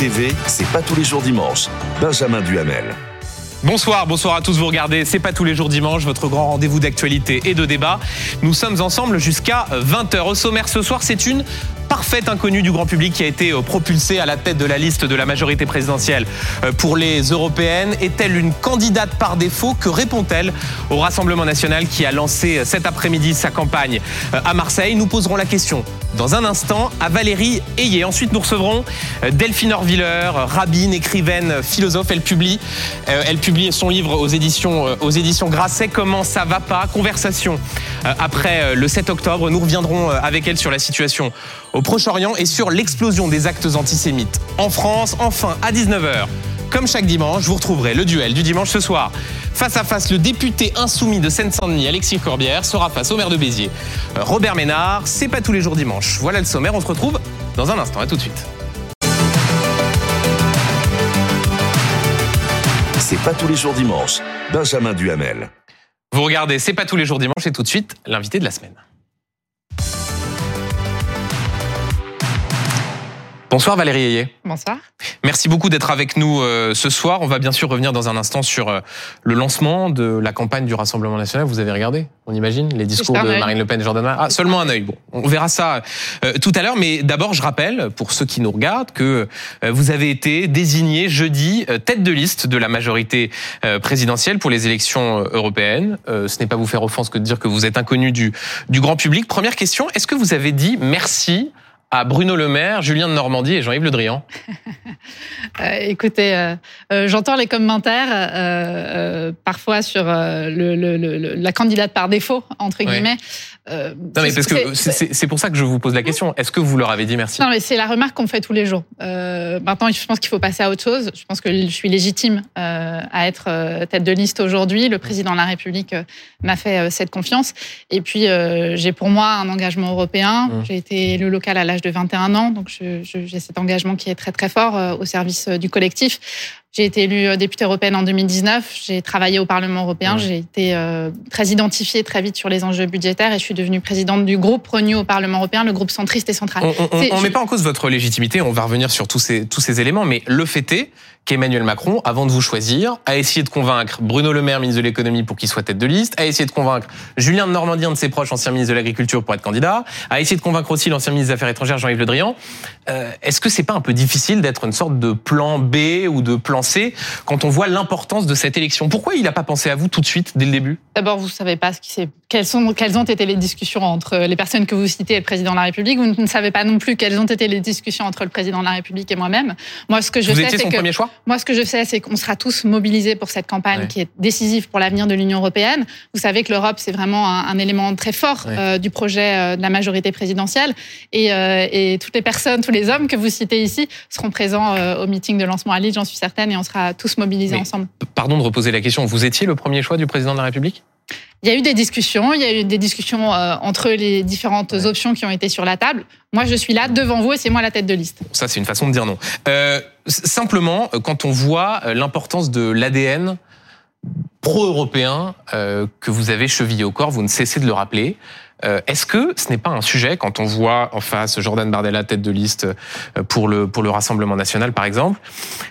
TV, c'est pas tous les jours dimanche. Benjamin Duhamel. Bonsoir, bonsoir à tous. Vous regardez, c'est pas tous les jours dimanche, votre grand rendez-vous d'actualité et de débat. Nous sommes ensemble jusqu'à 20h. Au sommaire ce soir, c'est une parfaite inconnue du grand public qui a été euh, propulsée à la tête de la liste de la majorité présidentielle euh, pour les européennes. Est-elle une candidate par défaut Que répond-elle au Rassemblement national qui a lancé euh, cet après-midi sa campagne à Marseille Nous poserons la question dans un instant à Valérie Ayé. Ensuite, nous recevrons Delphine Orviller, rabbine, écrivaine, philosophe. Elle publie, elle publie son livre aux éditions, aux éditions Grasset. Comment ça va pas? Conversation après le 7 octobre. Nous reviendrons avec elle sur la situation Proche-Orient et sur l'explosion des actes antisémites en France. Enfin, à 19h, comme chaque dimanche, vous retrouverez le duel du dimanche ce soir. Face à face, le député insoumis de Seine-Saint-Denis, Alexis Corbière, sera face au maire de Béziers, Robert Ménard. C'est pas tous les jours dimanche. Voilà le sommaire. On se retrouve dans un instant. À tout de suite. C'est pas tous les jours dimanche. Benjamin Duhamel. Vous regardez, c'est pas tous les jours dimanche et tout de suite, l'invité de la semaine. Bonsoir Valérie Ayé. Bonsoir. Merci beaucoup d'être avec nous euh, ce soir. On va bien sûr revenir dans un instant sur euh, le lancement de la campagne du Rassemblement national. Vous avez regardé, on imagine, les discours de Marine Le Pen et Jordan Ah, seulement un œil. Bon, on verra ça euh, tout à l'heure. Mais d'abord, je rappelle, pour ceux qui nous regardent, que vous avez été désigné jeudi tête de liste de la majorité présidentielle pour les élections européennes. ce n'est pas vous faire offense que de dire que vous êtes inconnu du, du grand public. Première question, est-ce que vous avez dit merci à Bruno Le Maire, Julien de Normandie et Jean-Yves Le Drian euh, Écoutez, euh, euh, j'entends les commentaires parfois sur le, la candidate par défaut, entre guillemets. Euh, non, mais parce que c'est pour ça que je vous pose la question. Est-ce que vous leur avez dit merci? Non, mais c'est la remarque qu'on fait tous les jours. Euh, maintenant, je pense qu'il faut passer à autre chose. Je pense que je suis légitime euh, à être euh, tête de liste aujourd'hui. Le président de la République euh, m'a fait cette confiance. Et puis, j'ai pour moi un engagement européen. Mmh. J'ai été élu local à l'âge de 21 ans, donc j'ai cet engagement qui est très très fort au service du collectif. J'ai été élue euh, députée européenne en 2019. J'ai travaillé au Parlement européen. J'ai été euh, très identifiée très vite sur les enjeux budgétaires et je suis devenue présidente du groupe Renew au Parlement européen, le groupe centriste et central. On ne met pas en cause votre légitimité. On va revenir sur tous ces, tous ces éléments. Mais le fait est qu'Emmanuel Macron, avant de vous choisir, a essayé de convaincre Bruno Le Maire, ministre de l'économie, pour qu'il soit tête de liste, a essayé de convaincre Julien de Normandie, un de ses proches, ancien ministre de l'Agriculture, pour être candidat, a essayé de convaincre aussi l'ancien ministre des Affaires étrangères, Jean-Yves Le Drian. Euh, Est-ce que c'est pas un peu difficile d'être une sorte de plan B ou de plan C quand on voit l'importance de cette élection? Pourquoi il n'a pas pensé à vous tout de suite, dès le début? D'abord, vous savez pas ce qui s'est quelles, sont, quelles ont été les discussions entre les personnes que vous citez et le président de la République. Vous ne savez pas non plus quelles ont été les discussions entre le président de la République et moi-même. Moi, ce que je vous sais, c'est que choix? Moi, ce que je sais, c'est qu'on sera tous mobilisés pour cette campagne ouais. qui est décisive pour l'avenir de l'Union européenne. Vous savez que l'Europe, c'est vraiment un, un, élément très fort ouais. euh, du projet euh, de la majorité présidentielle. Et, euh, et, toutes les personnes, tous les hommes que vous citez ici seront présents euh, au meeting de lancement à Lille, j'en suis certaine, et on sera tous mobilisés Mais, ensemble. Pardon de reposer la question. Vous étiez le premier choix du président de la République? Il y a eu des discussions, il y a eu des discussions euh, entre les différentes ouais. options qui ont été sur la table. Moi, je suis là devant vous et c'est moi la tête de liste. Ça, c'est une façon de dire non. Euh, simplement, quand on voit euh, l'importance de l'ADN pro-européen euh, que vous avez chevillé au corps, vous ne cessez de le rappeler. Euh, Est-ce que ce n'est pas un sujet quand on voit en face Jordan Bardella tête de liste euh, pour le pour le Rassemblement national par exemple,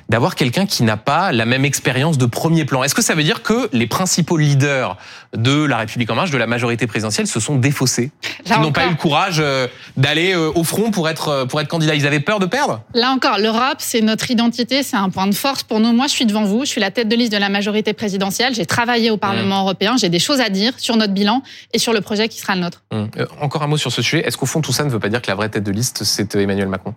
d'avoir quelqu'un qui n'a pas la même expérience de premier plan? Est-ce que ça veut dire que les principaux leaders de la République en marche, de la majorité présidentielle, se sont défaussés, qui n'ont pas eu le courage euh, d'aller au front pour être pour être candidat Ils avaient peur de perdre? Là encore, l'Europe, c'est notre identité, c'est un point de force pour nous. Moi, je suis devant vous, je suis la tête de liste de la majorité présidentielle. J'ai travaillé au Parlement mmh. européen, j'ai des choses à dire sur notre bilan et sur le projet qui sera le nôtre. Mmh. Encore un mot sur ce sujet. Est-ce qu'au fond, tout ça ne veut pas dire que la vraie tête de liste, c'est Emmanuel Macron?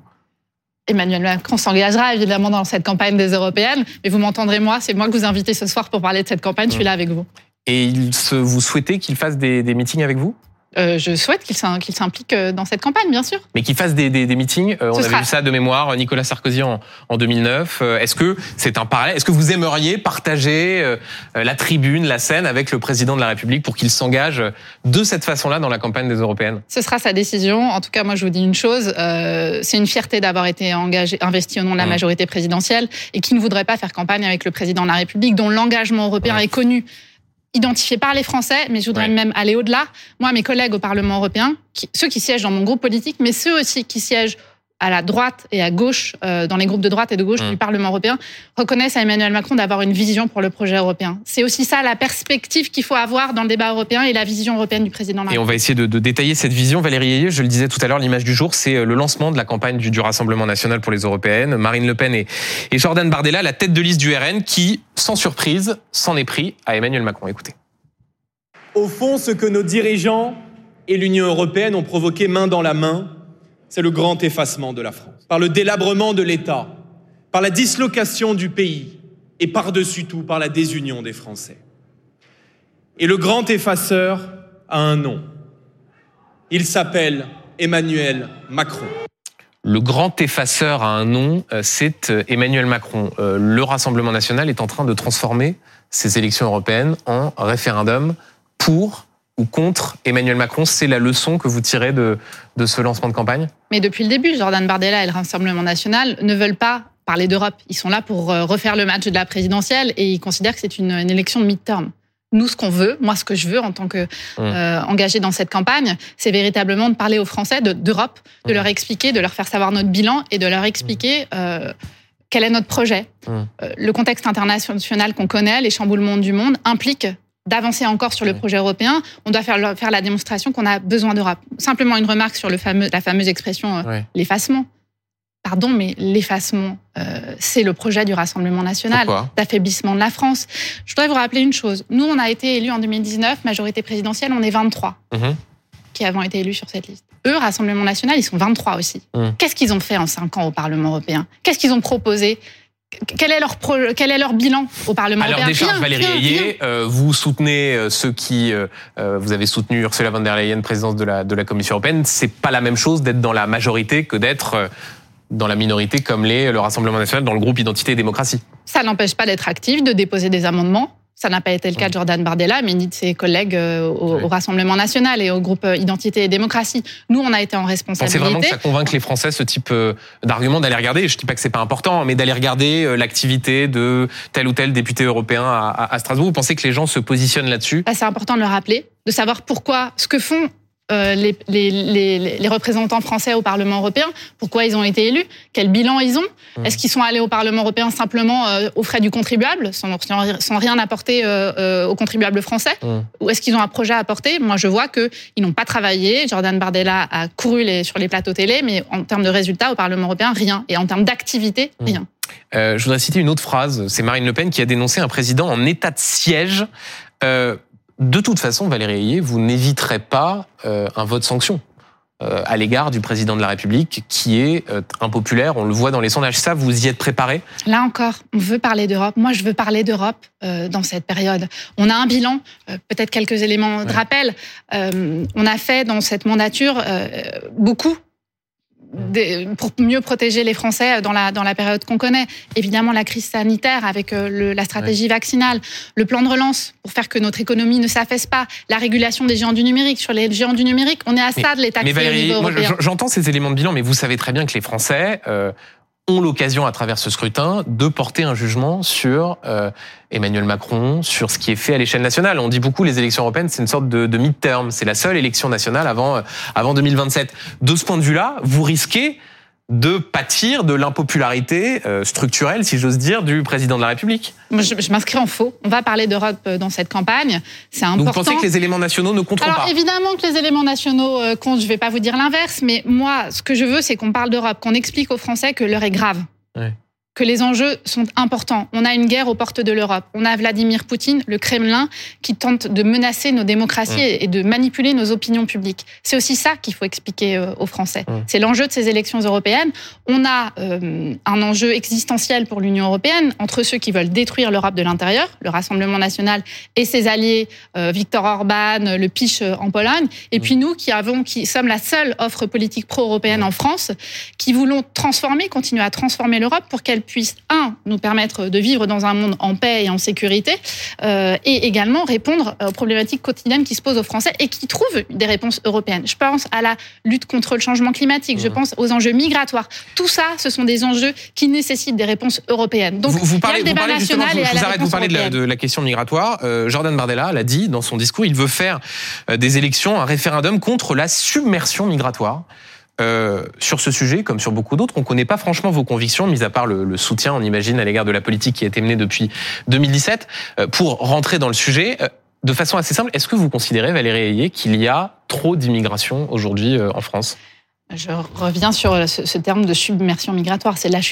Emmanuel Macron s'engagera évidemment dans cette campagne des européennes, mais vous m'entendrez moi, c'est moi que vous invitez ce soir pour parler de cette campagne, je suis là avec vous. Et il se, vous souhaitez qu'il fasse des, des meetings avec vous? Euh, je souhaite qu'il s'implique euh, dans cette campagne, bien sûr. Mais qu'il fasse des, des, des meetings. Euh, on avait sera... vu ça de mémoire, Nicolas Sarkozy en, en 2009. Euh, est-ce que c'est un parallèle? Est-ce que vous aimeriez partager euh, la tribune, la scène avec le président de la République pour qu'il s'engage de cette façon-là dans la campagne des européennes? Ce sera sa décision. En tout cas, moi, je vous dis une chose c'est une fierté d'avoir été engagé, investi au nom de la mmh. majorité présidentielle et qui ne voudrait pas faire campagne avec le président de la République, dont l'engagement européen mmh. est connu identifié par les Français, mais je voudrais ouais. même aller au-delà. Moi, mes collègues au Parlement européen, qui, ceux qui siègent dans mon groupe politique, mais ceux aussi qui siègent à la droite et à gauche, euh, dans les groupes de droite et de gauche Mm. du Parlement européen, reconnaissent à Emmanuel Macron d'avoir une vision pour le projet européen. C'est aussi ça la perspective qu'il faut avoir dans le débat européen et la vision européenne du président. de la Et on va essayer de, de détailler cette vision. Valérie Ayé, je le disais tout à l'heure, l'image du jour, c'est euh, le lancement de la campagne du, du Rassemblement national pour les européennes. Marine Le Pen et, et Jordan Bardella, la tête de liste du RN, qui, sans surprise, s'en est pris à Emmanuel Macron. Écoutez. Au fond, ce que nos dirigeants et l'Union européenne ont provoqué main dans la main, c'est le grand effacement de la France. Par le délabrement de l'État, par la dislocation du pays et par-dessus tout par la désunion des Français. Et le grand effaceur a un nom. Il s'appelle Emmanuel Macron. Le grand effaceur a un nom, euh, c'est euh, Emmanuel Macron. Euh, Le Rassemblement national est en train de transformer ces élections européennes en référendum pour ou contre Emmanuel Macron. C'est la leçon que vous tirez de, de ce lancement de campagne? Mais depuis le début, Jordan Bardella et le Rassemblement national ne veulent pas parler d'Europe. Ils sont là pour euh, refaire le match de la présidentielle et ils considèrent que c'est une, une élection de mid-term. Nous, ce qu'on veut, moi, ce que je veux en tant que euh, engagé dans cette campagne, c'est véritablement de parler aux Français de- d'Europe, de, Mm. leur expliquer, de leur faire savoir notre bilan et de leur expliquer euh, quel est notre projet. Euh, le contexte international qu'on connaît, les chamboulements du monde, impliquent d'avancer encore sur le projet européen. On doit faire, la démonstration qu'on a besoin d'Europe. Simplement une remarque sur le fameux, la fameuse expression euh, Ouais. l'effacement. Pardon, mais l'effacement, euh, c'est le projet du Rassemblement national d'affaiblissement de la France. Je voudrais vous rappeler une chose. Nous, on a été élus en 2019, majorité présidentielle, on est 23 Mhm. qui avons été élus sur cette liste. Eux, Rassemblement national, ils sont 23 aussi. Mhm. Qu'est-ce qu'ils ont fait en 5 ans au Parlement européen? Qu'est-ce qu'ils ont proposé? Quel est, leur pro- quel est leur bilan au Parlement Alors européen? Décharge Rien, Valérie. Ayé, euh, vous soutenez euh, ceux qui, euh, vous avez soutenu Ursula von der Leyen, présidence de la, de la Commission européenne. C'est pas la même chose d'être dans la majorité que d'être dans la minorité comme l'est le Rassemblement national dans le groupe Identité et Démocratie. Ça n'empêche pas d'être actif, de déposer des amendements. Ça n'a pas été le cas de Jordan Bardella, mais ni de ses collègues euh, au, Rassemblement national et au groupe euh, Identité et Démocratie. Nous, on a été en responsabilité. vraiment que ça convainc les Français ce type euh, d'argument d'aller regarder Je dis pas que c'est pas important, mais d'aller regarder l'activité de tel ou tel député européen à, Strasbourg. Vous pensez que les gens se positionnent là-dessus? Là, c'est important de le rappeler, de savoir pourquoi, ce que font les, les, les, les représentants français au Parlement européen, pourquoi ils ont été élus, quel bilan ils ont. Mmh. Est-ce qu'ils sont allés au Parlement européen simplement euh, aux frais du contribuable, sans, rien apporter euh, euh, aux contribuables français Mmh. Ou est-ce qu'ils ont un projet à apporter? Moi, je vois qu'ils n'ont pas travaillé. Jordan Bardella a couru sur les plateaux télé, mais en termes de résultats au Parlement européen, rien. Et en termes d'activité, Mmh. rien. Euh, je voudrais citer une autre phrase. C'est Marine Le Pen qui a dénoncé un président en état de siège. Euh, de toute façon, Valérie Ayé, vous n'éviterez pas euh, un vote sanction euh, à l'égard du président de la République qui est euh, impopulaire. On le voit dans les sondages. Ça, vous y êtes préparé? Là encore, on veut parler d'Europe. Moi, je veux parler d'Europe dans cette période. On a un bilan, peut-être quelques éléments de Ouais. rappel. On a fait dans cette mandature beaucoup des- pour mieux protéger les Français dans la, dans la période qu'on connaît. Évidemment, la crise sanitaire avec euh, le- la stratégie vaccinale, le plan de relance pour faire que notre économie ne s'affaisse pas, la régulation des géants du numérique. Sur les géants du numérique, on est à ça de l'état Mais Valérie, moi, j'entends ces éléments de bilan, mais vous savez très bien que les Français euh, ont l'occasion, à travers ce scrutin, de porter un jugement sur euh, Emmanuel Macron, sur ce qui est fait à l'échelle nationale. On dit beaucoup les élections européennes, c'est une sorte de, de mid-term, c'est la seule élection nationale avant, euh, avant 2027. De ce point de vue-là, vous risquez de pâtir de l'impopularité euh, structurelle, si j'ose dire, du président de la République. Je, je m'inscris en faux. On va parler d'Europe euh, dans cette campagne. C'est Donc important. vous pensez que les éléments nationaux ne compteront Alors pas évidemment que les éléments nationaux euh, comptent, je ne vais pas vous dire l'inverse, mais moi, ce que je veux, c'est qu'on parle d'Europe, qu'on explique aux Français que l'heure est grave. Ouais. Que les enjeux sont importants. On a une guerre aux portes de l'Europe. On a Vladimir Poutine, le Kremlin, qui tente de menacer nos démocraties et de manipuler nos opinions publiques. C'est aussi ça qu'il faut expliquer euh, aux Français. Ouais. C'est l'enjeu de ces élections européennes. On a euh, un enjeu existentiel pour l'Union européenne entre ceux qui veulent détruire l'Europe de l'intérieur, le Rassemblement national et ses alliés, euh, Viktor Orban, le PiS euh, en Pologne, et puis nous qui avons, qui sommes la seule offre politique pro-européenne en France, qui voulons transformer, continuer à transformer l'Europe pour qu'elle puisse un nous permettre de vivre dans un monde en paix et en sécurité, euh, et également répondre aux problématiques quotidiennes qui se posent aux Français et qui trouvent des réponses européennes. Je pense à la lutte contre le changement climatique, je Mhm. pense aux enjeux migratoires. Tout ça, ce sont des enjeux qui nécessitent des réponses européennes. Donc, vous, vous il y a parlez, le vous débat parlez justement, national je, et je à vous la arrête, vous réponse parlez de la, de la question migratoire. Euh, Jordan Bardella l'a dit dans son discours, il veut faire euh, des élections un référendum contre la submersion migratoire. Euh, sur ce sujet, comme sur beaucoup d'autres, on ne connaît pas franchement vos convictions, mis à part le, le soutien, on imagine, à l'égard de la politique qui a été menée depuis 2017. Euh, pour rentrer dans le sujet, euh, de façon assez simple, est-ce que vous considérez, Valérie Ayé, qu'il y a trop d'immigration aujourd'hui en France? Je reviens sur ce, ce, terme de submersion migratoire. C'est la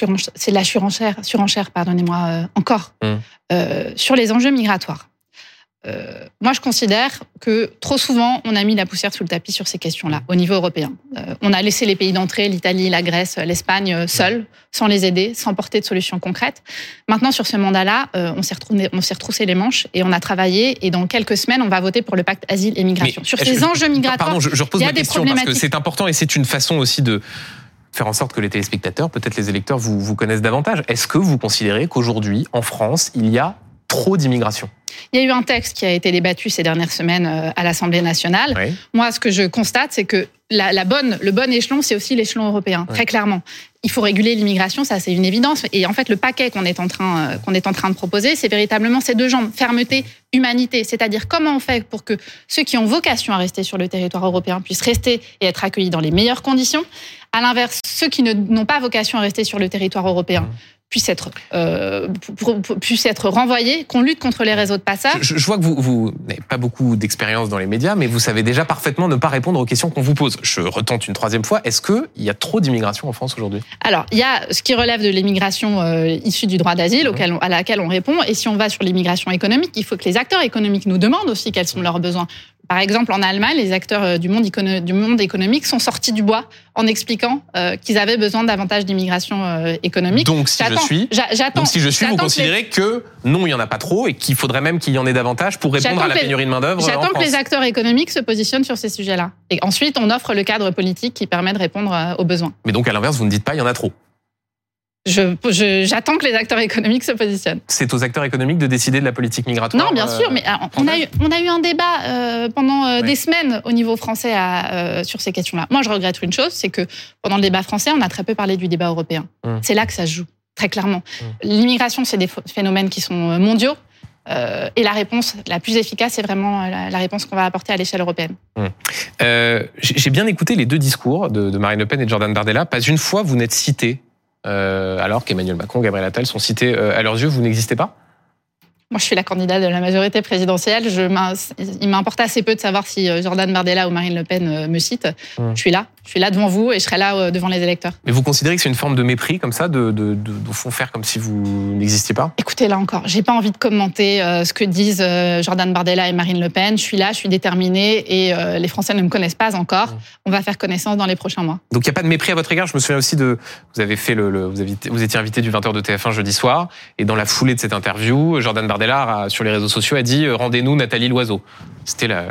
surenchère, surenchère pardonnez-moi, encore, mmh. euh, sur les enjeux migratoires. Euh, moi, je considère que trop souvent, on a mis la poussière sous le tapis sur ces questions-là, au niveau européen. Euh, on a laissé les pays d'entrée, l'Italie, la Grèce, l'Espagne, euh, seuls, sans les aider, sans porter de solutions concrètes. Maintenant, sur ce mandat-là, euh, on s'est retroussé, les manches et on a travaillé. Et dans quelques semaines, on va voter pour le pacte asile et migration. sur ces enjeux migratoires, pardon, je, je repose il y a ma des question parce que c'est important et c'est une façon aussi de faire en sorte que les téléspectateurs, peut-être les électeurs, vous, vous connaissent davantage. Est-ce que vous considérez qu'aujourd'hui, en France, il y a trop d'immigration Il y a eu un texte qui a été débattu ces dernières semaines euh, à l'Assemblée nationale. Oui. Moi, ce que je constate, c'est que la, la bonne, le bon échelon, c'est aussi l'échelon européen, très clairement. Il faut réguler l'immigration, ça c'est une évidence. Et en fait, le paquet qu'on est en train euh, qu'on est en train de proposer, c'est véritablement ces deux jambes fermeté, humanité. C'est-à-dire comment on fait pour que ceux qui ont vocation à rester sur le territoire européen puissent rester et être accueillis dans les meilleures conditions. À l'inverse, ceux qui n'ont pas vocation à rester sur le territoire européen puissent être euh, puissent être renvoyés, qu'on lutte contre les réseaux de passage. Je, je vois que vous, vous n'avez pas beaucoup d'expérience dans les médias, mais vous savez déjà parfaitement ne pas répondre aux questions qu'on vous pose. Je retente une troisième fois. Est-ce qu'il y a trop d'immigration en France aujourd'hui? Alors, il y a ce qui relève de l'immigration euh, issue du droit d'asile, auquel on- à laquelle on répond. Et si on va sur l'immigration économique, il faut que les acteurs économiques nous demandent aussi quels sont leurs besoins. Par exemple, en Allemagne, les acteurs euh, du monde, écono- du monde économique sont sortis du bois en expliquant euh, qu'ils avaient besoin davantage d'immigration euh, économique. Donc, si je suis, donc si je suis, vous que considérez que non, il y en a pas trop et qu'il faudrait même qu'il y en ait davantage pour répondre à la pénurie de main d'œuvre en J'attends que les acteurs économiques se positionnent sur ces sujets-là. Et ensuite, on offre le cadre politique qui permet de répondre aux besoins. Mais donc à l'inverse, vous ne dites pas il y en a trop. Je- je- J'attends que les acteurs économiques se positionnent. C'est aux acteurs économiques de décider de la politique migratoire. Non, bien euh, sûr, mais euh, on a eu, on a eu un débat euh, pendant euh, des semaines au niveau français à, sur ces questions-là. Moi, je regrette une chose, c'est que pendant le débat français, on a très peu parlé du débat européen. Hum. C'est là que ça se joue, très clairement. Hum. L'immigration, c'est des ph- phénomènes qui sont mondiaux. euh, et la réponse la plus efficace, c'est vraiment la, la réponse qu'on va apporter à l'échelle européenne. Euh, J'ai bien écouté les deux discours de, de Marine Le Pen et de Jordan Bardella. Pas une fois vous n'êtes cité, alors qu'Emmanuel Macron, Gabriel Attal sont cités euh, à leurs yeux. Vous n'existez pas? Moi, je suis la candidate de la majorité présidentielle. Je il m'importe assez peu de savoir si euh, Jordan Bardella ou Marine Le Pen euh, me citent. Hum. Je suis là. Je suis là devant vous et je serai là euh, devant les électeurs. Mais vous considérez que c'est une forme de mépris comme ça, de, de, de, au fond faire comme si vous n'existiez pas? Écoutez, là encore, j'ai pas envie de commenter euh, ce que disent euh, Jordan Bardella et Marine Le Pen. Je suis là, je suis déterminée et euh, les Français ne me connaissent pas encore. Mmh. On va faire connaissance dans les prochains mois. Donc il n'y a pas de mépris à votre égard? Je me souviens aussi de vous avez fait le, le- vous, avez, vous étiez invité du 20h de TF1 jeudi soir et dans la foulée de cette interview, Jordan Bardella a, sur les réseaux sociaux a dit rendez-nous Nathalie Loiseau. C'était la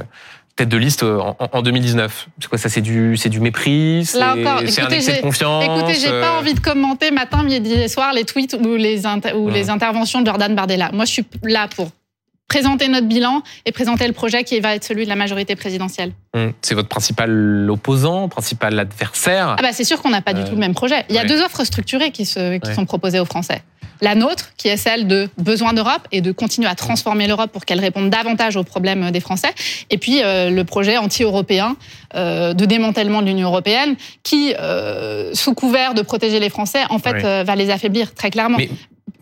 tête de liste euh, en, en 2019. C'est quoi ça C'est du c'est du mépris C'est Là encore, c'est un excès de j'ai- confiance Écoutez, j'ai euh, pas envie de commenter matin, midi et soir les tweets ou les, inter- ou Ouais. les interventions de Jordan Bardella. Moi, je suis là pour présenter notre bilan et présenter le projet qui va être celui de la majorité présidentielle. hum, C'est votre principal opposant, principal adversaire. Ah bah c'est sûr qu'on n'a pas du Euh, tout le même projet. Il y a ouais. deux offres structurées qui, se, qui Ouais. sont proposées aux Français. La nôtre, qui est celle de besoin d'Europe et de continuer à transformer l'Europe pour qu'elle réponde davantage aux problèmes des Français. Et puis euh, le projet anti-européen euh, de démantèlement de l'Union européenne, qui, euh, sous couvert de protéger les Français, en fait, Ouais. euh, va les affaiblir très clairement. Mais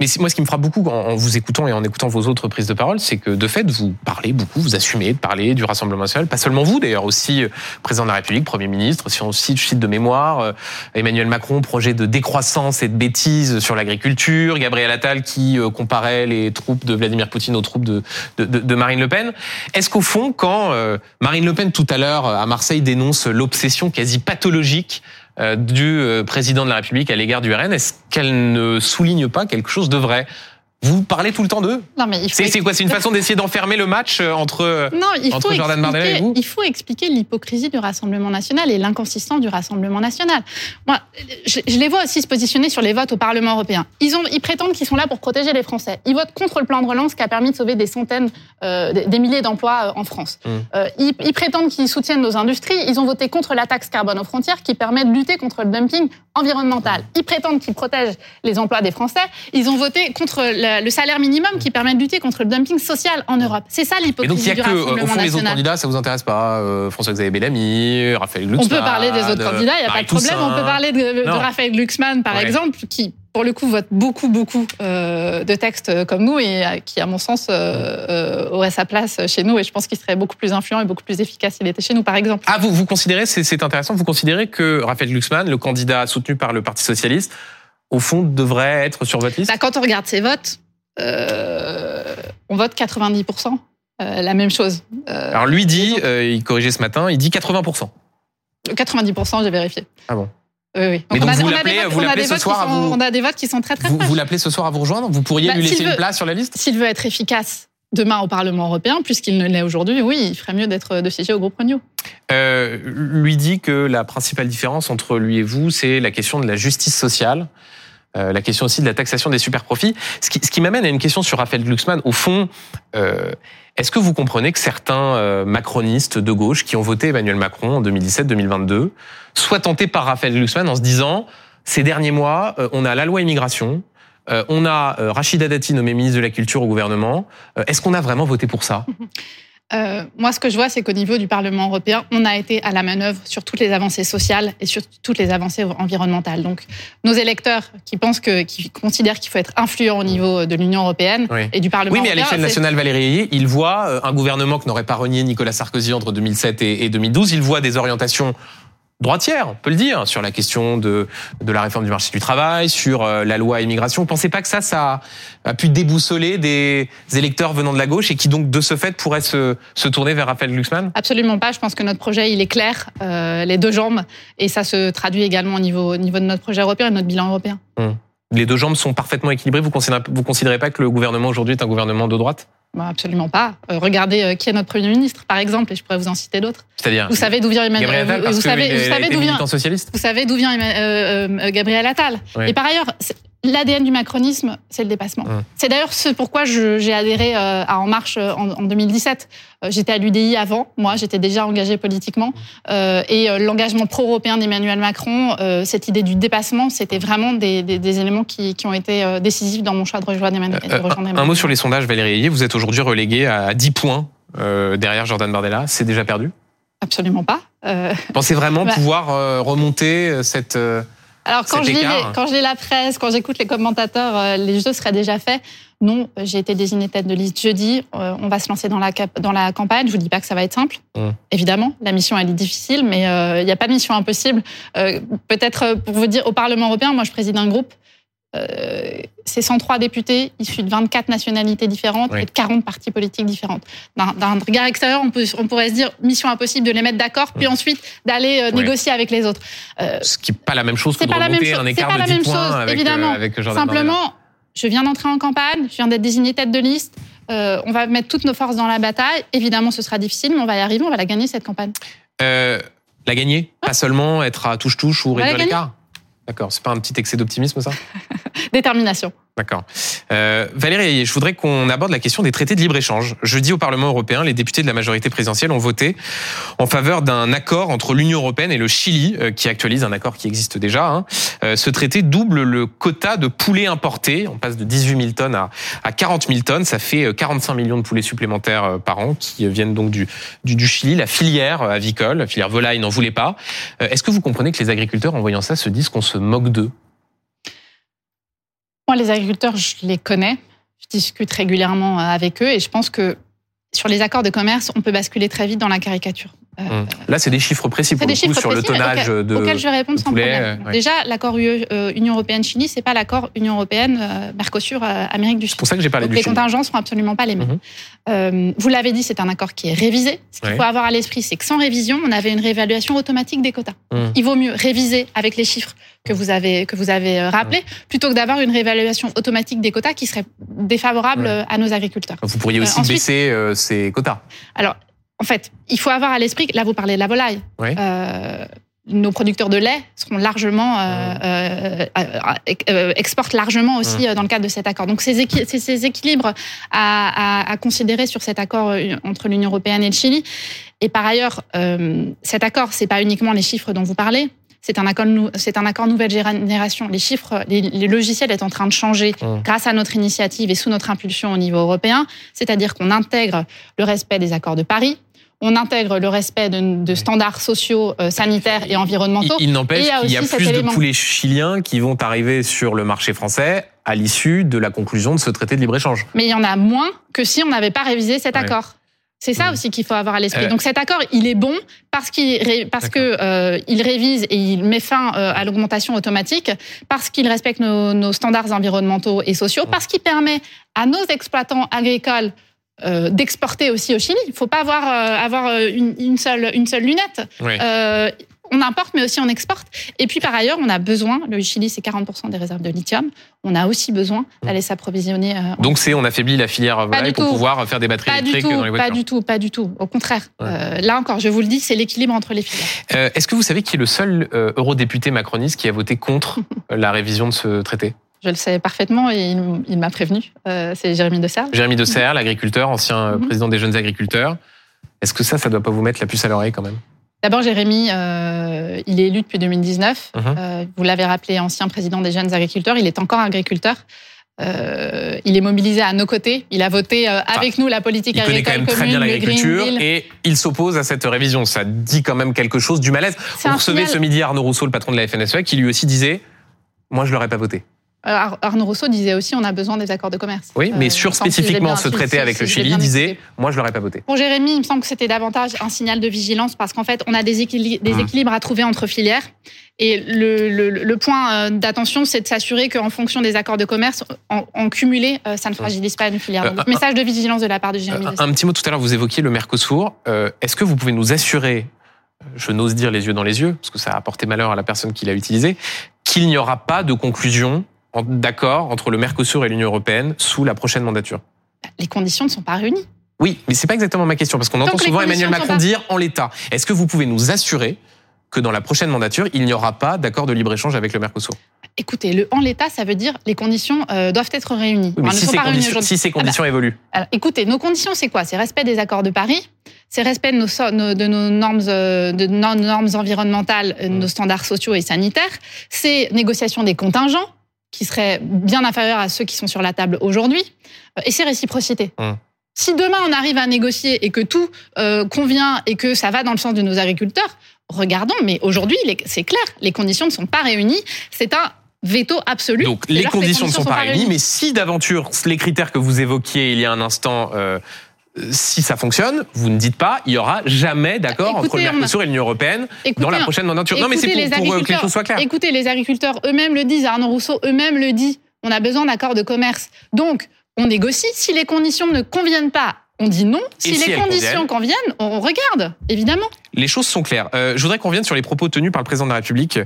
Mais moi, ce qui me frappe beaucoup en, vous écoutant et en écoutant vos autres prises de parole, c'est que de fait, vous parlez beaucoup, vous assumez de parler du Rassemblement national. Pas seulement vous, d'ailleurs, aussi euh, président de la République, Premier ministre. Si on cite, cite de mémoire, euh, Emmanuel Macron, projet de décroissance et de bêtises sur l'agriculture. Gabriel Attal qui euh, comparait les troupes de Vladimir Poutine aux troupes de, de, de- Marine Le Pen. Est-ce qu'au fond, quand Marine Le Pen tout à l'heure à Marseille dénonce l'obsession quasi pathologique du euh, président de la République à l'égard du RN, est-ce qu'elle ne souligne pas quelque chose de vrai Vous parlez tout le temps d'eux Non, mais C'est quoi C'est une façon d'essayer d'enfermer le match euh, entre... euh, Non, il Entre faut, Jordan Bardella et vous il faut expliquer l'hypocrisie du Rassemblement national et l'inconsistance du Rassemblement national. Moi, je, je les vois aussi se positionner sur les votes au Parlement européen. Ils, ont, ils prétendent qu'ils sont là pour protéger les Français. Ils votent contre le plan de relance qui a permis de sauver des centaines, euh, des- milliers d'emplois en France. Mm. Euh, ils, ils prétendent qu'ils soutiennent nos industries. Ils ont voté contre la taxe carbone aux frontières qui permet de lutter contre le dumping environnemental. Ils prétendent qu'ils protègent les emplois des Français. Ils ont voté contre le- le, le salaire minimum qui permet de lutter contre le dumping social en Europe. C'est ça Et donc, il l'hypocrisie y a du que, Rassemblement au fond, les autres national. candidats, ça vous intéresse pas euh, François-Xavier Bellamy, Raphaël Glucksmann. On peut parler des autres candidats, il n'y a pas de problème. Toussaint. On peut parler de. Raphaël Glucksmann, par Ouais. exemple, qui, pour le coup, vote beaucoup, beaucoup euh, de textes comme nous et euh, qui, à mon sens, euh, euh, aurait sa place chez nous. Et je pense qu'il serait beaucoup plus influent et beaucoup plus efficace s'il était chez nous, par exemple. Ah, vous, vous considérez, c'est intéressant, vous considérez que Raphaël Glucksmann, le candidat soutenu par le Parti Socialiste, au fond, devrait être sur votre liste Bah, quand on regarde ses votes, euh, on vote 90%. euh, la même chose. Euh, Alors lui dit, il corrigeait ce matin, il dit 80%. 90%, j'ai vérifié. Ah bon Oui, oui. Mais donc on a, vous on a l'appelez- des votes- vous l'appelez ce qui à sont- vous- On a des votes qui sont très, très Vous, vous l'appelez ce soir à vous rejoindre Vous pourriez Bah, lui laisser s'il une veut- place sur la liste S'il veut être efficace demain au Parlement européen, puisqu'il ne l'est aujourd'hui, oui, il ferait mieux d'être de siéger au groupe Renew. euh, Lui dit que la principale différence entre lui et vous, c'est la question de la justice sociale. Euh, la question aussi de la taxation des superprofits. Ce qui, m'amène à une question sur Raphaël Glucksmann. Au fond, euh, est-ce que vous comprenez que certains euh, macronistes de gauche qui ont voté Emmanuel Macron en 2017-2022 soient tentés par Raphaël Glucksmann en se disant ces derniers mois, euh, on a la loi immigration, on a Rachida Dati nommé ministre de la Culture au gouvernement. Est-ce qu'on a vraiment voté pour ça? Euh, moi, ce que je vois, c'est qu'au niveau du Parlement européen, on a été à la manœuvre sur toutes les avancées sociales et sur toutes les avancées environnementales. Donc, nos électeurs qui pensent que, qui considèrent qu'il faut être influent au niveau de l'Union européenne Oui. et du Parlement Oui, mais à européen, l'échelle nationale, Valérie Ayé, il voit euh, un gouvernement que n'aurait pas renié Nicolas Sarkozy entre 2007 et et 2012. Il voit des orientations droitières, on peut le dire, sur la question de, de la réforme du marché du travail, sur euh, la loi immigration. Vous pensez pas que ça, ça a pu déboussoler des électeurs venant de la gauche et qui donc, de ce fait, pourraient se, se tourner vers Raphaël Glucksmann? Absolument pas. Je pense que notre projet, il est clair, euh, les deux jambes, et ça se traduit également au niveau, au niveau de notre projet européen et de notre bilan européen. Les deux jambes sont parfaitement équilibrées. Vous considérez, vous considérez pas que le gouvernement aujourd'hui est un gouvernement de droite? Bon, absolument pas. Euh, regardez euh, qui est notre Premier ministre, par exemple, et je pourrais vous en citer d'autres. C'est-à-dire Vous savez d'où vient Emmanuel Gabriel Attal, vous, parce vous savez, vous savez d'où vient militant socialiste Vous savez d'où vient euh, euh, Gabriel Attal. Oui. Et par ailleurs, l'ADN du macronisme, c'est le dépassement. C'est d'ailleurs ce pourquoi j'ai adhéré euh, à En Marche euh, en, en 2017. Euh, J'étais à l'UDI avant, moi, j'étais déjà engagée politiquement. Euh, et l'engagement pro-européen d'Emmanuel Macron, euh, cette idée du dépassement, c'était vraiment des, des- des éléments qui, qui ont été décisifs dans mon choix de rejoindre Emmanuel. de un mot sur les sondages, Valérie Ayé. Vous êtes aujourd'hui relégué à 10 points euh, derrière Jordan Bardella. C'est déjà perdu? Absolument pas. Pensez vraiment Bah. pouvoir remonter cette... Alors quand je, lis écart. les- quand je lis la presse, quand j'écoute les commentateurs, euh, les jeux seraient déjà faits. Non, j'ai été désignée tête de liste jeudi. euh, on va se lancer dans la, cap- dans la campagne. Je vous dis pas que ça va être simple. Mm. Évidemment, la mission elle est difficile, mais euh, il n'y a pas de mission impossible. Euh, Peut-être pour vous dire, au Parlement européen, moi je préside un groupe. Euh, c'est 103 députés issus de 24 nationalités différentes Oui. et de 40 partis politiques différentes. D'un regard extérieur, on, peut, on pourrait se dire mission impossible de les mettre d'accord, puis ensuite d'aller euh. Oui. négocier avec les autres. Euh, Ce qui n'est pas la même chose que de pas la même remonter chose. un écart pas de la 10 même chose, avec, euh, évidemment. avec. Simplement, je viens d'entrer en campagne, je viens d'être désignée tête de liste. on va mettre toutes nos forces dans la bataille. Évidemment, ce sera difficile, mais on va y arriver, on va la gagner cette campagne. La gagner? Pas seulement être à touche-touche ou réduire l'écart D'accord, c'est pas un petit excès d'optimisme ça? Détermination. D'accord. Euh, Valérie je voudrais qu'on aborde la question des traités de libre-échange. Jeudi, au Parlement européen, les députés de la majorité présidentielle ont voté en faveur d'un accord entre l'Union européenne et le Chili, euh, qui actualise un accord qui existe déjà. hein. Euh, ce traité double le quota de poulets importés. On passe de 18 000 tonnes à, à 40 000 tonnes. Ça fait euh, 45 millions de poulets supplémentaires euh, par an qui euh, viennent donc du, du, Chili. La filière euh, avicole, la filière volaille n'en voulait pas. Euh, Est-ce que vous comprenez que les agriculteurs, en voyant ça, se disent qu'on se moque d'eux? Moi, les agriculteurs, je les connais. Je discute régulièrement avec eux et je pense que sur les accords de commerce, on peut basculer très vite dans la caricature. Euh, Hum. Là, c'est des chiffres précis pour des le coup sur le tonnage auxquels- de. auxquels je réponds sans poulet, problème. euh, ouais. Déjà, l'accord UE, euh, Union européenne-Chili, c'est pas l'accord Union européenne-Mercosur Amérique du Sud. C'est pour ça que j'ai parlé Donc du les Chili. contingents sont absolument pas les mêmes. Euh, vous l'avez dit, c'est un accord qui est révisé. Ce qu'il Ouais. faut avoir à l'esprit, c'est que sans révision, on avait une réévaluation automatique des quotas. Mhm. Il vaut mieux réviser avec les chiffres que vous avez que vous avez euh, rappelés, plutôt que d'avoir une réévaluation automatique des quotas qui serait défavorable euh, à nos agriculteurs. Vous pourriez Euh, aussi ensuite- baisser euh, ces quotas. Alors, en fait, il faut avoir à l'esprit là, vous parlez de la volaille. Ouais. Euh, nos producteurs de lait seront largement euh, euh, euh, euh, exportent largement aussi euh, dans le cadre de cet accord. Donc ces, équi- ces- équilibres à, à- à considérer sur cet accord euh, entre l'Union européenne et le Chili. Et par ailleurs, euh, cet accord, c'est pas uniquement les chiffres dont vous parlez. c'est un accord, c'est un accord nouvelle génération. Les chiffres, les, les logiciels est en train de changer Mmh. grâce à notre initiative et sous notre impulsion au niveau européen. C'est-à-dire qu'on intègre le respect des accords de Paris, on intègre le respect de, de standards sociaux, euh, sanitaires et environnementaux. il n'empêche il qu'il y a plus de poulets chiliens qui vont arriver sur le marché français à l'issue de la conclusion de ce traité de libre-échange. mais il y en a moins que si on n'avait pas révisé cet Ouais. accord. C'est ça aussi qu'il faut avoir à l'esprit. Euh. Donc cet accord, il est bon parce qu'il ré- parce que euh, il révise et il met fin euh, à l'augmentation automatique, parce qu'il respecte nos, nos standards environnementaux et sociaux, parce qu'il permet à nos exploitants agricoles euh, d'exporter aussi au Chili. Il faut pas avoir euh, avoir euh, une, une seule une seule lunette. Ouais. Euh, on importe, mais aussi on exporte. Et puis par ailleurs, on a besoin. Le Chili, c'est 40% des réserves de lithium. On a aussi besoin d'aller s'approvisionner. Donc c'est on affaiblit la filière volaille pour tout. pouvoir faire des batteries pas du électriques tout, dans les pas voitures. du tout, pas du tout. Au contraire. Ouais. Euh, là encore, je vous le dis, c'est l'équilibre entre les filières. Euh, Est-ce que vous savez qui est le seul euh, eurodéputé macroniste qui a voté contre la révision de ce traité? Je le savais parfaitement et il, il m'a prévenu. Euh, c'est Jérémy de Serre. Jérémy de Serre, l'agriculteur, ancien euh, Mhm. président des jeunes agriculteurs. Est-ce que ça, ça doit pas vous mettre la puce à l'oreille quand même? D'abord, Jérémy, euh, il est élu depuis 2019. Mhm. Euh, vous l'avez rappelé, ancien président des jeunes agriculteurs. Il est encore agriculteur. Euh, il est mobilisé à nos côtés. Il a voté euh, avec nous la politique Il connaît agricole quand même très bien l'agriculture et il s'oppose à cette révision. Ça dit quand même quelque chose du malaise. Recevez signal- ce midi Arnaud Rousseau, le patron de la FNSEA, qui lui aussi disait Moi, je l'aurais pas voté. Euh, Ar- Arnaud Rousseau disait aussi on a besoin des accords de commerce. Oui, mais Euh, sur spécifiquement ce traité si- avec si le Chili, disait. Moi, je l'aurais pas voté. Pour Jérémy, il me semble que c'était davantage un signal de vigilance parce qu'en fait, on a des, Mhm. équilibres à trouver entre filières. Et le, le- le point euh, d'attention, c'est de s'assurer qu'en fonction des accords de commerce, en, en cumulé, ça ne fragilise pas une filière. Donc, message de vigilance de la part de Jérémy. Un, petit mot tout à l'heure, vous évoquiez le Mercosur. Euh, Est-ce que vous pouvez nous assurer, je n'ose dire les yeux dans les yeux, parce que ça a porté malheur à la personne qui l'a utilisé, qu'il n'y aura pas de conclusion d'accord entre le Mercosur et l'Union européenne sous la prochaine mandature Les conditions ne sont pas réunies. Oui, mais c'est pas exactement ma question, parce qu'on entend souvent Emmanuel Macron pas- dire en l'état. Est-ce que vous pouvez nous assurer que dans la prochaine mandature, il n'y aura pas d'accord de libre-échange avec le Mercosur? Écoutez, le en l'état, ça veut dire les conditions euh, doivent être réunies. Oui, mais elles si ces, réunies conditions, si ces Ah bah, conditions évoluent. Alors, écoutez, nos conditions, c'est quoi? C'est respect des accords de Paris, c'est respect de nos, so- nos- de nos normes, euh, de nos normes environnementales, euh, nos standards sociaux et sanitaires, c'est négociation des contingents qui seraient bien inférieurs à ceux qui sont sur la table aujourd'hui, euh, et c'est réciprocité. Mm. Si demain on arrive à négocier et que tout euh, convient et que ça va dans le sens de nos agriculteurs, regardons. Mais aujourd'hui, c'est clair, les conditions ne sont pas réunies. C'est un veto absolu. Donc les conditions ne sont pas réunies, mais si d'aventure les critères que vous évoquiez il y a un instant, euh, si ça fonctionne, vous ne dites pas il y aura jamais d'accord entre le Mercosur et l'Union européenne Écoutez, dans la prochaine mandature. Non mais c'est pour, pour, euh, que les choses soient claires. Écoutez, les agriculteurs eux-mêmes le disent, Arnaud Rousseau eux-mêmes le dit. On a besoin d'accords de commerce. Donc, on négocie. Si les conditions ne conviennent pas, on dit non. Si, les conditions conviennent, on regarde, évidemment. Les choses sont claires. Euh, je voudrais qu'on revienne sur les propos tenus par le président de la République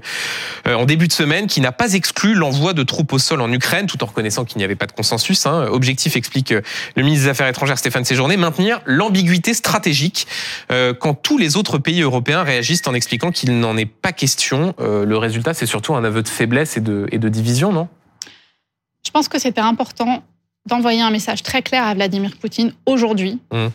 euh, en début de semaine, qui n'a pas exclu l'envoi de troupes au sol en Ukraine, tout en reconnaissant qu'il n'y avait pas de consensus. Hein. Objectif, explique euh, le ministre des Affaires étrangères Stéphane Séjourné, maintenir l'ambiguïté stratégique euh, quand tous les autres pays européens réagissent en expliquant qu'il n'en est pas question. Le résultat, c'est surtout un aveu de faiblesse et de, et de division, non? Je pense que c'était important d'envoyer un message très clair à Vladimir Poutine aujourd'hui, Mm.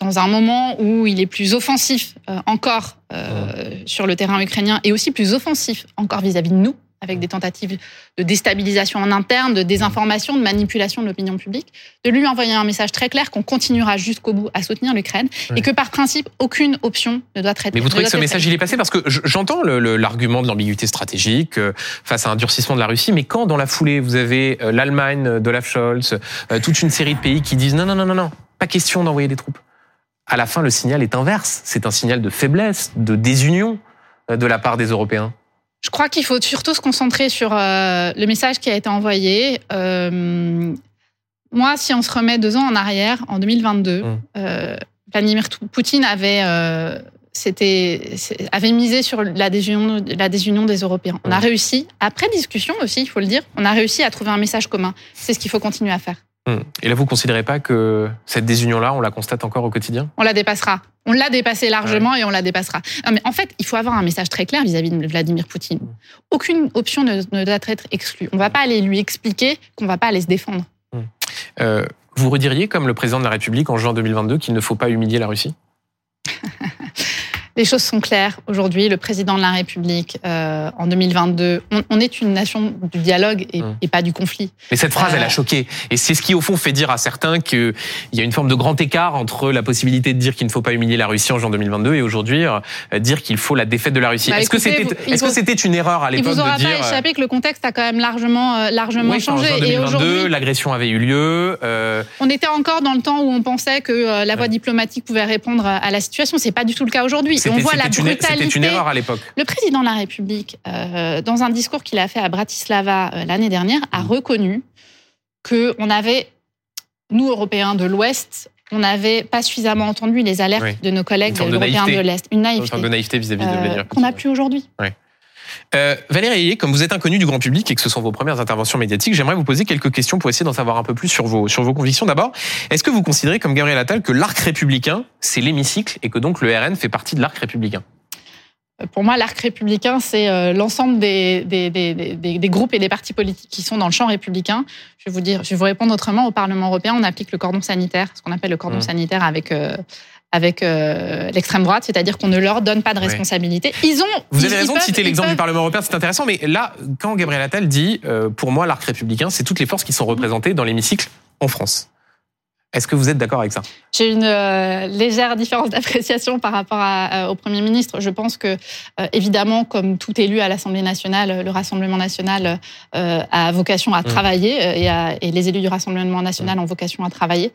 dans un moment où il est plus offensif euh, encore euh, sur le terrain ukrainien et aussi plus offensif encore vis-à-vis de nous, avec des tentatives de déstabilisation en interne, de désinformation, de manipulation de l'opinion publique, de lui envoyer un message très clair qu'on continuera jusqu'au bout à soutenir l'Ukraine et que par principe, aucune option ne doit être Mais vous trouvez que ce message, il est passé Parce que je- j'entends l'argument de l'ambiguïté stratégique euh, face à un durcissement de la Russie, mais quand dans la foulée, vous avez euh, l'Allemagne d'Olaf Scholz, euh, toute une série de pays qui disent non, non, non, non, non, pas question d'envoyer des troupes. À la fin, le signal est inverse. C'est un signal de faiblesse, de désunion de la part des Européens. Je crois qu'il faut surtout se concentrer sur euh, le message qui a été envoyé. Euh, moi, si on se remet deux ans en arrière, en 2022, Mm. euh, Vladimir Poutine avait, avait misé sur la désunion, la désunion des Européens. On a Mm. réussi, après discussion aussi, il faut le dire, on a réussi à trouver un message commun. C'est ce qu'il faut continuer à faire. Hum. Et là, vous considérez pas que cette désunion-là, on la constate encore au quotidien? On la dépassera. On l'a dépassé largement et on la dépassera. Non, mais en fait, il faut avoir un message très clair vis-à-vis de Vladimir Poutine. Aucune option ne, ne doit être exclue. On ne va pas aller lui expliquer qu'on ne va pas aller se défendre. Euh, Vous rediriez, comme le président de la République en juin 2022, qu'il ne faut pas humilier la Russie? Les choses sont claires. Aujourd'hui, le président de la République, euh, en 2022, on, on, est une nation du dialogue et, mmh. et, pas du conflit. Mais cette phrase, euh... elle a choqué. Et c'est ce qui, au fond, fait dire à certains qu'il y a une forme de grand écart entre la possibilité de dire qu'il ne faut pas humilier la Russie en juin 2022 et aujourd'hui euh, dire qu'il faut la défaite de la Russie. Bah, est-ce que c'était une erreur à l'époque de dire... Il vous aura pas échappé que le contexte a quand même largement, euh, largement oui, changé. En juin 2022, l'agression avait eu lieu. Euh... On était encore dans le temps où on pensait que la voie diplomatique pouvait répondre à la situation. C'est pas du tout le cas aujourd'hui. On voit la brutalité. C'était une erreur à l'époque. Le président de la République, euh, dans un discours qu'il a fait à Bratislava euh, l'année dernière, a reconnu que on avait, nous Européens de l'Ouest, on n'avait pas suffisamment entendu les alertes oui. de nos collègues européens de l'Est. Une naïveté. Une de naïveté vis-à-vis -vis de Vladimir qu'on n'a plus aujourd'hui. Oui. Euh, Valérie Ayé, comme vous êtes inconnu du grand public et que ce sont vos premières interventions médiatiques, j'aimerais vous poser quelques questions pour essayer d'en savoir un peu plus sur vos, sur vos convictions. D'abord, est-ce que vous considérez, comme Gabriel Attal, que l'arc républicain, c'est l'hémicycle et que donc le RN fait partie de l'arc républicain? Pour moi, l'arc républicain, c'est euh, l'ensemble des, des, des, des, groupes et des partis politiques qui sont dans le champ républicain. Je vais vous dire, je vais vous répondre autrement. Au Parlement européen, on applique le cordon sanitaire, ce qu'on appelle le cordon mmh. sanitaire avec euh, avec euh, l'extrême droite, c'est-à-dire qu'on ne leur donne pas de responsabilité. Ils ont. Vous ils, avez raison de citer l'exemple peuvent... du Parlement européen, c'est intéressant. Mais là, quand Gabriel Attal dit, euh, pour moi, l'arc républicain, c'est toutes les forces qui sont représentées dans l'hémicycle en France. Est-ce que vous êtes d'accord avec ça? J'ai une euh, légère différence d'appréciation par rapport à, euh, au Premier ministre. Je pense que, euh, évidemment, comme tout élu à l'Assemblée nationale, le Rassemblement national a vocation à mmh. travailler et, à, et, les élus du Rassemblement national mmh. ont vocation à travailler.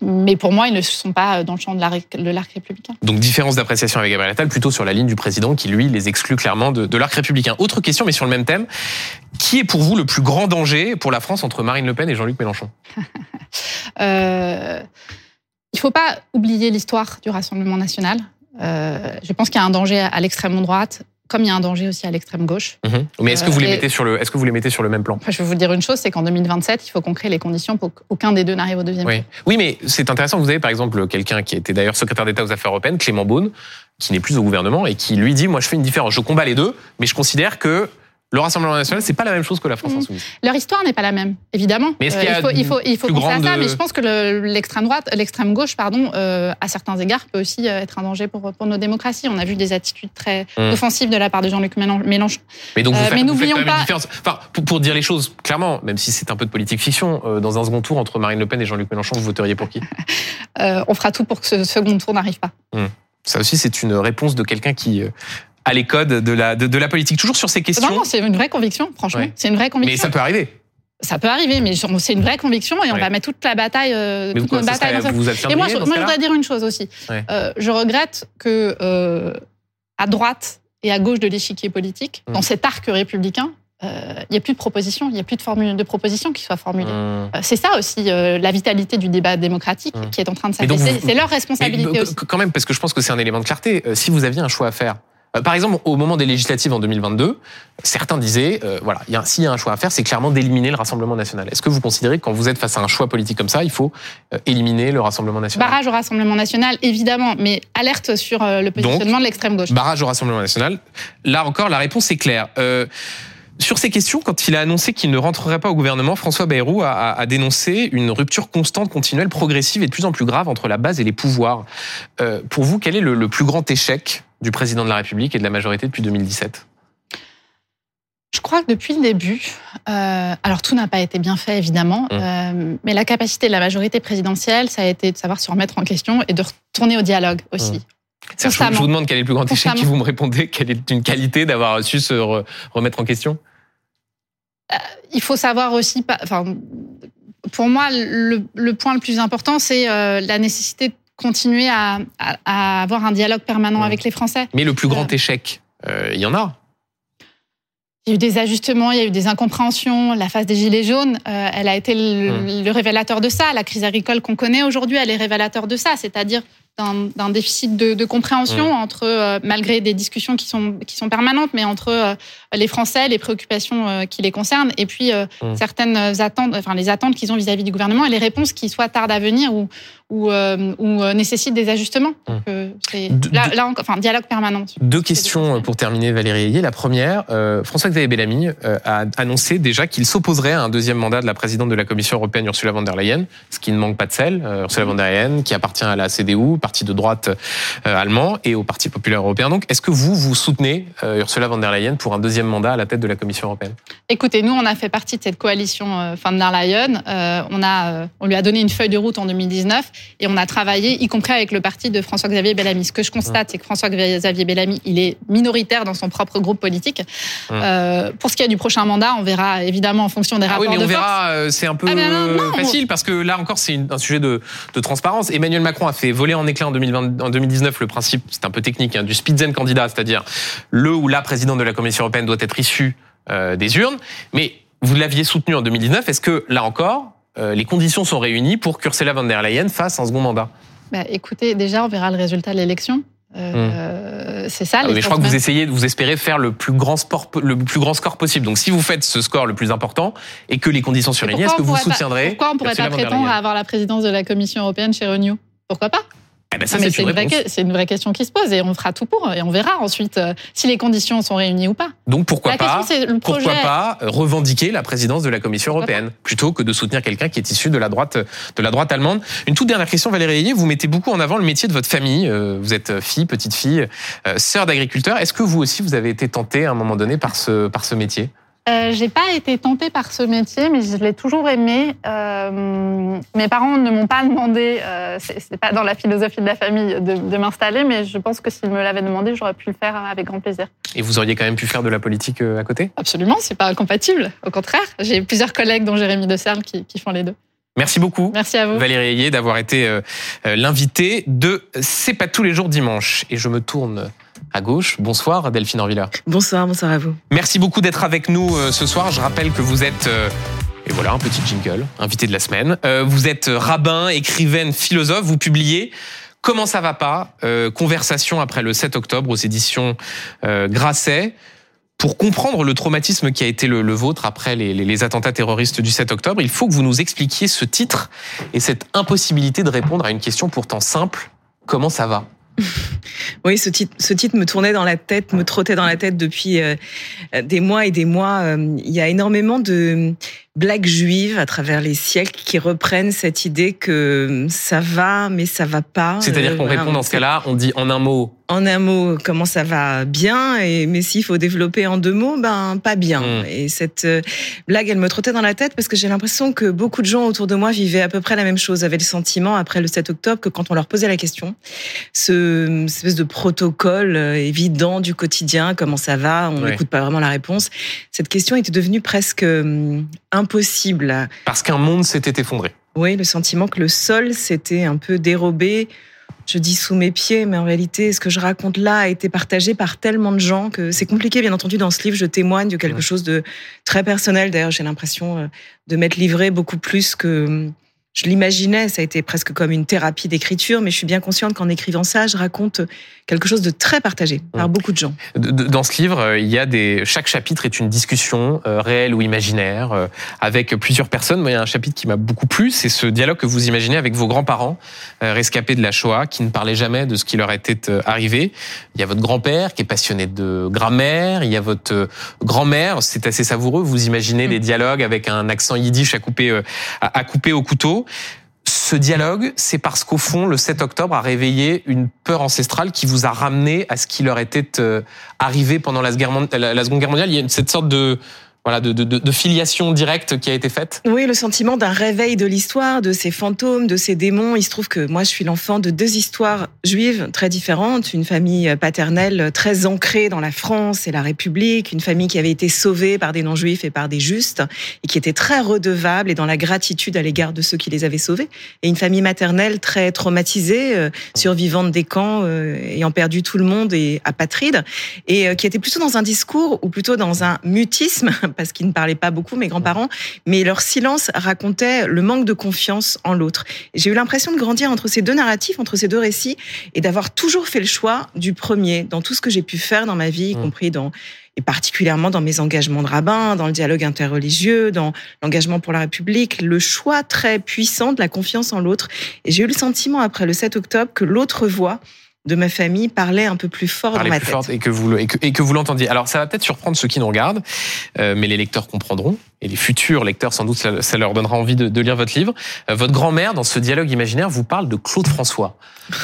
Mais pour moi, ils ne sont pas dans le champ de l'arc républicain. Donc, différence d'appréciation avec Gabriel Attal, plutôt sur la ligne du président qui, lui, les exclut clairement de, de l'arc républicain. Autre question, mais sur le même thème. Qui est pour vous le plus grand danger pour la France entre Marine Le Pen et Jean-Luc Mélenchon euh, Il ne faut pas oublier l'histoire du Rassemblement national. Euh, je pense qu'il y a un danger à l'extrême droite, comme il y a un danger aussi à l'extrême gauche. Mmh. Mais est-ce que vous les mettez sur le, est-ce que vous les mettez sur le même plan? Enfin, Je vais vous dire une chose, c'est qu'en 2027, il faut qu'on crée les conditions pour qu'aucun des deux n'arrive au deuxième. Oui, oui, mais c'est intéressant. Vous avez par exemple quelqu'un qui était d'ailleurs secrétaire d'État aux Affaires européennes, Clément Beaune, qui n'est plus au gouvernement et qui lui dit, moi, je fais une différence. Je combats les deux, mais je considère que le Rassemblement national, c'est pas la même chose que la France insoumise. Mmh. Leur histoire n'est pas la même, évidemment. Mais euh, il faut, il faut, il faut penser à ça, mais je pense que l'extrême droite, l'extrême gauche, pardon, euh, à certains égards, peut aussi être un danger pour, pour nos démocraties. On a vu des attitudes très mmh. offensives de la part de Jean-Luc Mélenchon. Mais donc, vous euh, n'oublions pas. Enfin, pour, pour, dire les choses clairement, même si c'est un peu de politique fiction, euh, dans un second tour entre Marine Le Pen et Jean-Luc Mélenchon, vous voteriez pour qui? On fera tout pour que ce second tour n'arrive pas. Mmh. Ça aussi, c'est une réponse de quelqu'un qui à les codes de la, de, de, la politique. Toujours sur ces questions. Non, non c'est une vraie conviction, franchement. Ouais. C'est une vraie conviction. Mais ça peut arriver. Ça peut arriver, mais c'est une vraie conviction et on ouais. va mettre toute la bataille. Euh, mais toute vous, notre bataille serait, vous, vous et moi, je, moi je voudrais dire une chose aussi. Ouais. Euh, je regrette que euh, à droite et à gauche de l'échiquier politique, mmh. dans cet arc républicain, il euh, n'y a plus de propositions, il n'y a plus de formule de propositions qui soient formulées. Mmh. c'est ça aussi la vitalité du débat démocratique mmh. qui est en train de s'affaisser. C'est leur responsabilité mais, aussi. Quand même, parce que je pense que c'est un élément de clarté. si vous aviez un choix à faire, par exemple, au moment des législatives en 2022, certains disaient, euh, voilà, s'il y a un choix à faire, c'est clairement d'éliminer le Rassemblement national. Est-ce que vous considérez que quand vous êtes face à un choix politique comme ça, il faut euh, éliminer le Rassemblement national? Barrage au Rassemblement national, évidemment, mais alerte sur euh, le positionnement Donc, de l'extrême gauche. Barrage au Rassemblement national. Là encore, la réponse est claire. Sur ces questions, quand il a annoncé qu'il ne rentrerait pas au gouvernement, François Bayrou a, a, a, dénoncé une rupture constante, continuelle, progressive et de plus en plus grave entre la base et les pouvoirs. Euh, pour vous, quel est le, le plus grand échec du président de la République et de la majorité depuis 2017 je crois que depuis le début, euh, alors tout n'a pas été bien fait évidemment, mmh. euh, mais la capacité de la majorité présidentielle, ça a été de savoir se remettre en question et de retourner au dialogue aussi. Mmh. Je, je vous demande quel est le plus grand échec qui vous me répondez, quelle est une qualité d'avoir su se re, remettre en question? Euh, Il faut savoir aussi, enfin, pour moi, le, le, point le plus important, c'est euh, la nécessité de continuer à, à, à, avoir un dialogue permanent mmh. avec les Français. Mais le plus grand échec, euh, il y en a. Il y a eu des ajustements, il y a eu des incompréhensions. La phase des Gilets jaunes, euh, elle a été le, mmh. le, révélateur de ça. La crise agricole qu'on connaît aujourd'hui, elle est révélateur de ça. C'est-à-dire d'un déficit de, de compréhension mmh. entre, euh, malgré des discussions qui sont, qui sont permanentes, mais entre euh, les Français, les préoccupations euh, qui les concernent, et puis mmh. certaines attentes, enfin les attentes qu'ils ont vis-à-vis -vis du gouvernement et les réponses qui soit tardent à venir ou, ou, euh, ou euh, nécessitent des ajustements. Donc, euh, c'est- De- là, là encore, enfin, dialogue permanent. Deux questions pour terminer, Valérie Ayé. La première, euh, François-Xavier Bellamy euh, a annoncé déjà qu'il s'opposerait à un deuxième mandat de la présidente de la Commission européenne, Ursula von der Leyen, ce qui ne manque pas de sel. Euh, Ursula von der Leyen, qui appartient à la CDU, parti de droite euh, allemand, et au Parti populaire européen. Donc, est-ce que vous, vous soutenez euh, Ursula von der Leyen pour un deuxième mandat à la tête de la Commission européenne? Écoutez, nous, on a fait partie de cette coalition euh, von der Leyen. Euh, on, a, euh, on lui a donné une feuille de route en 2019 et on a travaillé, y compris avec le parti de François-Xavier Bellamy. Ce que je constate, c'est que François-Xavier Bellamy, il est minoritaire dans son propre groupe politique. Hum. Euh, pour ce qui est du prochain mandat, on verra évidemment en fonction des Ah rapports oui, mais on de verra, euh, c'est un peu Ah, mais non, non, facile parce que là encore, c'est un sujet de, de transparence. Emmanuel Macron a fait voler en éclat en, 2020, en 2019 le principe, c'est un peu technique, hein, du Spitzenkandidat, c'est-à-dire le ou la présidente de la Commission européenne doit être issu euh, des urnes. Mais vous l'aviez soutenu en 2019. Est-ce que là encore, euh, les conditions sont réunies pour qu'Ursula von der Leyen fasse un second mandat Bah, écoutez, déjà, on verra le résultat de l'élection. Euh, C'est ça. Ah mais je crois que vous essayez, vous espérez faire le plus grand sport, le plus grand score possible. Donc, si vous faites ce score le plus important et que les conditions sont réunies, est-ce que vous pas- soutiendrez Pourquoi on pourrait Ursula pas prétendre à avoir la présidence de la Commission européenne chez Renew? Pourquoi pas? Eh ben, ça, mais c'est une une, vraie, question qui se pose et on fera tout pour et on verra ensuite euh, si les conditions sont réunies ou pas. Donc pourquoi la pas question, c'est le projet. pourquoi pas euh, revendiquer la présidence de la Commission Pourquoi européenne plutôt que de soutenir quelqu'un qui est issu de la droite de la droite allemande. Une toute dernière question Valérie Ayé, vous mettez beaucoup en avant le métier de votre famille, Euh, vous êtes fille, petite fille, sœur d'agriculteur. Est-ce que vous aussi vous avez été tentée à un moment donné par ce par ce métier? Euh, j'ai pas été tentée par ce métier, mais je l'ai toujours aimé. Euh, mes parents ne m'ont pas demandé, euh, c'est pas dans la philosophie de la famille, de, de m'installer, mais je pense que s'ils me l'avaient demandé, j'aurais pu le faire avec grand plaisir. Et vous auriez quand même pu faire de la politique euh, à côté? Absolument, c'est pas incompatible. Au contraire, j'ai plusieurs collègues, dont Jérémy De Serle, qui, qui font les deux. Merci beaucoup. Merci à vous. Valérie Ayé d'avoir été l'invité de C'est pas tous les jours dimanche. Et je me tourne à gauche. Bonsoir Delphine Orviller. Bonsoir, bonsoir à vous. Merci beaucoup d'être avec nous euh, ce soir. Je rappelle que vous êtes, euh, et voilà, un petit jingle, invité de la semaine. Euh, vous êtes rabbin, écrivaine, philosophe. Vous publiez Comment ça va pas Conversation après le 7 octobre aux éditions Grasset. Pour comprendre le traumatisme qui a été le, le vôtre après les, les- les attentats terroristes du 7 octobre, il faut que vous nous expliquiez ce titre et cette impossibilité de répondre à une question pourtant simple. Comment ça va? Oui, ce titre, me tournait dans la tête, me trottait dans la tête depuis euh, des mois et des mois. Euh, Il y a énormément de blagues juives à travers les siècles qui reprennent cette idée que ça va, mais ça va pas. C'est-à-dire Euh, qu'on voilà, répond dans ce cas-là, on dit en un mot En un mot, comment ça va bien, et mais s'il faut développer en deux mots, ben pas bien. Mm. Et cette euh, blague, elle me trottait dans la tête parce que j'ai l'impression que beaucoup de gens autour de moi vivaient à peu près la même chose, avaient le sentiment après le 7 octobre que quand on leur posait la question, ce espèce de protocole euh, évident du quotidien, comment ça va, on n'écoute pas vraiment la réponse. Cette question était devenue presque euh, impossible. parce qu'un monde s'était effondré. oui, le sentiment que le sol s'était un peu dérobé. Je dis sous mes pieds, mais en réalité, ce que je raconte là a été partagé par tellement de gens que c'est compliqué. Bien entendu, dans ce livre, je témoigne de quelque Ouais. chose de très personnel. D'ailleurs, j'ai l'impression euh, de m'être livré beaucoup plus que je l'imaginais. Ça a été presque comme une thérapie d'écriture, mais je suis bien consciente qu'en écrivant ça, je raconte quelque chose de très partagé par Ouais. beaucoup de gens. Dans ce livre, euh, il y a des chaque chapitre est une discussion euh, réelle ou imaginaire euh, avec plusieurs personnes. Moi, il y a un chapitre qui m'a beaucoup plu, c'est ce dialogue que vous imaginez avec vos grands-parents euh, rescapés de la Shoah, qui ne parlaient jamais de ce qui leur était arrivé. Il y a votre grand-père qui est passionné de grammaire. Il y a votre grand-mère. C'est assez savoureux. Vous imaginez Mm. des dialogues avec un accent yiddish à couper à, à couper au couteau. Ce dialogue, c'est parce qu'au fond, le 7 octobre a réveillé une peur ancestrale qui vous a ramené à ce qui leur était euh, arrivé pendant la, Seconde Guerre mondiale. Il y a cette sorte de, voilà, de, de, de- filiation directe qui a été faite. Oui, le sentiment d'un réveil de l'histoire, de ces fantômes, de ces démons. Il se trouve que moi, je suis l'enfant de deux histoires juives très différentes. Une famille paternelle très ancrée dans la France et la République. Une famille qui avait été sauvée par des non-juifs et par des justes et qui était très redevable et dans la gratitude à l'égard de ceux qui les avaient sauvés. Et une famille maternelle très traumatisée, euh, survivante des camps, euh, ayant perdu tout le monde et apatride. Et euh, qui était plutôt dans un discours ou plutôt dans un mutisme parce qu'ils ne parlaient pas beaucoup, mes grands-parents, mais leur silence racontait le manque de confiance en l'autre. J'ai eu l'impression de grandir entre ces deux narratifs, entre ces deux récits, et d'avoir toujours fait le choix du premier dans tout ce que j'ai pu faire dans ma vie, y Mm. compris dans et particulièrement dans mes engagements de rabbin, dans le dialogue interreligieux, dans l'engagement pour la République, le choix très puissant de la confiance en l'autre. Et j'ai eu le sentiment après le 7 octobre que l'autre voix de ma famille parlait un peu plus fort dans ma tête. et que vous et que, vous l'entendiez. Alors ça va peut-être surprendre ceux qui nous regardent, euh, mais les lecteurs comprendront et les futurs lecteurs sans doute ça, leur donnera envie de, lire votre livre. Euh, votre grand-mère dans ce dialogue imaginaire vous parle de Claude François.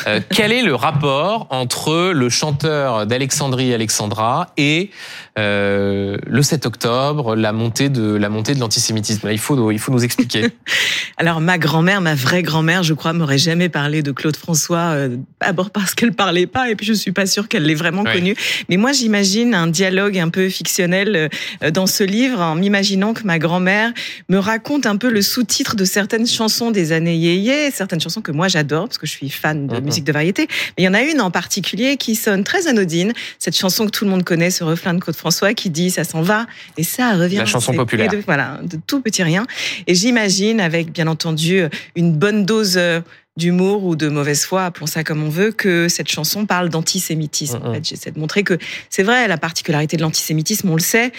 Euh, quel est le rapport entre le chanteur d'Alexandrie Alexandra et le 7 octobre, la montée de la montée de l'antisémitisme? Il faut il faut nous expliquer. Alors ma grand-mère, ma vraie grand-mère, je crois, m'aurait jamais parlé de Claude François. D'abord parce qu'elle parlait pas et puis je suis pas sûre qu'elle l'ait vraiment connu. Mais moi, j'imagine un dialogue un peu fictionnel euh, dans ce livre en m'imaginant que ma grand-mère me raconte un peu le sous-titre de certaines chansons des années yéyé, certaines chansons que moi j'adore parce que je suis fan de musique de variété. Mais il y en a une en particulier qui sonne très anodine, cette chanson que tout le monde connaît, ce refrain de Claude François qui dit ça s'en va et ça revient. La chanson populaire. voilà, de tout petit rien. Et j'imagine avec bien entendu une bonne dose euh, d'humour ou de mauvaise foi, appelons ça comme on veut, que cette chanson parle d'antisémitisme. En fait, j'essaie de montrer que c'est vrai, la particularité de l'antisémitisme, on le sait,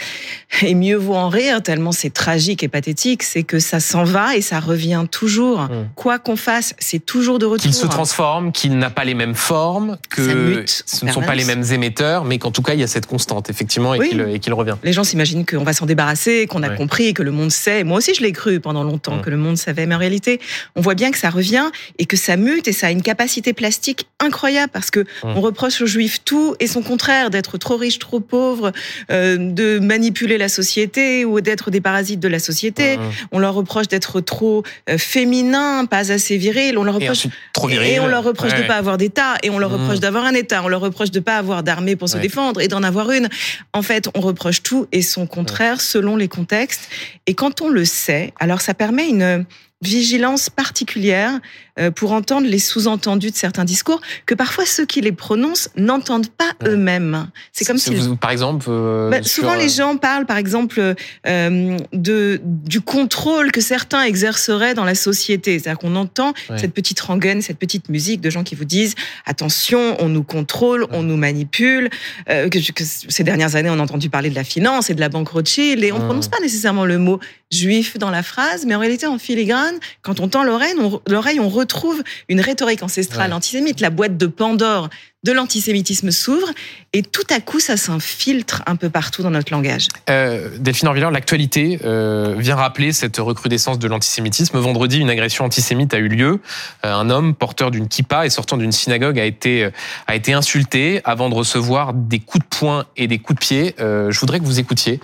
et mieux vaut en rire, tellement c'est tragique et pathétique, c'est que ça s'en va et ça revient toujours. Quoi qu'on fasse, c'est toujours de retour. Qu'il se transforme, qu'il n'a pas les mêmes formes, que ce ne sont pas les mêmes émetteurs, mais qu'en tout cas, il y a cette constante, effectivement, et qu'il revient. Les gens s'imaginent qu'on va s'en débarrasser, qu'on a compris, que le monde sait. Moi aussi, je l'ai cru pendant longtemps, mm. que le monde savait, mais en réalité, on voit bien que ça revient et et que ça mute et ça a une capacité plastique incroyable parce que mmh. on reproche aux juifs tout et son contraire d'être trop riches, trop pauvres, euh, de manipuler la société ou d'être des parasites de la société. Mmh. On leur reproche d'être trop euh, féminins, pas assez virils. On leur reproche trop viril. et on leur reproche de pas avoir d'État et on leur reproche mmh. d'avoir un État. On leur reproche de pas avoir d'armée pour se défendre et d'en avoir une. En fait, on reproche tout et son contraire selon les contextes. Et quand on le sait, alors ça permet une vigilance particulière euh, pour entendre les sous-entendus de certains discours que parfois ceux qui les prononcent n'entendent pas eux-mêmes. C'est comme si par exemple euh, bah, souvent les euh, gens parlent par exemple de du contrôle que certains exerceraient dans la société. C'est-à-dire qu'on entend cette petite rengaine, cette petite musique de gens qui vous disent attention, on nous contrôle, on nous manipule. Que, ces dernières années, on a entendu parler de la finance et de la banque Rothschild et on ne prononce pas nécessairement le mot juif dans la phrase, mais en réalité en filigrane, quand on tend l'oreille, on, l'oreille, on retrouve une rhétorique ancestrale antisémite. La boîte de Pandore de l'antisémitisme s'ouvre et tout à coup ça s'infiltre un peu partout dans notre langage. Euh, Delphine Orvillard, l'actualité euh, vient rappeler cette recrudescence de l'antisémitisme. Vendredi, une agression antisémite a eu lieu. Euh, un homme porteur d'une kippa et sortant d'une synagogue a été, euh, a été insulté avant de recevoir des coups de poing et des coups de pied. je voudrais que vous écoutiez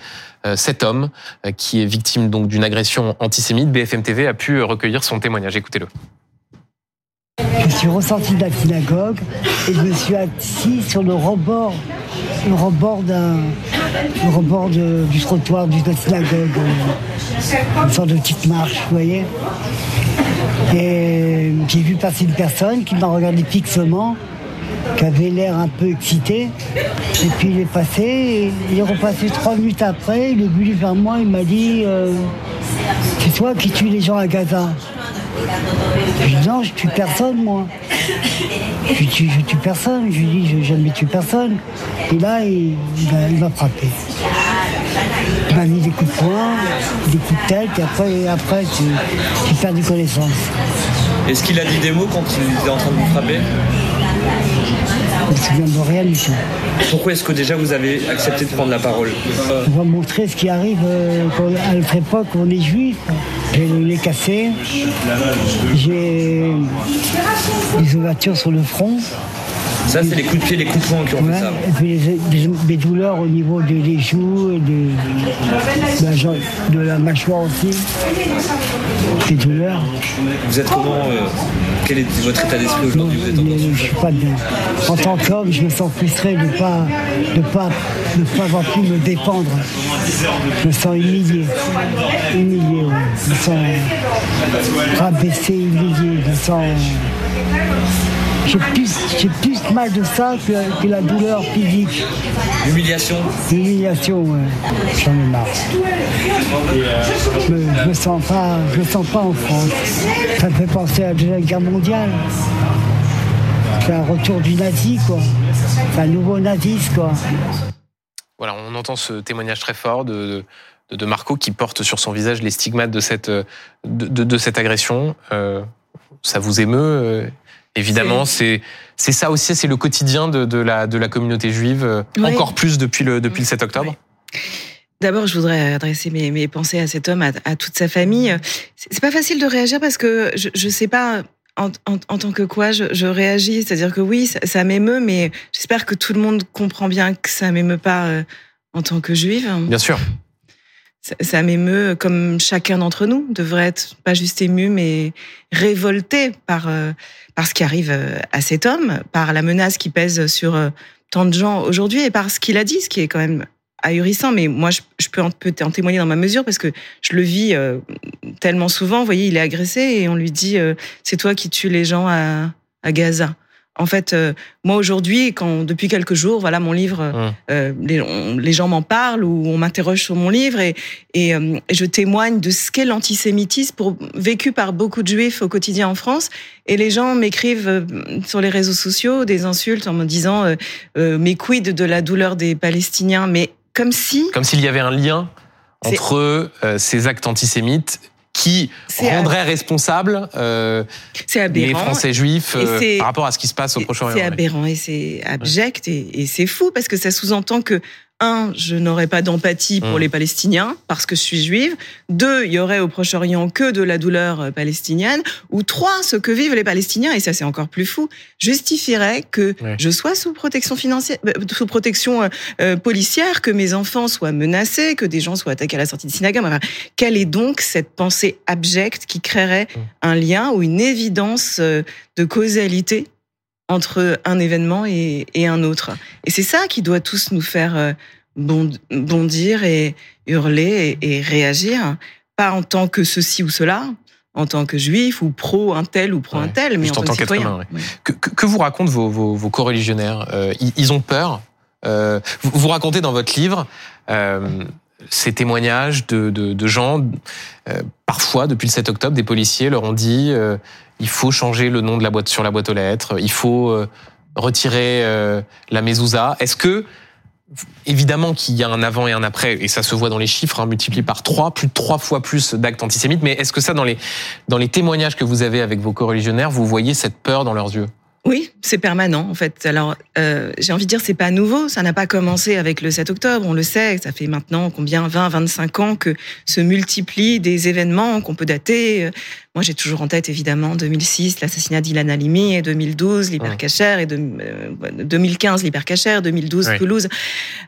cet homme qui est victime donc d'une agression antisémite. BFM TV a pu recueillir son témoignage. Écoutez-le. Je suis ressorti de la synagogue et je me suis assis sur le rebord, le rebord d'un, rebord du trottoir de la synagogue, une sorte de petite marche, vous voyez. Et j'ai vu passer une personne qui m'a regardé fixement, qui avait l'air un peu excité. Et puis il est passé, il est repassé trois minutes après, il est venu vers moi, il m'a dit euh, C'est toi qui tues les gens à Gaza. Je dis non, je tue personne, moi. Je tue, je tue personne. Je lui dis, je jamais tué personne. Et là, il, m'a frappé. Il m'a mis des coups de poing, des coups de tête, et après, après tu, perds du connaissance. Est-ce qu'il a dit des mots quand il était en train de vous frapper? Souviens de rien du tout. Pourquoi est-ce que déjà vous avez accepté de prendre la parole On va montrer ce qui arrive euh, à notre époque, on est juif. J'ai le nez cassé, j'ai des ouvertures sur le front. Ça, c'est les coups de pied, les coups de poing qui ont fait ça. Et puis des, douleurs au niveau des, joues, et de, la, mâchoire aussi. Des douleurs. Vous êtes comment euh, Quel est votre état d'esprit aujourd'hui Je ne suis pas bien. En tant qu'homme, je me sens frustré de ne pas, de pas, de pas avoir pu me défendre. Je me sens humilié. Humilié, Je me sens rabaissé, humilié. Je me sens. J'ai plus, j'ai plus mal de ça que, la douleur physique. L'humiliation L'humiliation, ouais. J'en ai marre. Je me, me sens pas, je me sens pas en France. Ça me fait penser à la Deuxième Guerre mondiale. C'est un retour du nazi, quoi. C'est un nouveau nazisme, quoi. Voilà, on entend ce témoignage très fort de, de, de Marco qui porte sur son visage les stigmates de cette, de, de, de cette agression. Euh, ça vous émeut euh, Évidemment, c'est c'est ça aussi, c'est le quotidien de, de, la, de la communauté juive, euh, encore plus depuis le, depuis le 7 octobre. D'abord, je voudrais adresser mes, mes pensées à cet homme, à, à toute sa famille. C'est c'est pas facile de réagir parce que je, je sais pas en, en, en tant que quoi je, je réagis. C'est-à-dire que oui, ça, ça m'émeut, mais j'espère que tout le monde comprend bien que ça m'émeut pas euh, en tant que juive. Bien sûr. Ça, ça m'émeut comme chacun d'entre nous devrait être pas juste ému, mais révolté par, euh, par ce qui arrive euh, à cet homme, par la menace qui pèse sur euh, tant de gens aujourd'hui et par ce qu'il a dit, ce qui est quand même ahurissant. Mais moi, je, peux, en, peux en témoigner dans ma mesure parce que je le vis euh, tellement souvent. Vous voyez, il est agressé et on lui dit euh, c'est toi qui tues les gens à, à Gaza. En fait, euh, moi aujourd'hui, quand depuis quelques jours, voilà, mon livre, euh, les, on- les gens m'en parlent ou on m'interroge sur mon livre et, et, euh, et je témoigne de ce qu'est l'antisémitisme pour, vécu par beaucoup de juifs au quotidien en France. Et les gens m'écrivent euh, sur les réseaux sociaux des insultes en me disant euh, euh, mais quid de la douleur des Palestiniens, mais comme si Comme s'il y avait un lien entre euh, ces actes antisémites qui C'est rendraient responsables euh, les. Français juifs euh, par rapport à ce qui se passe au Proche-Orient. C'est aberrant et c'est abject et, et c'est fou parce que ça sous-entend que un, je n'aurais pas d'empathie pour Mm. les Palestiniens parce que je suis juive. Deux, il y aurait au Proche-Orient que de la douleur euh, palestinienne. Ou trois, ce que vivent les Palestiniens et ça c'est encore plus fou, justifierait que Ouais. je sois sous protection financière, euh, sous protection euh, policière, que mes enfants soient menacés, que des gens soient attaqués à la sortie de synagogue. Enfin, quelle est donc cette pensée abjecte qui créerait Mm. un lien ou une évidence de causalité entre un événement et, et un autre. Et c'est ça qui doit tous nous faire euh, bond- bondir et hurler et, et réagir, pas en tant que ceci ou cela, en tant que juif ou pro un tel ou pro un Ouais, tel, mais en en tant tant que qu'être citoyen. humain, Que, que, que vous racontent vos, vos, vos co-religionnaires Euh, ils, ils ont peur euh, vous, vous racontez dans votre livre euh, ces témoignages de, de, de gens, parfois depuis le 7 octobre, des policiers leur ont dit il faut changer le nom de la boîte sur la boîte aux lettres, il faut euh, retirer euh, la mezouza. Est-ce que Évidemment qu'il y a un avant et un après, et ça se voit dans les chiffres, hein, multiplié par trois, plus de trois fois plus d'actes antisémites. Mais est-ce que ça, dans les, dans les témoignages que vous avez avec vos co-religionnaires, vous voyez cette peur dans leurs yeux? Oui, c'est permanent en fait. Alors, euh, j'ai envie de dire, c'est pas nouveau. Ça n'a pas commencé avec le 7 octobre. On le sait. Ça fait maintenant combien? 20, 25 ans que se multiplient des événements qu'on peut dater. Moi, j'ai toujours en tête évidemment 2006, l'assassinat d'Ilan Halimi, et 2012, l'hypercachère, et de, euh, 2015, l'hypercachère, 2012, Oui. Toulouse.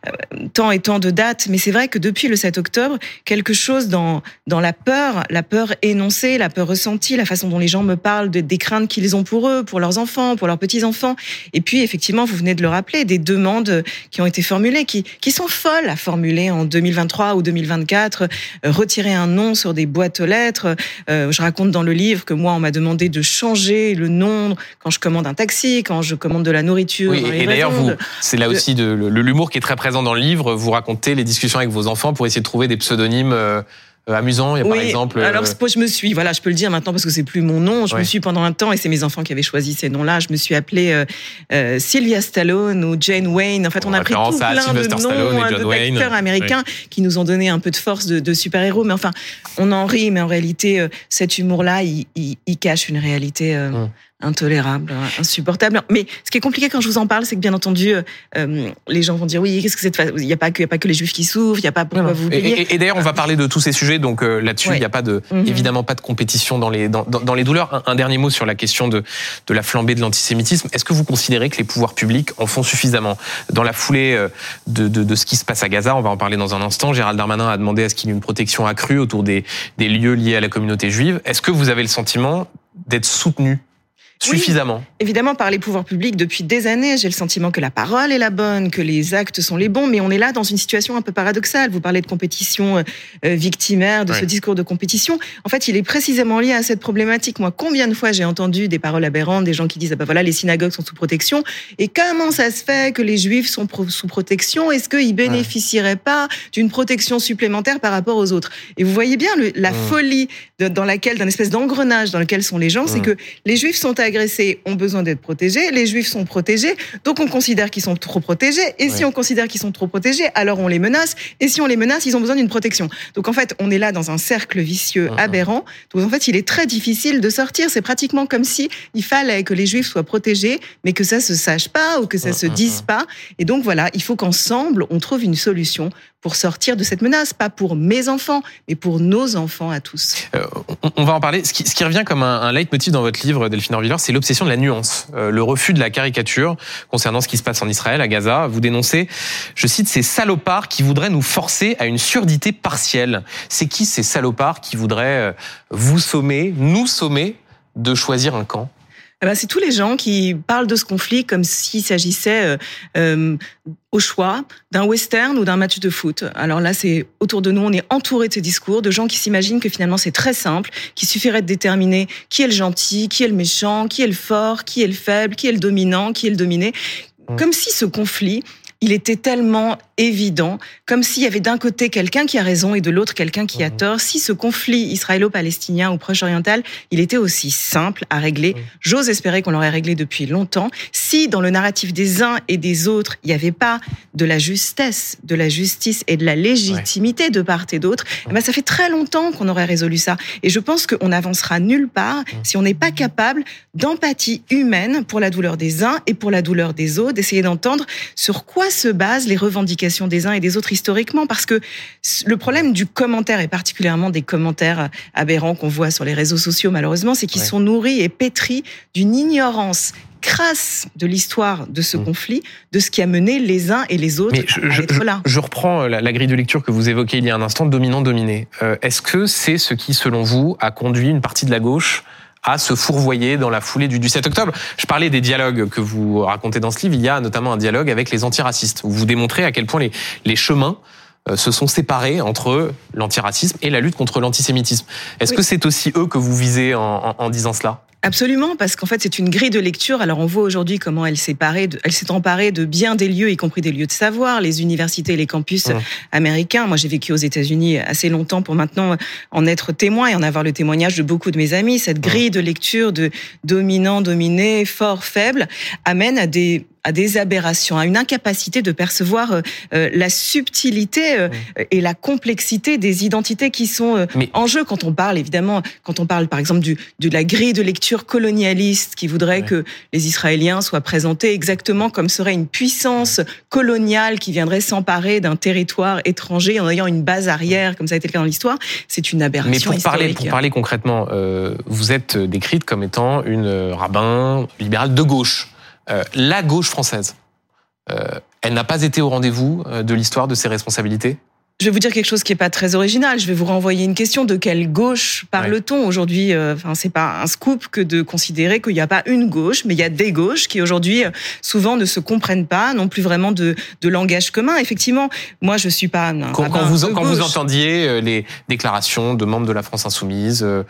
Euh, tant et tant de dates. Mais c'est vrai que depuis le 7 octobre, quelque chose dans dans la peur, la peur énoncée, la peur ressentie, la façon dont les gens me parlent de, des craintes qu'ils ont pour eux, pour leurs enfants, pour leurs petits-enfants. Et puis, effectivement, vous venez de le rappeler, des demandes qui ont été formulées, qui, qui sont folles à formuler en 2023 ou 2024. Euh, retirer un nom sur des boîtes aux lettres. Euh, je raconte dans le livre que moi, on m'a demandé de changer le nom quand je commande un taxi, quand je commande de la nourriture. Oui, et d'ailleurs, vous, c'est là aussi de, l'humour qui est très présent dans le livre. Vous racontez les discussions avec vos enfants pour essayer de trouver des pseudonymes euh, euh, amusants. Il y a par exemple. alors euh, moi, je me suis, voilà, je peux le dire maintenant parce que c'est plus mon nom. Je Ouais. me suis pendant un temps, et c'est mes enfants qui avaient choisi ces noms-là. Je me suis appelée euh, Sylvia Stallone ou Jane Wayne. En fait, on a pris tout plein de noms hein, d'acteurs américains qui nous ont donné un peu de force de, de super-héros. Mais enfin, on en rit, mais en réalité, cet humour-là, il, il- il cache une réalité. euh, Mm. Intolérable, euh, insupportable. Mais ce qui est compliqué quand je vous en parle, c'est que bien entendu, euh, euh, les gens vont dire oui, qu'est-ce que c'est de Il n'y a pas que, y a pas que les juifs qui souffrent, il n'y a pas pourquoi vous Et, et- et d'ailleurs, on va parler de tous ces sujets, donc euh, là-dessus, il Ouais. n'y a pas de, Mhm. évidemment pas de compétition dans les, dans, dans- dans les douleurs. Un, un dernier mot sur la question de, de la flambée de l'antisémitisme. Est-ce que vous considérez que les pouvoirs publics en font suffisamment? Dans la foulée euh, de, de, de ce qui se passe à Gaza, on va en parler dans un instant, Gérald Darmanin a demandé à ce qu'il y ait une protection accrue autour des, des lieux liés à la communauté juive. Est-ce que vous avez le sentiment d'être soutenu Oui. suffisamment Évidemment, par les pouvoirs publics, depuis des années, j'ai le sentiment que la parole est la bonne, que les actes sont les bons, mais on est là dans une situation un peu paradoxale. Vous parlez de compétition euh, euh, victimaire, de ce discours de compétition. En fait, il est précisément lié à cette problématique. Moi, combien de fois j'ai entendu des paroles aberrantes, des gens qui disent, ah ben voilà, les synagogues sont sous protection, et comment ça se fait que les juifs sont pro- sous protection? Est-ce qu'ils bénéficieraient pas d'une protection supplémentaire par rapport aux autres? Et vous voyez bien le- la Mm. folie de- dans laquelle, d'un espèce d'engrenage dans lequel sont les gens, c'est Mm. que les juifs sont agressés agressés ont besoin d'être protégés, les juifs sont protégés, donc on considère qu'ils sont trop protégés, et si on considère qu'ils sont trop protégés, alors on les menace, et si on les menace, ils ont besoin d'une protection. Donc en fait, on est là dans un cercle vicieux Mhm. aberrant, donc en fait, il est très difficile de sortir. C'est pratiquement comme si il fallait que les juifs soient protégés, mais que ça se sache pas ou que ça se dise pas. Et donc voilà, il faut qu'ensemble, on trouve une solution pour sortir de cette menace, pas pour mes enfants, mais pour nos enfants à tous. Euh, on, va en parler. Ce qui, ce qui revient comme un, un leitmotiv dans votre livre, Delphine Orviller, c'est l'obsession de la nuance, euh, le refus de la caricature concernant ce qui se passe en Israël, à Gaza. Vous dénoncez, je cite, ces salopards qui voudraient nous forcer à une surdité partielle. C'est qui ces salopards qui voudraient euh, vous sommer, nous sommer de choisir un camp? Eh ben, c'est tous les gens qui parlent de ce conflit comme s'il s'agissait euh, euh, au choix d'un western ou d'un match de foot. Alors là, c'est autour de nous, on est entouré de ces discours, de gens qui s'imaginent que finalement c'est très simple, qu'il suffirait de déterminer qui est le gentil, qui est le méchant, qui est le fort, qui est le faible, qui est le dominant, qui est le dominé. Comme si ce conflit, il était tellement évident, comme s'il y avait d'un côté quelqu'un qui a raison et de l'autre quelqu'un qui a tort. Si ce conflit israélo-palestinien ou proche-oriental, il était aussi simple à régler, j'ose espérer qu'on l'aurait réglé depuis longtemps. Si dans le narratif des uns et des autres, il n'y avait pas de la justesse, de la justice et de la légitimité de part et d'autre, eh ben ça fait très longtemps qu'on aurait résolu ça. Et je pense qu'on n'avancera nulle part si on n'est pas capable d'empathie humaine pour la douleur des uns et pour la douleur des autres, d'essayer d'entendre sur quoi se basent les revendications des uns et des autres historiquement, parce que le problème du commentaire, et particulièrement des commentaires aberrants qu'on voit sur les réseaux sociaux, malheureusement, c'est qu'ils Ouais. sont nourris et pétris d'une ignorance crasse de l'histoire de ce Mm. conflit, de ce qui a mené les uns et les autres je, à je- être là. je reprends euh, la, la grille de lecture que vous évoquez il y a un instant, dominant-dominé. Euh, Est-ce que c'est ce qui, selon vous, a conduit une partie de la gauche à se fourvoyer dans la foulée du, du 7 octobre Je parlais des dialogues que vous racontez dans ce livre. Il y a notamment un dialogue avec les antiracistes, où vous démontrez à quel point les, les chemins euh, se sont séparés entre l'antiracisme et la lutte contre l'antisémitisme. Est-ce Oui. que c'est aussi eux que vous visez en, en- en disant cela? Absolument, parce qu'en fait, c'est une grille de lecture. Alors, on voit aujourd'hui comment elle s'est elle s'est emparée de bien des lieux, y compris des lieux de savoir, les universités et les campus Mmh. américains. Moi, j'ai vécu aux États-Unis assez longtemps pour maintenant en être témoin et en avoir le témoignage de beaucoup de mes amis. Cette grille de lecture de dominant, dominé, fort, faible amène à des à des aberrations, à une incapacité de percevoir euh, euh, la subtilité euh, et la complexité des identités qui sont euh, Mais- en jeu. Quand on parle évidemment quand on parle par exemple du, de la grille de lecture colonialiste qui voudrait que les Israéliens soient présentés exactement comme serait une puissance coloniale qui viendrait s'emparer d'un territoire étranger en ayant une base arrière comme ça a été le cas dans l'histoire, c'est une Mais aberration pour parler, pour parler concrètement, euh, vous êtes décrite comme étant une rabbin libérale de gauche. Euh, la gauche française, euh, elle n'a pas été au rendez-vous euh, de l'histoire de ses responsabilités Je vais vous dire quelque chose qui est pas très original. Je vais vous renvoyer une question. De quelle gauche parle-t-on aujourd'hui Enfin, c'est pas un scoop que de considérer qu'il n'y a pas une gauche, mais il y a des gauches qui aujourd'hui souvent ne se comprennent pas, n'ont plus vraiment de, de langage commun. Effectivement, moi je suis pas un Quand, vous, de quand vous gauche. entendiez les déclarations de membres de la France insoumise euh,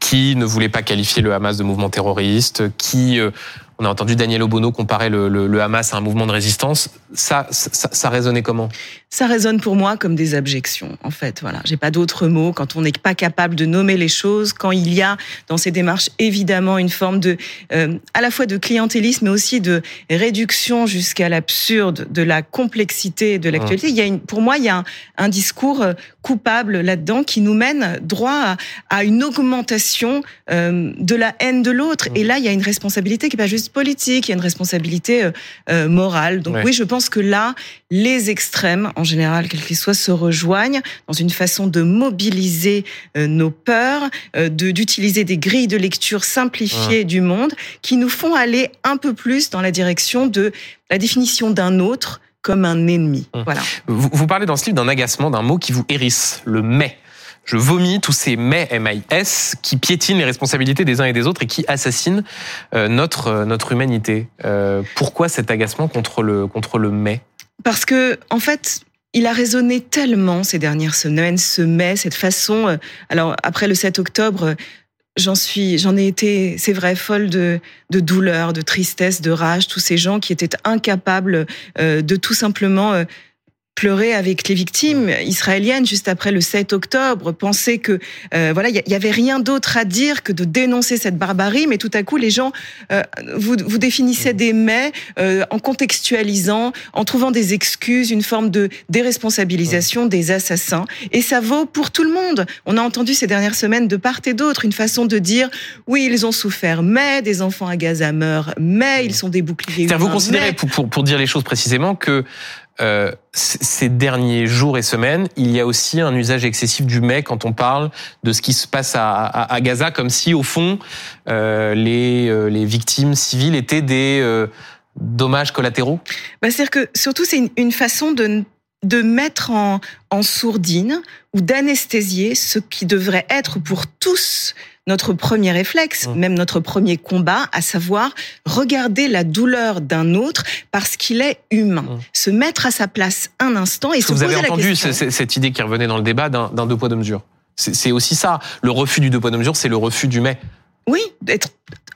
qui ne voulaient pas qualifier le Hamas de mouvement terroriste, qui... euh, on a entendu Daniel Obono comparer le, le- le Hamas à un mouvement de résistance. Ça, ça, ça résonnait comment? Ça résonne pour moi comme des abjections, en fait. Voilà, j'ai pas d'autres mots. Quand on n'est pas capable de nommer les choses, quand il y a dans ces démarches évidemment une forme de, euh, à la fois de clientélisme, mais aussi de réduction jusqu'à l'absurde de la complexité de l'actualité. Il y a une, pour moi, il y a un, un discours euh, coupable là-dedans qui nous mène droit à, à une augmentation euh, de la haine de l'autre. Et là, il y a une responsabilité qui est pas juste politique, il y a une responsabilité euh, euh, morale. Donc Ouais. oui, je pense que là, les extrêmes, en général, quels qu'ils soient, se rejoignent dans une façon de mobiliser euh, nos peurs, euh, de d'utiliser des grilles de lecture simplifiées du monde qui nous font aller un peu plus dans la direction de la définition d'un autre comme un ennemi. Hum. Voilà. Vous, vous parlez dans ce livre d'un agacement, d'un mot qui vous hérisse, le mais. Je vomis tous ces mais M-I-S qui piétinent les responsabilités des uns et des autres et qui assassinent euh, notre, euh, notre humanité. Euh, pourquoi cet agacement contre le, contre le mais? Parce que, en fait, il a résonné tellement ces dernières semaines, ce mai, cette façon. Alors, après le 7 octobre, j'en suis, j'en ai été, c'est vrai, folle de, de douleur, de tristesse, de rage. Tous ces gens qui étaient incapables euh, de tout simplement euh, pleurer avec les victimes israéliennes juste après le 7 octobre, penser que euh, voilà, il y, avait rien d'autre à dire que de dénoncer cette barbarie, mais tout à coup les gens euh, vous, vous définissaient des mets euh, en contextualisant, en trouvant des excuses, une forme de déresponsabilisation des assassins, et ça vaut pour tout le monde. On a entendu ces dernières semaines de part et d'autre une façon de dire oui, ils ont souffert, mais des enfants à Gaza meurent, mais ils sont des boucliers. Vous considérez, pour, pour, pour dire les choses précisément, que euh, ces derniers jours et semaines, il y a aussi un usage excessif du mais quand on parle de ce qui se passe à, Gaza, comme si au fond euh, les, euh, les victimes civiles étaient des dommages collatéraux. Bah, C'est-à-dire que surtout c'est une, façon de de mettre en sourdine ou d'anesthésier ce qui devrait être pour tous notre premier réflexe, mmh. même notre premier combat, à savoir regarder la douleur d'un autre parce qu'il est humain, mmh. se mettre à sa place un instant et se vous poser avez la entendu question. cette idée qui revenait dans le débat d'un deux poids deux mesures. C'est aussi ça. Le refus du deux poids deux mesures, c'est le refus du mais. Oui, d'être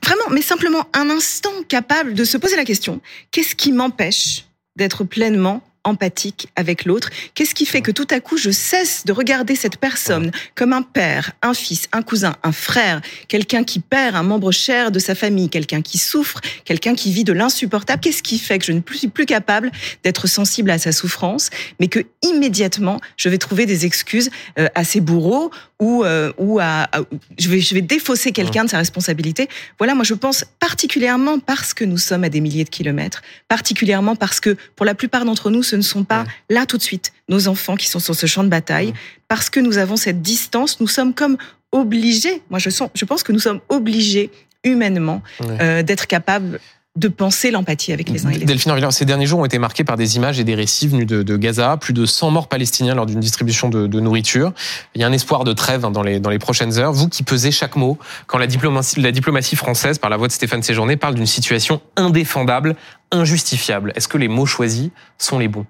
vraiment, mais simplement un instant capable de se poser la question qu'est-ce qui m'empêche d'être pleinement empathique avec l'autre Qu'est-ce qui fait que tout à coup je cesse de regarder cette personne comme un père, un fils, un cousin, un frère, quelqu'un qui perd un membre cher de sa famille, quelqu'un qui souffre, quelqu'un qui vit de l'insupportable? Qu'est-ce qui fait que je ne suis plus capable d'être sensible à sa souffrance, mais que immédiatement je vais trouver des excuses euh, à ses bourreaux ou euh, ou à, je vais je vais défausser quelqu'un de sa responsabilité? Voilà, moi je pense particulièrement parce que nous sommes à des milliers de kilomètres, particulièrement parce que pour la plupart d'entre nous, ce ne sont pas là tout de suite nos enfants qui sont sur ce champ de bataille, parce que nous avons cette distance, nous sommes comme obligés. Moi, je sens, je pense que nous sommes obligés humainement euh, d'être capables de penser l'empathie avec les uns et les autres. Delphine ces derniers jours ont été marqués par des images et des récits venus de, Gaza. Plus de 100 morts palestiniens lors d'une distribution de, nourriture. Il y a un espoir de trêve dans les, dans les prochaines heures. Vous qui pesez chaque mot, quand la diplomatie, la diplomatie française, par la voix de Stéphane Séjourné, parle d'une situation indéfendable, injustifiable, est-ce que les mots choisis sont les bons?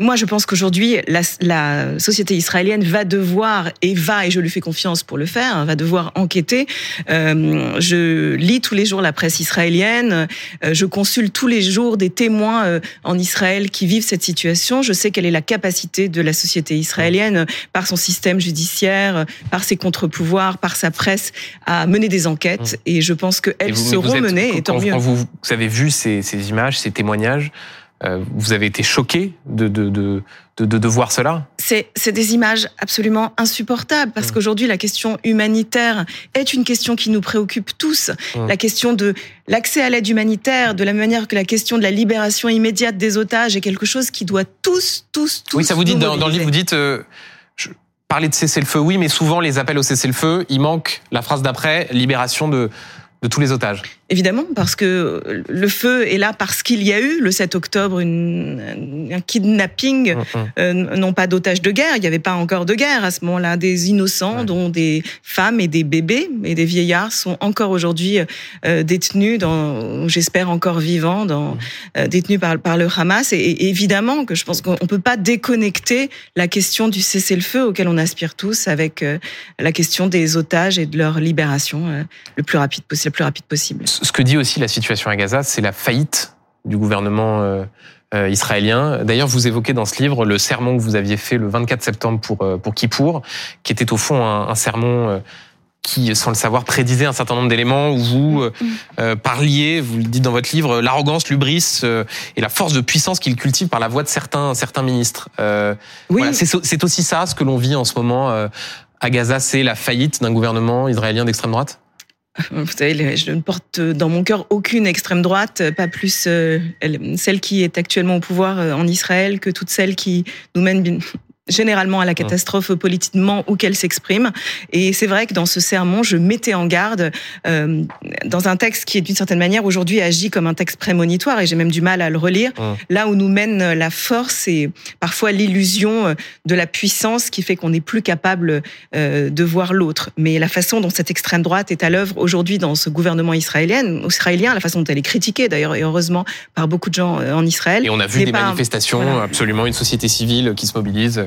Moi, je pense qu'aujourd'hui, la, la société israélienne va devoir, et va, et je lui fais confiance pour le faire, hein, va devoir enquêter. Euh, je lis tous les jours la presse israélienne, euh, je consulte tous les jours des témoins euh, en Israël qui vivent cette situation. Je sais quelle est la capacité de la société israélienne, par son système judiciaire, par ses contre-pouvoirs, par sa presse, à mener des enquêtes. Et je pense qu'elles seront vous êtes- menées, et quand, mieux. vous, vous avez vu ces, ces images, ces témoignages, vous avez été choqué de, de, de, de, voir cela C'est c'est des images absolument insupportables parce Mm. qu'aujourd'hui la question humanitaire est une question qui nous préoccupe tous. Mm. La question de l'accès à l'aide humanitaire, de la même manière que la question de la libération immédiate des otages est quelque chose qui doit tous, tous, tous. Oui, ça vous dit dans, dans le livre, vous dites euh, je, parler de cessez-le-feu, oui, mais souvent les appels au cessez-le-feu, il manque la phrase d'après libération de de tous les otages. Évidemment, parce que le feu est là parce qu'il y a eu le 7 octobre une, un kidnapping Hum, hum. euh, non pas d'otages de guerre, il n'y avait pas encore de guerre à ce moment-là, des innocents dont des femmes et des bébés et des vieillards sont encore aujourd'hui euh, détenus, dans, j'espère encore vivants, dans, euh, détenus par, par le Hamas. Et, et évidemment que je pense qu'on ne peut pas déconnecter la question du cessez-le-feu auquel on aspire tous avec euh, la question des otages et de leur libération euh, le plus rapide possible, le plus rapide possible. Ce que dit aussi la situation à Gaza, c'est la faillite du gouvernement euh, euh, israélien. D'ailleurs, vous évoquez dans ce livre le sermon que vous aviez fait le 24 septembre pour euh, pour Kippour, qui était au fond un, un sermon euh, qui, sans le savoir, prédisait un certain nombre d'éléments où vous euh, euh, parliez, vous le dites dans votre livre, l'arrogance, l'ubris euh, et la force de puissance qu'il cultive par la voix de certains certains ministres. Euh, Oui, voilà, c'est c'est aussi ça ce que l'on vit en ce moment euh, à Gaza, c'est la faillite d'un gouvernement israélien d'extrême droite? Vous savez, je ne porte dans mon cœur aucune extrême droite, pas plus euh, elle- celle qui est actuellement au pouvoir euh, en Israël que toutes celles qui nous mènent généralement à la catastrophe politiquement où qu'elle s'exprime. Et c'est vrai que dans ce sermon, je mettais en garde euh, dans un texte qui est d'une certaine manière aujourd'hui agi comme un texte prémonitoire et j'ai même du mal à le relire. Hum. Là où nous mène la force et parfois l'illusion euh, de la puissance qui fait qu'on n'est plus capable euh, de voir l'autre. Mais la façon dont cette extrême droite est à l'œuvre aujourd'hui dans ce gouvernement israélien, israélien, la façon dont elle est critiquée d'ailleurs et heureusement par beaucoup de gens euh, en Israël. Et on a vu des pas manifestations, voilà. absolument une société civile qui se mobilise.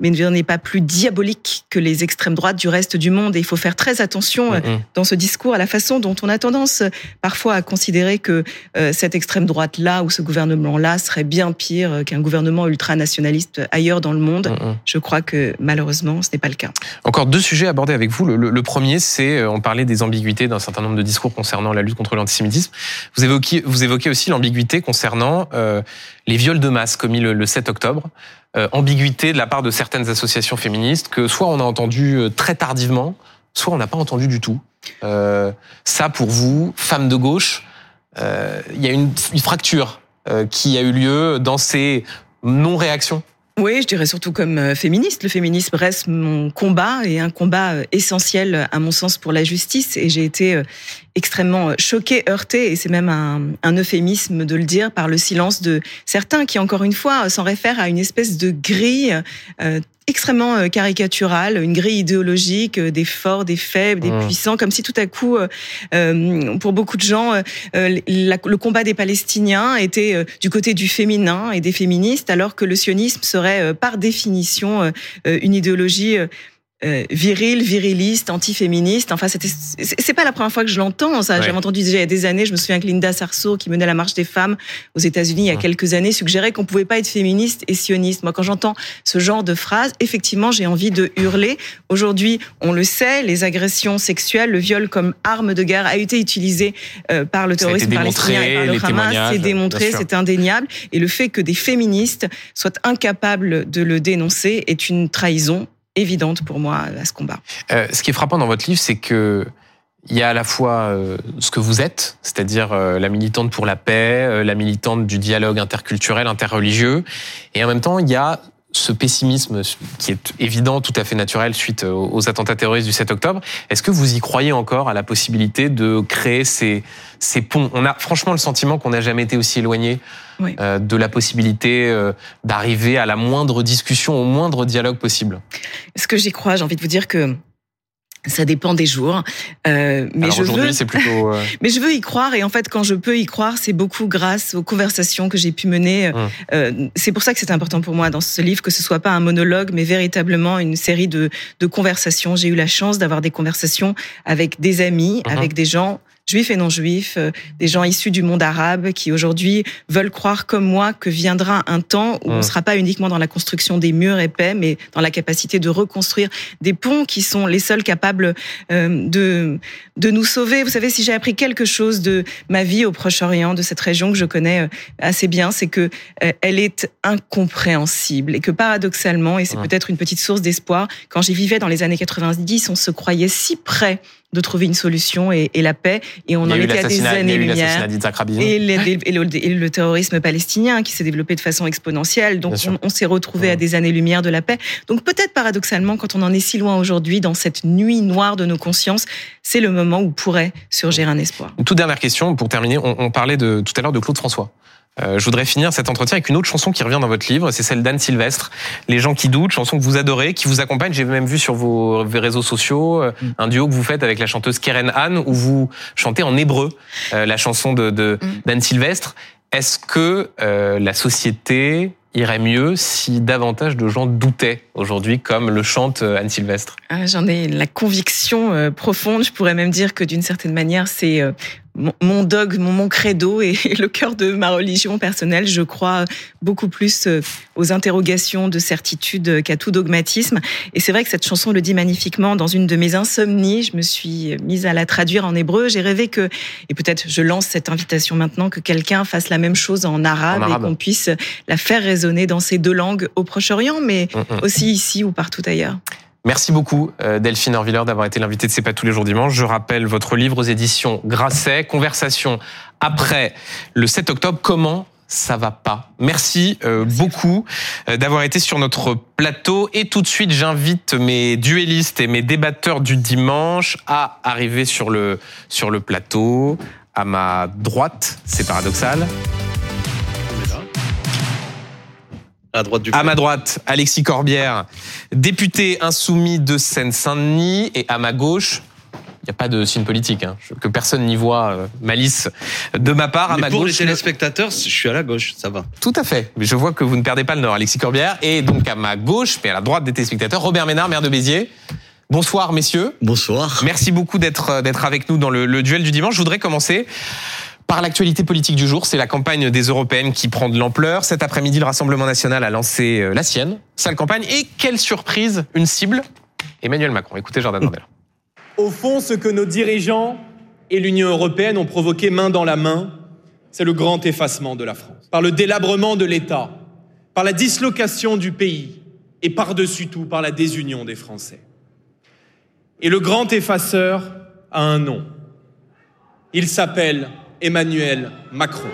mais n'est pas plus diabolique que les extrêmes droites du reste du monde. Et il faut faire très attention euh, dans ce discours à la façon dont on a tendance parfois à considérer que euh, cette extrême droite-là ou ce gouvernement-là serait bien pire euh, qu'un gouvernement ultranationaliste ailleurs dans le monde. Je crois que malheureusement, ce n'est pas le cas. Encore deux sujets abordés avec vous. Le, le- le premier, c'est, euh, on parlait des ambiguïtés d'un certain nombre de discours concernant la lutte contre l'antisémitisme. Vous évoquez, vous évoquez aussi l'ambiguïté concernant euh, les viols de masse commis le, le 7 octobre. Euh, ambiguïté de la part de certaines associations féministes que soit on a entendu euh, très tardivement, soit on n'a pas entendu du tout. Euh, ça, pour vous, femme de gauche, euh, il y a une, fracture qui a eu lieu dans ces non-réactions. Oui, je dirais surtout comme euh, féministe. Le féminisme reste mon combat et un combat euh, essentiel à mon sens pour la justice. Et j'ai été euh, extrêmement choquée, heurtée, et c'est même un, euphémisme de le dire, par le silence de certains qui, encore une fois, s'en réfèrent à une espèce de grille extrêmement euh, caricaturale, une grille idéologique euh, des forts, des faibles, des Mmh. puissants, comme si tout à coup, euh, pour beaucoup de gens, euh, la- le combat des Palestiniens était euh, du côté du féminin et des féministes, alors que le sionisme serait par définition une idéologie euh, virile, viriliste, antiféministe. Enfin, c'était, c'est pas la première fois que je l'entends. Ça, Ouais. j'avais entendu déjà il y a des années. Je me souviens que Linda Sarsour, qui menait la marche des femmes aux États-Unis il y a Ouais. quelques années, suggérait qu'on pouvait pas être féministe et sioniste. Moi, quand j'entends ce genre de phrase, effectivement, j'ai envie de hurler. Aujourd'hui, on le sait, les agressions sexuelles, le viol comme arme de guerre a été utilisé euh, par le terrorisme palestinien et par le les Hamas. C'est démontré, c'est indéniable. Et le fait que des féministes soient incapables de le dénoncer est une trahison évidente pour moi à ce combat. Euh, ce qui est frappant dans votre livre, c'est que il y a à la fois euh, ce que vous êtes, c'est-à-dire euh, la militante pour la paix, la militante du dialogue interculturel, interreligieux, et en même temps, il y a ce pessimisme qui est évident, tout à fait naturel suite aux attentats terroristes du 7 octobre. Est-ce que vous y croyez encore à la possibilité de créer ces, ces ponts? On a franchement le sentiment qu'on n'a jamais été aussi éloigné Oui. euh, de la possibilité euh, d'arriver à la moindre discussion, au moindre dialogue possible. Est-ce que j'y crois J'ai envie de vous dire que ça dépend des jours. Euh, mais Alors je veux, c'est plutôt... euh, mais je veux y croire. Et en fait, quand je peux y croire, c'est beaucoup grâce aux conversations que j'ai pu mener. Hum. Euh, c'est pour ça que c'est important pour moi dans ce livre que ce soit pas un monologue, mais véritablement une série de, de conversations. J'ai eu la chance d'avoir des conversations avec des amis, Mhm. avec des gens juifs et non juifs, euh, des gens issus du monde arabe qui aujourd'hui veulent croire comme moi que viendra un temps où on ne sera pas uniquement dans la construction des murs épais, mais dans la capacité de reconstruire des ponts qui sont les seuls capables euh, de de nous sauver. Vous savez, si j'ai appris quelque chose de ma vie au Proche-Orient, de cette région que je connais euh, assez bien, c'est que euh, elle est incompréhensible et que paradoxalement, et c'est Ouais. peut-être une petite source d'espoir, quand j'y vivais dans les années 90, on se croyait si près de trouver une solution et, et la paix, et on en était à des années-lumière. Et, le, et le terrorisme palestinien qui s'est développé de façon exponentielle. Donc Bien on, on s'est retrouvé Ouais. à des années-lumière de la paix. Donc peut-être paradoxalement, quand on en est si loin aujourd'hui, dans cette nuit noire de nos consciences, c'est le moment où pourrait surgir un espoir. Une toute dernière question pour terminer. On, on parlait de, tout à l'heure de Claude François. Euh, je voudrais finir cet entretien avec une autre chanson qui revient dans votre livre, c'est celle d'Anne Sylvestre, Les gens qui doutent, chanson que vous adorez, qui vous accompagne. J'ai même vu sur vos, réseaux sociaux euh, Mm. un duo que vous faites avec la chanteuse Keren Anne, où vous chantez en hébreu euh, la chanson de de- Mm. d'Anne Sylvestre. Est-ce que euh, la société irait mieux si davantage de gens doutaient aujourd'hui, comme le chante Anne Sylvestre? Ah, J'en ai la conviction euh, profonde. Je pourrais même dire que d'une certaine manière, c'est euh, mon, mon dogme, mon, mon credo et, et le cœur de ma religion personnelle. Je crois beaucoup plus euh, aux interrogations de certitude qu'à tout dogmatisme. Et c'est vrai que cette chanson le dit magnifiquement. Dans une de mes insomnies, je me suis mise à la traduire en hébreu. J'ai rêvé que, et peut-être je lance cette invitation maintenant, que quelqu'un fasse la même chose en arabe, En arabe. et qu'on puisse la faire résonner dans ces deux langues au Proche-Orient, mais Mm, mm. aussi ici ou partout ailleurs. Merci beaucoup euh, Delphine Orviller d'avoir été l'invitée de C'est pas tous les jours dimanche. Je rappelle votre livre aux éditions Grasset, Conversation après le 7 octobre. Comment ça va pas? Merci, euh, beaucoup euh, d'avoir été sur notre plateau. Et tout de suite, j'invite mes duellistes et mes débatteurs du dimanche à arriver sur le, sur le plateau. À ma droite, c'est paradoxal. À droite du À ma droite, Alexis Corbière, député insoumis de Seine-Saint-Denis. Et à ma gauche, Il n'y a pas de signe politique, hein. Que personne n'y voit euh, malice de ma part. À Mais ma pour les gauche, téléspectateurs, je suis à la gauche, ça va. tout à fait. Mais je vois que vous ne perdez pas le nord, Alexis Corbière. Et donc à ma gauche, mais à la droite des téléspectateurs, Robert Ménard, maire de Béziers. Bonsoir, messieurs. Bonsoir. Merci beaucoup d'être d'être avec nous dans le, le duel du dimanche. Je voudrais commencer par l'actualité politique du jour. C'est la campagne des européennes qui prend de l'ampleur. Cet après-midi, le Rassemblement national a lancé euh, la sienne, sale campagne. Et quelle surprise, une cible Emmanuel Macron. Écoutez Jordan Bardella. Au fond, ce que nos dirigeants et l'Union européenne ont provoqué main dans la main, c'est le grand effacement de la France. Par le délabrement de l'État, par la dislocation du pays et par-dessus tout par la désunion des Français. Et le grand effaceur a un nom. Il s'appelle Emmanuel Macron.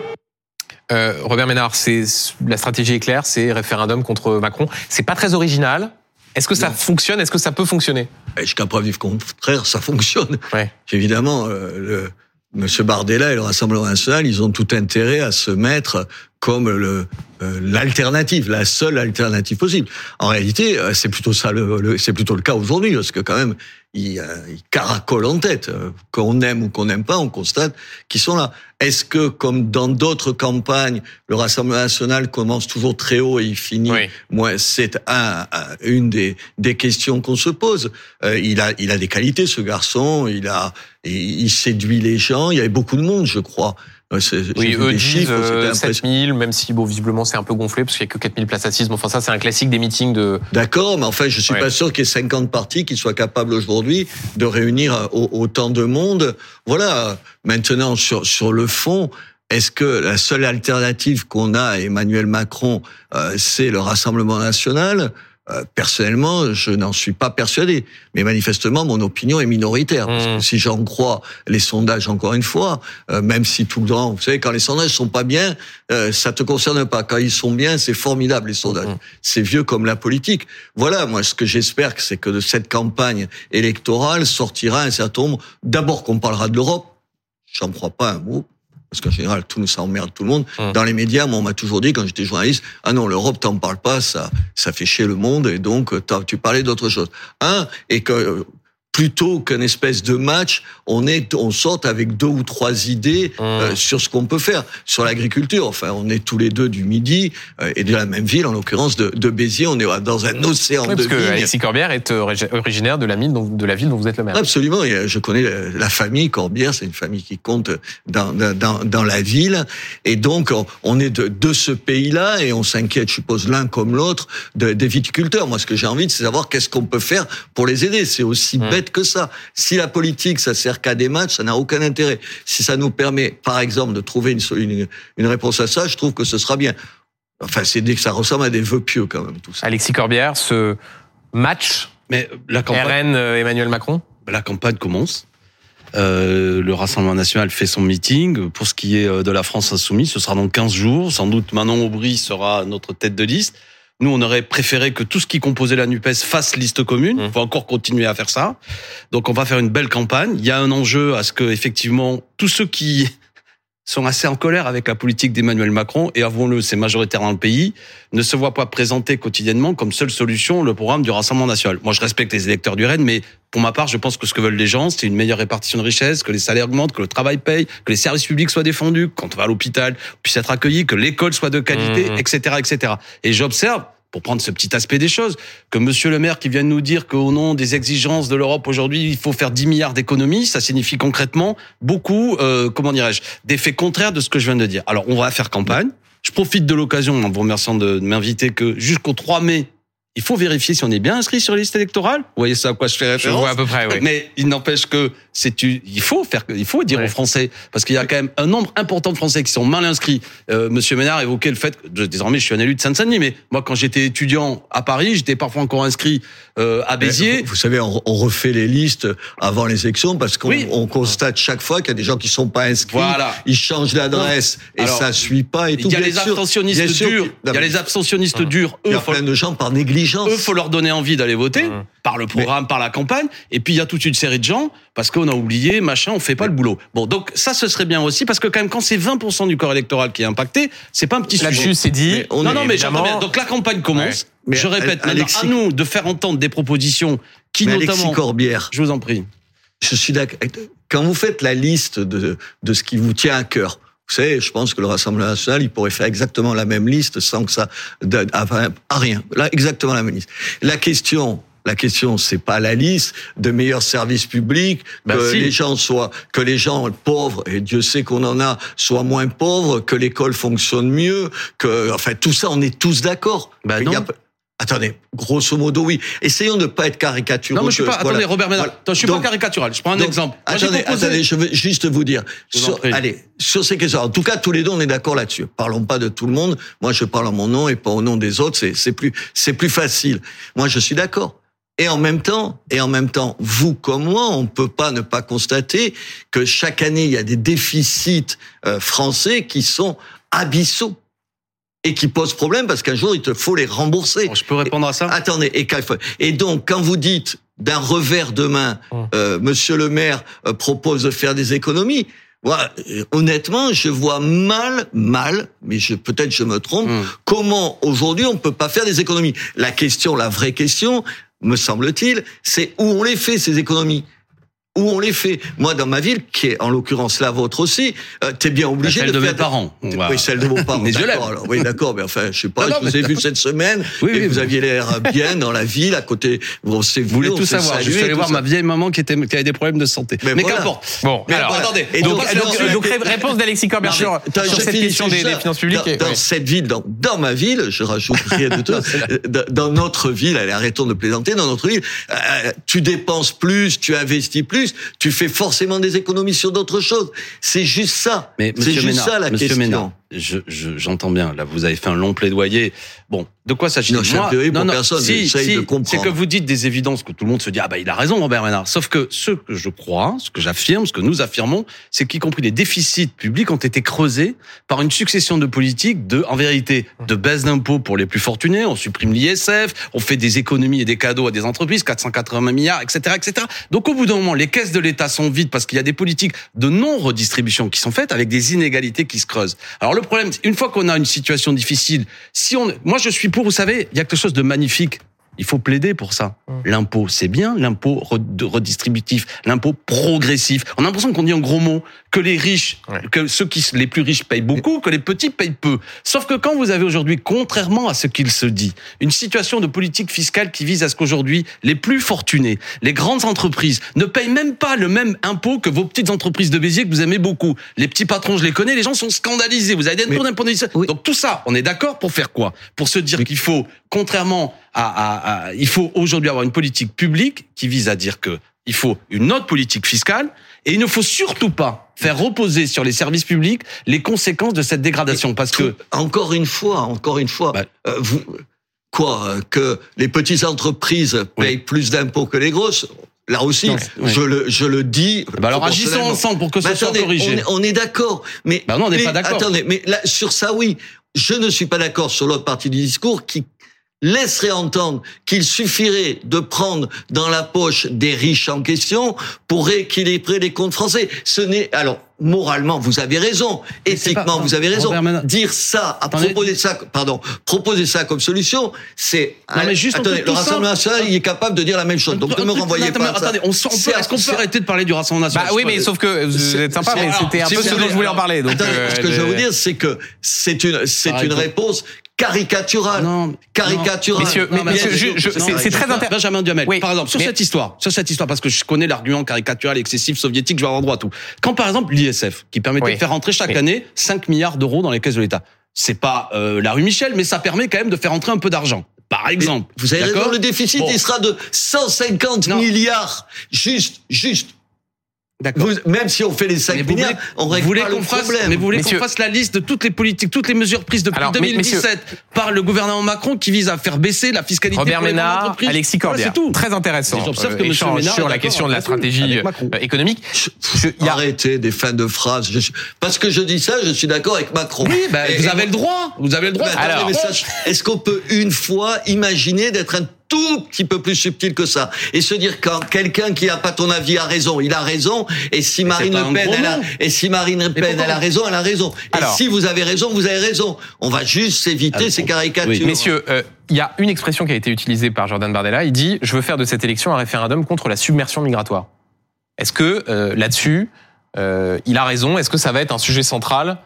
Euh, Robert Ménard, c'est la stratégie est claire, c'est référendum contre Macron. C'est pas très original. Est-ce que ça Non. fonctionne? Est-ce que ça peut fonctionner? Jusqu'à preuve du contraire, ça fonctionne. Ouais. Évidemment, euh, le, Monsieur Bardella et le Rassemblement national, ils ont tout intérêt à se mettre comme le euh, l'alternative, la seule alternative possible. En réalité, euh, c'est plutôt ça, le, le- c'est plutôt le cas aujourd'hui, parce que quand même, ils, euh, ils caracolent en tête. Euh, Qu'on aime ou qu'on n'aime pas, on constate qu'ils sont là. Est-ce que, comme dans d'autres campagnes, le Rassemblement national commence toujours très haut et il finit Oui. moi, c'est un, un- une des, des questions qu'on se pose. Euh, il a, il a des qualités, ce garçon. Il a, il, il séduit les gens. Il y avait beaucoup de monde, je crois. Oui, eux disent euh, impressionnant. 7000, même si bon, visiblement c'est un peu gonflé parce qu'il y a que 4000 places assises. Mais enfin, ça, c'est un classique des meetings de. D'accord, mais enfin, je suis Ouais. pas sûr qu'il y ait 50 partis qui soient capables aujourd'hui de réunir euh, au- autant de monde. Voilà. Maintenant, sur sur le fond, est-ce que la seule alternative qu'on a à Emmanuel Macron, euh, c'est le Rassemblement national? Euh, Personnellement, je n'en suis pas persuadé. Mais manifestement, mon opinion est minoritaire. Parce Mmh. que si j'en crois les sondages, encore une fois, euh, même si tout le temps, vous savez, quand les sondages sont pas bien, euh, ça te concerne pas. Quand ils sont bien, c'est formidable les sondages. Mhm. C'est vieux comme la politique. Voilà, moi, ce que j'espère, c'est que de cette campagne électorale sortira un certain nombre. D'abord qu'on parlera de l'Europe. J'en crois pas un mot. Parce qu'en général, tout nous ça emmerde tout le monde. Mhm. Dans les médias, moi, on m'a toujours dit, quand j'étais journaliste, ah non, l'Europe, t'en parles pas, ça, ça fait chier le monde, et donc, tu parlais d'autre chose. Un, et que, plutôt qu'une espèce de match, on est, on sorte avec deux ou trois idées euh, sur ce qu'on peut faire sur l'agriculture. Enfin, on est tous les deux du Midi euh, et de la même ville, en l'occurrence de, de Béziers. On est dans un océan Oui, de parce que vignes. Alexis Corbière est euh, origi- originaire de la, ville dont, de la ville dont vous êtes le maire. Absolument, et, je connais la famille Corbière, c'est une famille qui compte dans, dans, dans la ville, et donc on- on est de, de ce pays-là, et on s'inquiète, je suppose, l'un comme l'autre, de- des viticulteurs. Moi, ce que j'ai envie, c'est savoir qu'est-ce qu'on peut faire pour les aider. C'est aussi Mmh. bête que ça. Si la politique, ça sert qu'à des matchs, ça n'a aucun intérêt. Si ça nous permet, par exemple, de trouver une, une, une réponse à ça, je trouve que ce sera bien. Enfin, c'est dès que ça ressemble à des vœux pieux quand même, tout ça. Alexis Corbière, ce match Mais la campagne, RN euh, Emmanuel Macron la campagne commence. Euh, le Rassemblement national fait son meeting. Pour ce qui est euh, de la France insoumise, ce sera dans 15 jours. Sans doute Manon Aubry sera notre tête de liste. Nous, on aurait préféré que tout ce qui composait la NUPES fasse liste commune. Mmh. On va encore continuer à faire ça. Donc, on va faire une belle campagne. Il y a un enjeu à ce que, effectivement, tous ceux qui sont assez en colère avec la politique d'Emmanuel Macron, et avouons-le, c'est majoritaire dans le pays, ne se voient pas présenter quotidiennement comme seule solution le programme du Rassemblement national. Moi, je respecte les électeurs du RN, mais pour ma part, je pense que ce que veulent les gens, c'est une meilleure répartition de richesses, que les salaires augmentent, que le travail paye, que les services publics soient défendus, quand on va à l'hôpital, on puisse être accueilli, que l'école soit de qualité, Mmh. etc., etc. Et j'observe, pour prendre ce petit aspect des choses, que Monsieur le maire qui vient de nous dire qu'au nom des exigences de l'Europe aujourd'hui, il faut faire 10 milliards d'économies, ça signifie concrètement beaucoup, euh, comment dirais-je, d'effets contraires de ce que je viens de dire. Alors, on va faire campagne. Je profite de l'occasion, en vous remerciant de m'inviter, que jusqu'au 3 mai, il faut vérifier si on est bien inscrit sur les listes électorales. Vous voyez ça à quoi je fais Je référence vois à peu près, oui. mais il n'empêche que c'est tu- il faut faire il faut dire Ouais. aux Français parce qu'il y a quand même un nombre important de Français qui sont mal inscrits. Euh, Monsieur Ménard évoquait le fait que je- désormais je suis un élu de Seine-Saint-Denis, mais moi quand j'étais étudiant à Paris, j'étais parfois encore inscrit euh, à Béziers. Vous, vous savez, on, on refait les listes avant les élections parce qu'on Oui. on constate chaque fois qu'il y a des gens qui sont pas inscrits. Voilà. Ils changent l'adresse et Alors, ça suit pas et tout. Il y a les abstentionnistes durs. Il y a les abstentionnistes durs. Il y a faut, plein de gens par négligence. Eux, faut leur donner envie d'aller voter Mmh. par le programme, par la campagne. Et puis il y a toute une série de gens parce qu'on a oublié, machin, on fait pas le boulot. Bon, donc ça, ce serait bien aussi parce que quand même, quand c'est 20% du corps électoral qui est impacté, c'est pas un petit sujet. Là-dessus, c'est dit. Mais on non, est non, mais évidemment- j'entends bien. Donc la campagne commence. Mais je répète, Alexis- à nous de faire entendre des propositions qui Mais notamment. Alexis Corbière, Je vous en prie. Je suis d'accord. Quand vous faites la liste de, de ce qui vous tient à cœur, vous savez, je pense que le Rassemblement national, il pourrait faire exactement la même liste sans que ça, à, à rien. Là, exactement la même liste. La question, la question, c'est pas la liste de meilleurs services publics, Bah que si. les gens soient, que les gens pauvres, et Dieu sait qu'on en a, soient moins pauvres, que l'école fonctionne mieux, que, enfin, tout ça, on est tous d'accord. Y a non. Attendez, grosso modo, oui. Essayons de ne pas être caricaturaux. Non, mais je suis pas. voilà. Attendez, Robert Ménard. Voilà. Attends, je suis Donc- pas caricatural. Je prends un donc, exemple. Moi, Attendez, proposé- attendez, je veux juste vous dire. Sur, allez, sur ces questions. En tout cas, tous les deux, on est d'accord là-dessus. Parlons pas de tout le monde. Moi, je parle en mon nom et pas au nom des autres. C'est, c'est plus, c'est plus facile. Moi, je suis d'accord. Et en même temps, et en même temps, vous comme moi, on peut pas ne pas constater que chaque année, il y a des déficits euh, français qui sont abyssaux et qui posent problème parce qu'un jour, il te faut les rembourser. Bon, je peux répondre à ça? Attendez, et, quand- et donc quand vous dites d'un revers de main, Hum. euh, Monsieur le Maire euh, propose de faire des économies. Moi, euh, honnêtement, je vois mal, mal, mais je peut-être je me trompe. Hum. Comment aujourd'hui on peut pas faire des économies La question, la vraie question, me semble-t-il, c'est où on les fait ces économies? Où on les fait. Moi, dans ma ville, qui est en l'occurrence la vôtre aussi, euh, t'es bien obligé Celle de, de faire mes parents. Va- Oui, celle de vos parents. Mais je d'accord, alors. Oui, d'accord, mais enfin, je sais pas, Non, non, je vous ai vu cette semaine, Oui, et oui, vous aviez l'air bien dans la ville, à côté, Vous voulez tout savoir. Je suis allé voir ça. ma vieille maman qui, était, qui avait des problèmes de santé. Mais Mais, voilà. qu'importe. Bon, Mais alors, attendez, et donc, réponse d'Alexis Corbett sur, cette question des, finances publiques. Dans, cette ville, dans, ma ville, je rajoute rien de tout. dans, notre ville, allez, arrêtons de plaisanter, dans notre ville, euh, tu dépenses plus, tu investis plus, tu fais forcément des économies sur d'autres choses. C'est juste ça. Mais C'est juste Ménard, ça la question. Ménard, je, je- j'entends bien. Là, vous avez fait un long plaidoyer. Bon, de quoi s'agit-il? Non, je plaidoyer pour personne, Si, si, de comprendre. C'est que vous dites des évidences que tout le monde se dit ah bah il a raison Robert Ménard. Sauf que ce que je crois, ce que j'affirme, ce que nous affirmons, c'est qu'y compris les déficits publics ont été creusés par une succession de politiques de, en vérité, de baisse d'impôts pour les plus fortunés. On supprime l'ISF, on fait des économies et des cadeaux à des entreprises, 480 milliards, etc., etc. Donc au bout d'un moment, les caisses de l'État sont vides parce qu'il y a des politiques de non redistribution qui sont faites avec des inégalités qui se creusent. Alors le problème, une fois qu'on a une situation difficile, si on, moi je suis pour, vous savez, il y a quelque chose de magnifique. Il faut plaider pour ça. L'impôt, c'est bien, l'impôt redistributif, l'impôt progressif. On a l'impression qu'on dit en gros mots que les riches, Ouais. que ceux qui les plus riches payent beaucoup, que les petits payent peu. Sauf que quand vous avez aujourd'hui, contrairement à ce qu'il se dit, une situation de politique fiscale qui vise à ce qu'aujourd'hui les plus fortunés, les grandes entreprises, ne payent même pas le même impôt que vos petites entreprises de Béziers que vous aimez beaucoup. Les petits patrons, je les connais, les gens sont scandalisés. Vous avez des taux d'impôt Oui. Donc tout ça, on est d'accord pour faire quoi? Pour se dire qu'il faut, contrairement à, à- à- il faut aujourd'hui avoir une politique publique qui vise à dire que il faut une autre politique fiscale et il ne faut surtout pas faire reposer sur les services publics les conséquences de cette dégradation parce que encore une fois, encore une fois, Bah- euh, vous, quoi, euh, que les petites entreprises payent plus d'impôts que les grosses. Là aussi, Non, oui. je le je le dis. bah alors agissons ensemble pour que ce soit corrigé. On est, on est d'accord, mais Bah non, on n'est pas d'accord. Attendez, mais là sur ça, oui, je ne suis pas d'accord sur l'autre partie du discours qui laisserait entendre qu'il suffirait de prendre dans la poche des riches en question pour rééquilibrer les comptes français. Ce n'est alors moralement, vous avez raison. Mais Éthiquement, pas- vous avez raison. Robert Dire ça, à proposer ça, pardon, proposer ça comme solution, c'est. Non, mais juste, attendez, le Rassemblement national, il est capable de dire la même chose. Donc ne me renvoyez Attends, pas. ça. Attendez, on, est-ce qu'on peut arrêter de parler du Rassemblement Bah national? oui, mais sauf que vous C'est- êtes sympa, mais c'était un si peu vous ce dont voulez- je voulais en parler. Donc, Attendez, euh, ce que je veux vous dire, c'est que c'est une, c'est une réponse caricaturale. Non, caricaturale. Messieurs, Non, mais- mais messieurs, je- je- non, c'est- c'est très Benjamin- intéressant. Benjamin Duhamel, Oui, par exemple, sur mais- cette histoire, sur cette histoire, parce que je connais l'argument caricatural, excessif, soviétique, je vais avoir droit à tout. Quand par exemple l'ISF, qui permettait Oui. de faire rentrer chaque Oui. année 5 milliards d'euros dans les caisses de l'État, c'est pas euh, la rue Michel, mais ça permet quand même de faire rentrer un peu d'argent. Par exemple. Vous avez D'accord raison, le déficit, Bon. il sera de 150 Non. milliards. Juste, juste. D'accord. Vous- même si on fait les 5 Mais vous milliards, voulez, on vous règle voulez pas le qu'on fasse, problème. mais vous voulez qu'on fasse la liste de toutes les politiques, toutes les mesures prises depuis Alors, mais- 2017 par le gouvernement Macron qui visent à faire baisser la fiscalité Robert pour les Ménard, entreprises. Alexis Voilà, Corbière. c'est tout. Très intéressant. Et j'observe que Euh, Ménard sur la question de la stratégie euh, économique. Je- y a- Arrêtez des fins de phrases. Je suis- Parce que je dis ça, je suis d'accord avec Macron. Oui, bah, Et- vous et- avez le droit. Vous avez le droit. Alors- ça, est-ce qu'on peut une fois imaginer d'être un tout petit peu plus subtil que ça et se dire quand quelqu'un qui a pas ton avis a raison, il a raison et si Marine Le Pen elle a, et si Marine Le Pen elle a raison, elle a raison. Et si vous avez raison, vous avez raison. On va juste éviter ces caricatures. Oui. Messieurs, euh, il y a une expression qui a été utilisée par Jordan Bardella. Il dit Je veux faire de cette élection un référendum contre la submersion migratoire. Est-ce que euh, là-dessus, euh, il a raison? Est-ce que ça va être un sujet central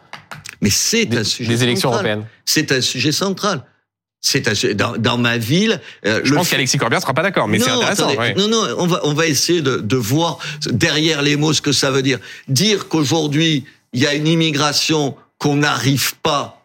Mais c'est un sujet des élections central. européennes? C'est un sujet central. C'est dans, dans ma ville. euh, Je pense fait- qu'Alexis Corbière sera pas d'accord, mais c'est intéressant. attendez. ouais. Non, non, on va, on va essayer de, de voir derrière les mots ce que ça veut dire. Dire qu'aujourd'hui, il y a une immigration qu'on n'arrive pas,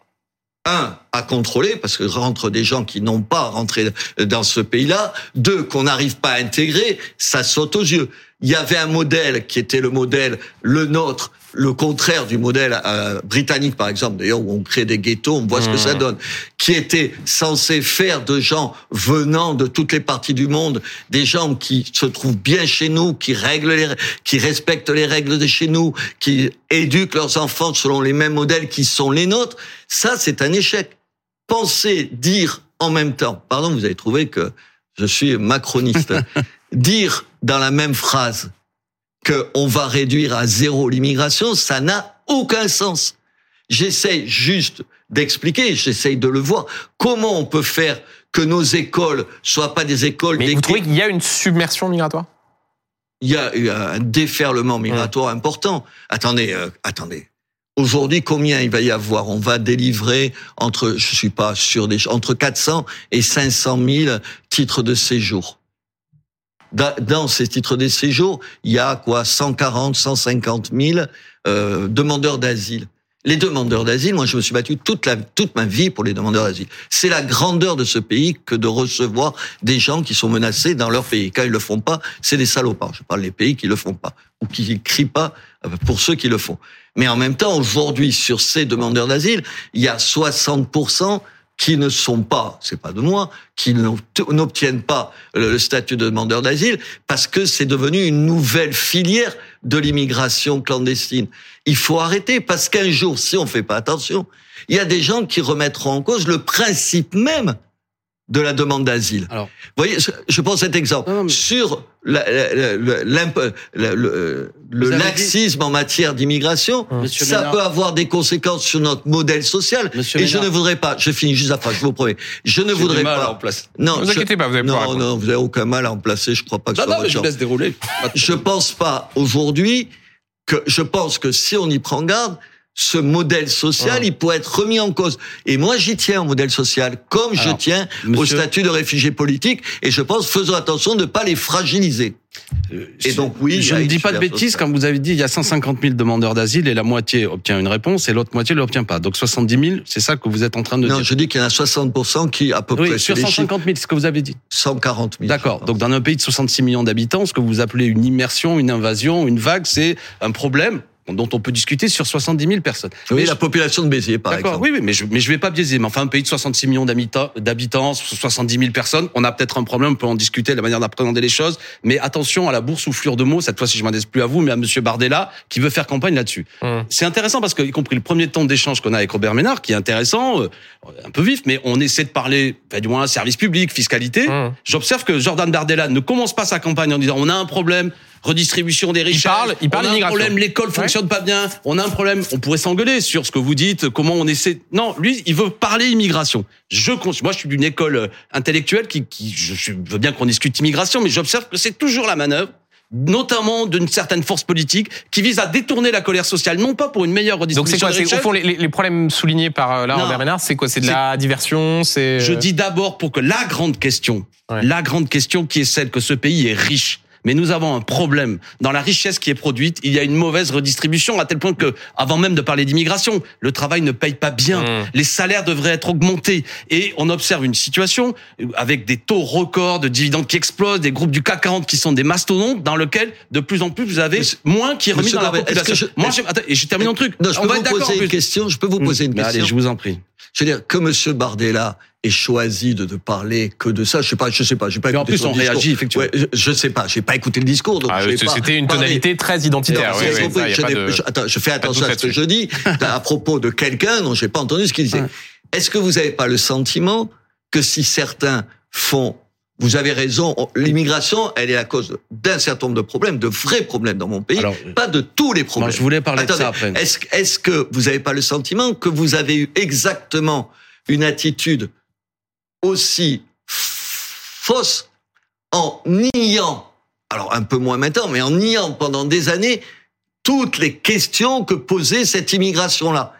un, à contrôler, parce que rentrent des gens qui n'ont pas rentré dans ce pays-là. Deux, qu'on n'arrive pas à intégrer, ça saute aux yeux. Il y avait un modèle qui était le modèle, le nôtre, le contraire du modèle euh, britannique, par exemple, d'ailleurs, où on crée des ghettos, on voit ce que ça donne, qui était censé faire de gens venant de toutes les parties du monde, des gens qui se trouvent bien chez nous, qui règlent les, qui respectent les règles de chez nous, qui éduquent leurs enfants selon les mêmes modèles qui sont les nôtres. Ça, c'est un échec. Penser, dire en même temps, pardon, vous avez trouvé que je suis macroniste, dire dans la même phrase qu'on va réduire à zéro l'immigration, ça n'a aucun sens. J'essaie juste d'expliquer, j'essaye de le voir, comment on peut faire que nos écoles soient pas des écoles Mais vous trouvez qu'il y a une submersion migratoire? Il y a eu un déferlement migratoire important. Attendez, euh, attendez. Aujourd'hui, combien il va y avoir? On va délivrer entre, je suis pas sûr des, entre 400 et 500 000 titres de séjour. Da- Dans ces titres de séjour, il y a quoi 140, 150 000 euh, demandeurs d'asile. Les demandeurs d'asile, moi je me suis battu toute, la, toute ma vie pour les demandeurs d'asile. C'est la grandeur de ce pays que de recevoir des gens qui sont menacés dans leur pays. Quand ils le font pas, c'est des salopards. Je parle des pays qui le font pas ou qui crient pas euh, pour ceux qui le font. Mais en même temps, aujourd'hui, sur ces demandeurs d'asile, il y a 60% qui ne sont pas, c'est pas de moi, qui n'obt- n'obtiennent pas le statut de demandeur d'asile parce que c'est devenu une nouvelle filière de l'immigration clandestine. Il faut arrêter parce qu'un jour, si on fait pas attention, il y a des gens qui remettront en cause le principe même de la demande d'asile. Alors- Vous voyez, je- je prends cet exemple. Non, non, mais- Sur la- la- la- le, le- avez laxisme en matière d'immigration, Monsieur ça Ménard. peut avoir des conséquences sur notre modèle social. Monsieur et je ne voudrais pas, je finis juste après, je vous promets, je ne du voudrais à pas. en placer. Non, Ne vous je- inquiétez pas, vous pouvoir non, non, vous n'avez aucun mal à en placer. Je crois pas que Non, ce soit non, mais je laisse dérouler. Je pense pas aujourd'hui que je pense que si on y prend garde, ce modèle social, Ouais. il peut être remis en cause. Et moi, j'y tiens au modèle social, comme je tiens au statut de réfugié politique. Et je pense, faisons attention de ne pas les fragiliser. Et donc, oui, je ne dis pas de bêtises quand vous avez dit il y a 150 000 demandeurs d'asile et la moitié obtient une réponse et l'autre moitié ne l'obtient pas. Donc 70 000, c'est ça que vous êtes en train de Non, dire. je dis qu'il y en a 60% qui, à peu près, Oui, c'est sur les chiffres, 150 000, c'est ce que vous avez dit. 140 000. D'accord. Donc dans un pays de 66 millions d'habitants, ce que vous appelez une immersion, une invasion, une vague, c'est un problème dont on peut discuter sur 70 000 personnes. Oui, Mais la je- population de Béziers, par exemple. oui, oui, mais je, mais je vais pas biaiser. Mais enfin, un pays de 66 millions d'habitants, d'habitants, 70 000 personnes, on a peut-être un problème, on peut en discuter, la manière d'appréhender les choses. Mais attention à la boursouflure de mots, cette fois-ci, je m'adresse plus à vous, mais à Monsieur Bardella, qui veut faire campagne là-dessus. Hum. C'est intéressant parce que, y compris le premier temps d'échange qu'on a avec Robert Ménard, qui est intéressant, euh, un peu vif, mais on essaie de parler, enfin, du moins, service public, fiscalité. Hum. J'observe que Jordan Bardella ne commence pas sa campagne en disant on a un problème, redistribution des richesses. parle- il parle on a un problème, l'école fonctionne pas bien. On a un problème. On pourrait s'engueuler sur ce que vous dites, comment on essaie. Non, lui, il veut parler immigration. Je, moi, je suis d'une école euh, intellectuelle qui, qui je, veux bien qu'on discute immigration, mais j'observe que c'est toujours la manœuvre notamment d'une certaine force politique qui vise à détourner la colère sociale, non pas pour une meilleure Donc c'est redistribution quoi au fond les, problèmes soulignés par euh, là Non. Robert Ménard, c'est quoi C'est de la diversion, c'est Je dis d'abord pour que la grande question, Ouais. la grande question qui est celle que ce pays est riche. Mais nous avons un problème dans la richesse qui est produite. Il y a une mauvaise redistribution à tel point que, avant même de parler d'immigration, le travail ne paye pas bien. Mmh. Les salaires devraient être augmentés. Et on observe une situation avec des taux records de dividendes qui explosent, des groupes du CAC 40 qui sont des mastodontes, dans lequel de plus en plus vous avez Monsieur- moins qui est remis Monsieur dans la population. je- Moi, j'ai- attends, et je termine un truc. Non, je On peux va vous être d'accord, en poser une question. Je peux vous poser une Mais question. Allez, je vous en prie. Je veux dire que Monsieur Bardella ait choisi de ne parler que de ça. Je sais pas, je sais pas, j'ai pas Mais en écouté plus, on discours. réagit, effectivement. Ouais, je, je sais pas, j'ai pas écouté le discours, donc Ah, C'était une tonalité très identitaire. Non, oui, oui, ça, je de- attends, je fais attention à ce que je dis à propos de quelqu'un dont j'ai pas entendu ce qu'il disait. Ouais. Est-ce que vous n'avez pas le sentiment que si certains font, vous avez raison, on- l'immigration, elle est la cause d'un certain nombre de problèmes, de vrais problèmes dans mon pays, Alors, pas de tous les problèmes. Je voulais parler Attendez, de ça après. Est-ce que vous n'avez pas le sentiment que vous avez eu exactement une attitude aussi fausse en niant alors un peu moins maintenant, mais en niant pendant des années toutes les questions que posait cette immigration-là,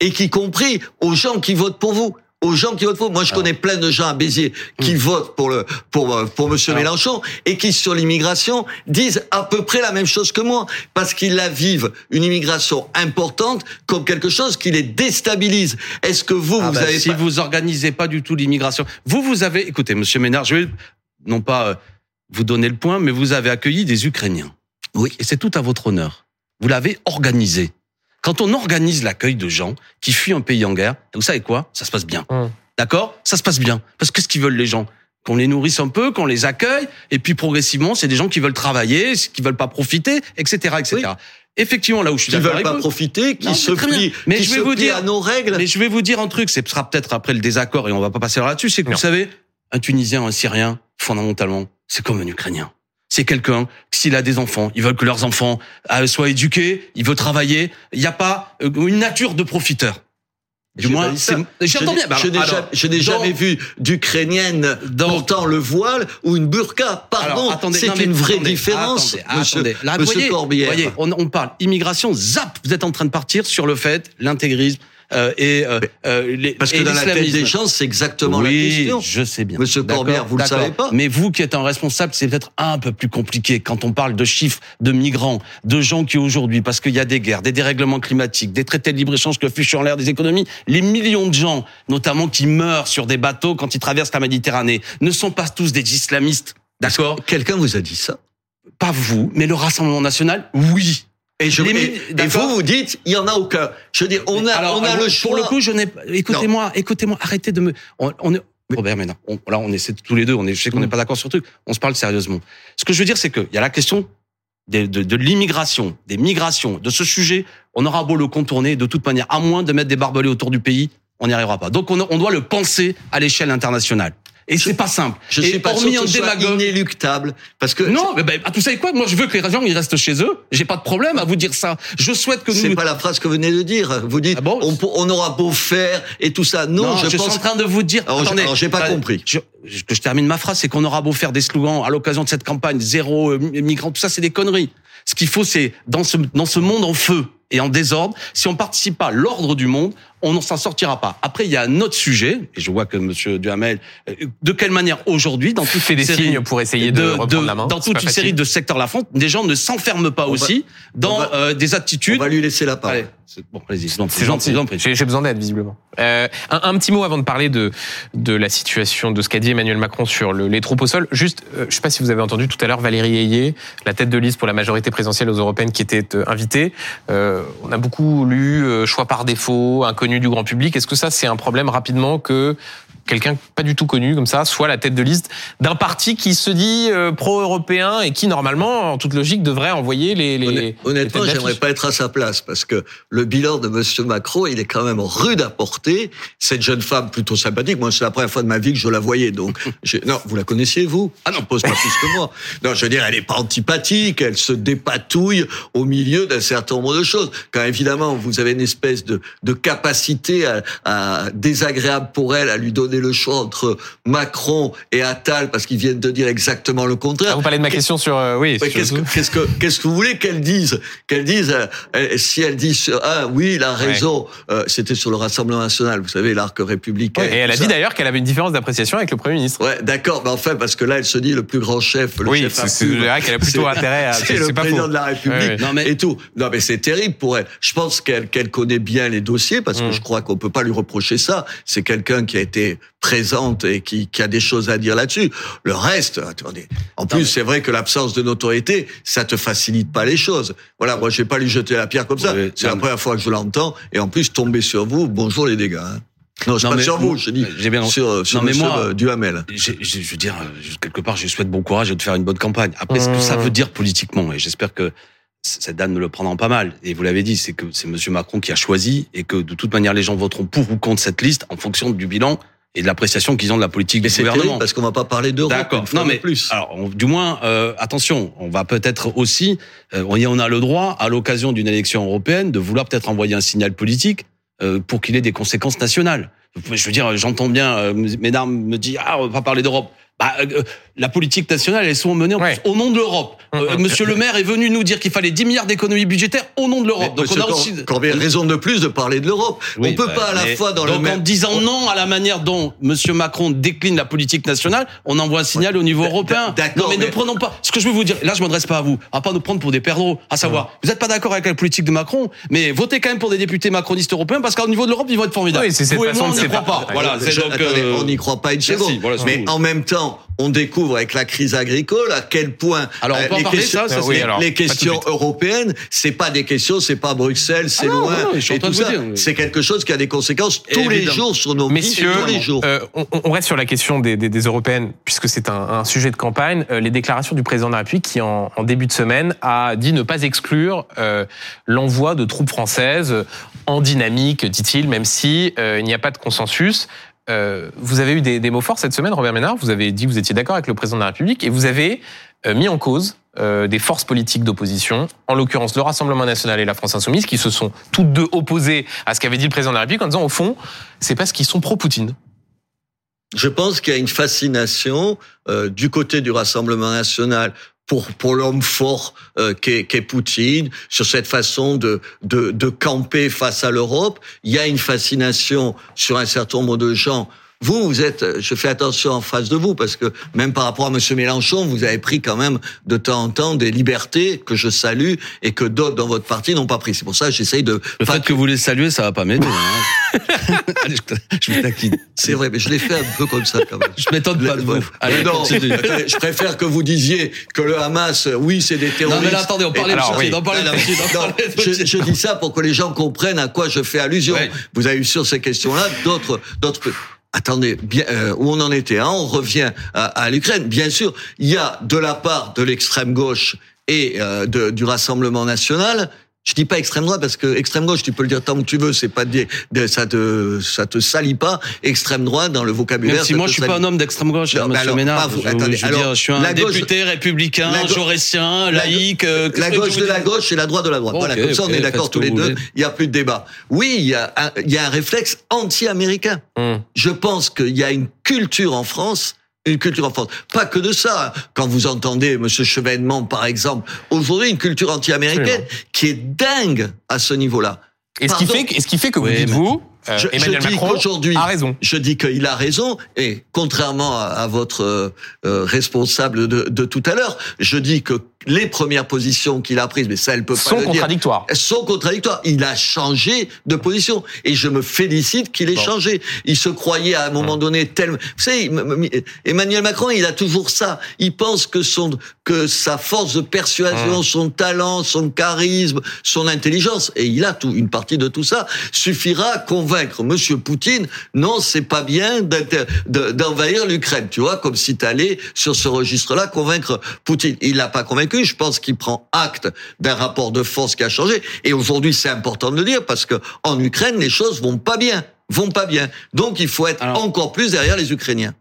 et qui compris aux gens qui votent pour vous? Aux gens qui votent pour. Moi, je connais plein de gens à Béziers qui Hmm. votent pour le pour euh, pour Monsieur Mélenchon et qui sur l'immigration disent à peu près la même chose que moi parce qu'ils la vivent une immigration importante comme quelque chose qui les déstabilise. Est-ce que vous Ah vous bah, avez si pas... vous organisez pas du tout l'immigration, vous vous avez, écoutez, Monsieur Ménard, je vais non pas euh, vous donner le point, mais vous avez accueilli des Ukrainiens. Oui. Et c'est tout à votre honneur. Vous l'avez organisé. Quand on organise l'accueil de gens qui fuient un pays en guerre, vous savez quoi? Ça se passe bien. Hum. D'accord? Ça se passe bien. Parce que ce qu'ils veulent les gens? Qu'on les nourrisse un peu, qu'on les accueille, et puis progressivement, c'est des gens qui veulent travailler, qui veulent pas profiter, etc., etc. Effectivement, là où je suis qui d'accord veulent avec pas profiter, qui Non, se plient, Mais qui je vais vous dire- à nos règles. mais je vais vous dire un truc, ce sera peut-être après le désaccord et on va pas passer là-dessus, c'est que Non. vous savez, un Tunisien, un Syrien, fondamentalement, c'est comme un Ukrainien. C'est quelqu'un, s'il a des enfants, ils veulent que leurs enfants euh, soient éduqués, il veut travailler, il n'y a pas euh, une nature de profiteur. Du moins, j'entends Je n'ai- bien. Je n'ai alors, jamais, vu d'Ukrainienne portant le voile ou une burqa. Pardon, c'est une vraie attendez, différence, attendez, monsieur, attendez. Là, monsieur voyez, Corbière. voyez, on, on parle immigration, zap, vous êtes en train de partir sur le fait, l'intégrisme euh, et, euh, euh, les, Parce que dans la tête des gens, c'est exactement oui, la question. je sais bien. Monsieur Corbière, vous le savez pas Mais vous qui êtes un responsable, c'est peut-être un peu plus compliqué quand on parle de chiffres de migrants, de gens qui aujourd'hui, parce qu'il y a des guerres, des dérèglements climatiques, des traités de libre-échange que fichent en l'air des économies, les millions de gens, notamment qui meurent sur des bateaux quand ils traversent la Méditerranée, ne sont pas tous des islamistes. D'accord? Quelqu'un vous a dit ça? Pas vous, mais le Rassemblement national, oui. Et, je, et- et vous, vous dites, il y en a aucun. Je veux dire, on a, Alors, on a alors, le choix. Pour le coup, je n'ai. Écoutez-moi, écoutez-moi. Arrêtez de me. On, on est- Robert, maintenant, on, là, on essaie tous les deux. On est, je sais qu'on n'est pas d'accord sur le truc. On se parle sérieusement. Ce que je veux dire, c'est qu'il y a la question de, de, de l'immigration, des migrations, de ce sujet. On aura beau le contourner, de toute manière, à moins de mettre des barbelés autour du pays, on n'y arrivera pas. Donc, on, on doit le penser à l'échelle internationale. Et c'est pas simple. Je Et suis pas sûr que ce soit inéluctable. Parce que Non, mais ben, ah, vous savez quoi? Moi, je veux que les gens ils restent chez eux. J'ai pas de problème à vous dire ça. Je souhaite que c'est nous. pas la phrase que vous venez de dire. Vous dites, Ah bon? on, aura beau faire et tout ça. Non, Non, je, je, pense. suis en train de vous dire. Alors, attendez, j'ai pas attendez, compris. je- que je termine ma phrase, c'est qu'on aura beau faire des slogans à l'occasion de cette campagne, zéro euh, migrants, tout ça, c'est des conneries. Ce qu'il faut, c'est dans ce dans ce monde en feu et en désordre, si on participe pas à l'ordre du monde, on ne s'en sortira pas. Après, il y a un autre sujet, et je vois que Monsieur Duhamel, euh, de quelle manière aujourd'hui, dans toute fait une des série signes pour essayer de reprendre la main. dans toute pas une facile. série de secteurs de la France, des gens ne s'enferment pas On va- aussi dans on va- euh, des On attitudes. va lui laisser la parole. Bon, C'est gentil. J'ai besoin d'aide, visiblement. Euh, un, un petit mot avant de parler de, de la situation, de ce qu'a dit Emmanuel Macron sur le- les troupes au sol. Juste, euh, je ne sais pas si vous avez entendu tout à l'heure Valérie Ayé, la tête de liste pour la majorité présidentielle aux européennes, qui était euh, invitée. Euh, on a beaucoup lu euh, choix par défaut, inconnu du grand public. Est-ce que ça, c'est un problème rapidement que quelqu'un pas du tout connu comme ça soit la tête de liste d'un parti qui se dit euh, pro-européen et qui, normalement, en toute logique, devrait envoyer les... les Honnêt- Honnêtement, les j'aimerais pas être à sa place parce que le bilan de Monsieur Macron, il est quand même rude à porter. Cette jeune femme plutôt sympathique. Moi, c'est la première fois de ma vie que je la voyais. Donc, non, vous la connaissiez vous? Ah non, pose pas plus que moi. Non, je veux dire, elle est pas antipathique. Elle se dépatouille au milieu d'un certain nombre de choses. Quand évidemment, vous avez une espèce de, de capacité à, à- désagréable pour elle à lui donner le choix entre Macron et Attal parce qu'ils viennent de dire exactement le contraire. Ah, vous parlez de ma question sur... euh, oui, sur- Qu'est-ce que, qu'est-ce que, qu'est-ce que vous voulez qu'elle dise? Qu'elle dise, euh, euh, si elle dit, sur- ah oui, il a raison, euh, c'était sur le Rassemblement National, vous savez, l'arc républicain. Ouais, et elle a dit d'ailleurs qu'elle avait une différence d'appréciation avec le Premier ministre. Ouais, d'accord, mais enfin, parce que là, elle se dit le plus grand chef, le Oui, chef c'est- vrai qu'elle a plutôt intérêt à- C'est le pas président faux. de la République Ouais, ouais. Non, mais- et tout. Non, mais c'est terrible pour elle. Je pense qu'elle qu'elle connaît bien les dossiers, parce que Mm. je crois qu'on peut pas lui reprocher ça. C'est quelqu'un qui a été présente et qui, qui a des choses à dire là-dessus. Le reste, attendez. En plus, mais- c'est vrai que l'absence de notoriété, ça te facilite pas les choses. Voilà, moi, je vais pas lui jeter la pierre comme ça. Oui, c'est la mais- première fois que je l'entends. Et en plus, tomber sur vous, bonjour les dégâts. hein. Non, je Non, pas mais- sur vous, je dis J'ai bien- sur, sur Non, mais moi- euh, Duhamel. J'ai- j'ai- je veux dire, euh, quelque part, je souhaite bon courage et de faire une bonne campagne. Après, ce que ça Mmh. veut dire politiquement, et j'espère que cette dame ne le prendra pas mal. Et vous l'avez dit, c'est que c'est Monsieur Macron qui a choisi et que de toute manière, les gens voteront pour ou contre cette liste en fonction du bilan et de l'appréciation qu'ils ont de la politique Mais du gouvernement. parce qu'on va pas parler d'Europe. D'accord. Non mais plus. alors on- du moins euh, attention, on va peut-être aussi euh, on y on a le droit à l'occasion d'une élection européenne de vouloir peut-être envoyer un signal politique euh, pour qu'il ait des conséquences nationales. Je veux dire, j'entends bien euh, mesdames me dire ah on va pas parler d'Europe. Bah, euh, la politique nationale, elle est souvent menée en Ouais. plus au nom de l'Europe. Euh, Mhm. Monsieur le maire est venu nous dire qu'il fallait 10 milliards d'économies budgétaires au nom de l'Europe. Donc on a aussi. Corbet, raison de plus de parler de l'Europe. Oui, on peut bah, pas à la fois dans le donc en disant non à la manière dont Monsieur Macron décline la politique nationale, on envoie un signal au niveau européen. d'accord, Non mais, ne prenons pas. Ce que je veux vous dire, là je m'adresse pas à vous, à pas nous prendre pour des perdreaux. À savoir, vous n'êtes pas d'accord avec la politique de Macron, mais votez quand même pour des députés macronistes européens parce qu'au niveau de l'Europe ils vont être formidables. Oui, c'est cette Vous et façon on n'y croit pas. Voilà, donc. attendez, euh, on n'y croit pas une seconde. mais en même temps, on découvre avec la crise agricole à quel point Alors, on peut en les, parler, questions, ça, ça, les- alors, les questions suite. européennes, c'est pas des questions, c'est pas Bruxelles, c'est Ah loin non, et tout ça. C'est quelque chose qui a des conséquences tous les jours sur nos vies, Messieurs, tous les jours. euh, on, on reste sur la question des, des- des européennes, puisque c'est un, un sujet de campagne. Euh, les déclarations du président de la République qui, en, en début de semaine, a dit ne pas exclure euh, l'envoi de troupes françaises en dynamique, dit-il, même si euh, il n'y a pas de consensus. Euh, vous avez eu des, mots forts cette semaine, Robert Ménard. Vous avez dit que vous étiez d'accord avec le président de la République et vous avez euh, mis en cause euh, des forces politiques d'opposition, en l'occurrence le Rassemblement national et la France insoumise, qui se sont toutes deux opposées à ce qu'avait dit le président de la République en disant au fond, c'est parce qu'ils sont pro-Poutine. Je pense qu'il y a une fascination du côté du Rassemblement national pour pour l'homme fort euh, qu'est Poutine sur cette façon de, de de camper face à l'Europe. Il y a une fascination sur un certain nombre de gens. Vous, vous êtes, je fais attention en face de vous parce que même par rapport à Monsieur Mélenchon, vous avez pris quand même de temps en temps des libertés que je salue et que d'autres dans votre parti n'ont pas pris. C'est pour ça que j'essaye de Le fait que vous les saluez, ça va pas m'aider. hein. Allez, je, vous taquine. C'est vrai, mais je l'ai fait un peu comme ça quand même. Je m'étonne pas de vous. Allez, non, attendez, je préfère que vous disiez que le Hamas, oui, c'est des Non terroristes. mais là, attendez, on parlait de Alors, Poutine, oui. on parlait de Non, non, non, de je, je dis ça pour que les gens comprennent à quoi je fais allusion. Vous avez eu sur ces questions-là d'autres, d'autres. Attendez, euh, où on en était hein, On revient à, l'Ukraine. Bien sûr, il y a de la part de l'extrême gauche et euh, du Rassemblement national. Je dis pas extrême droite parce que extrême gauche, tu peux le dire tant que tu veux, c'est pas ça te ça te salit pas. Extrême droite dans le vocabulaire. Même si ça moi te je suis salit. pas un homme d'extrême gauche, Non, monsieur alors, Ménard. vous. Je, Attendez, je veux alors, dire, je suis un la gauche- député républicain, la gauche- jaurétien, la- laïque. euh, la gauche de la gauche et la droite de la droite. Bon, voilà, comme ça on est d'accord tous les deux. Il y a plus de débat. Oui, il y a un, il y a un réflexe anti-américain. Hum. Je pense qu'il y a une culture en France. Une culture en France. Pas que de ça. Quand vous entendez Monsieur Chevènement, par exemple, aujourd'hui, une culture anti-américaine qui est dingue à ce niveau-là. Et ce qui fait, que- et ce qui fait que vous Oui, dites, vous, euh, Je- dis Macron qu'aujourd'hui- a raison. Je dis qu'il a raison, et contrairement à, à votre euh, euh, responsable de, de tout à l'heure, je dis que les premières positions qu'il a prises, mais ça, elle peut pas Sont le dire, contradictoires. sont contradictoires. Il a changé de position et je me félicite qu'il ait Bon. changé. Il se croyait à un moment donné tellement. Vous savez, Emmanuel Macron, il a toujours ça. Il pense que son que sa force de persuasion, son talent, son charisme, son intelligence, et il a tout une partie de tout ça, suffira à convaincre Monsieur Poutine. Non, c'est pas bien d'envahir l'Ukraine. Tu vois, comme si tu allais sur ce registre-là convaincre Poutine. Il l'a pas convaincu. Je pense qu'il prend acte d'un rapport de force qui a changé. Et aujourd'hui, c'est important de le dire parce que en Ukraine, les choses vont pas bien, vont pas bien. Donc, il faut être Alors- encore plus derrière les Ukrainiens.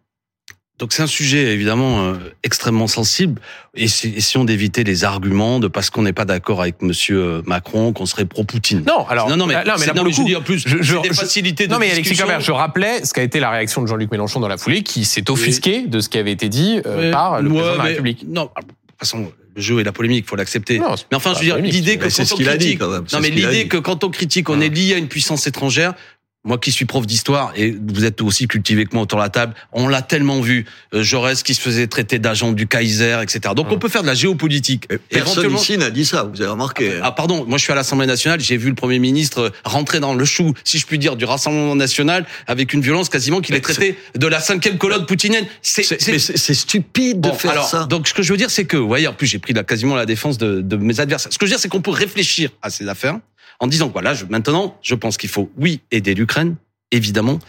Donc c'est un sujet évidemment euh, extrêmement sensible. Et si- essayons d'éviter les arguments de parce qu'on n'est pas d'accord avec Monsieur euh, Macron qu'on serait pro-Poutine. Non, alors, non, non, mais, là, mais là, non, pour mais le je coup, dis en plus, je- je- des je- de Non mais Alexis. Corbière, je rappelais ce qu'a été la réaction de Jean-Luc Mélenchon dans la foulée, qui s'est offusqué de ce qui avait été dit euh, par le ouais, président de la mais- République. Non, de toute façon, le jeu et la polémique, faut l'accepter. Mais enfin, je veux dire, l'idée que quand ce on qu'il a dit critique, non mais l'idée que quand on critique, on est lié à une puissance étrangère. Moi qui suis prof d'histoire et vous êtes aussi cultivé que moi autour de la table, on l'a tellement vu. Euh, Jaurès qui se faisait traiter d'agent du Kaiser, etc. Donc on peut faire de la géopolitique. Personne Éventuellement- ici n'a dit ça, vous avez remarqué. ah pardon, moi je suis à l'Assemblée nationale, j'ai vu le Premier ministre rentrer dans le chou, si je puis dire, du Rassemblement national avec une violence quasiment qu'il est traité de la cinquième colonne poutinienne. C'est stupide de Bon, faire alors, ça. Donc, ce que je veux dire, c'est que, vous voyez, en plus, j'ai pris la, quasiment la défense de, de mes adversaires. Ce que je veux dire, c'est qu'on peut réfléchir à ces affaires en disant, voilà, je, maintenant, je pense qu'il faut, oui, aider l'Ukraine, évidemment.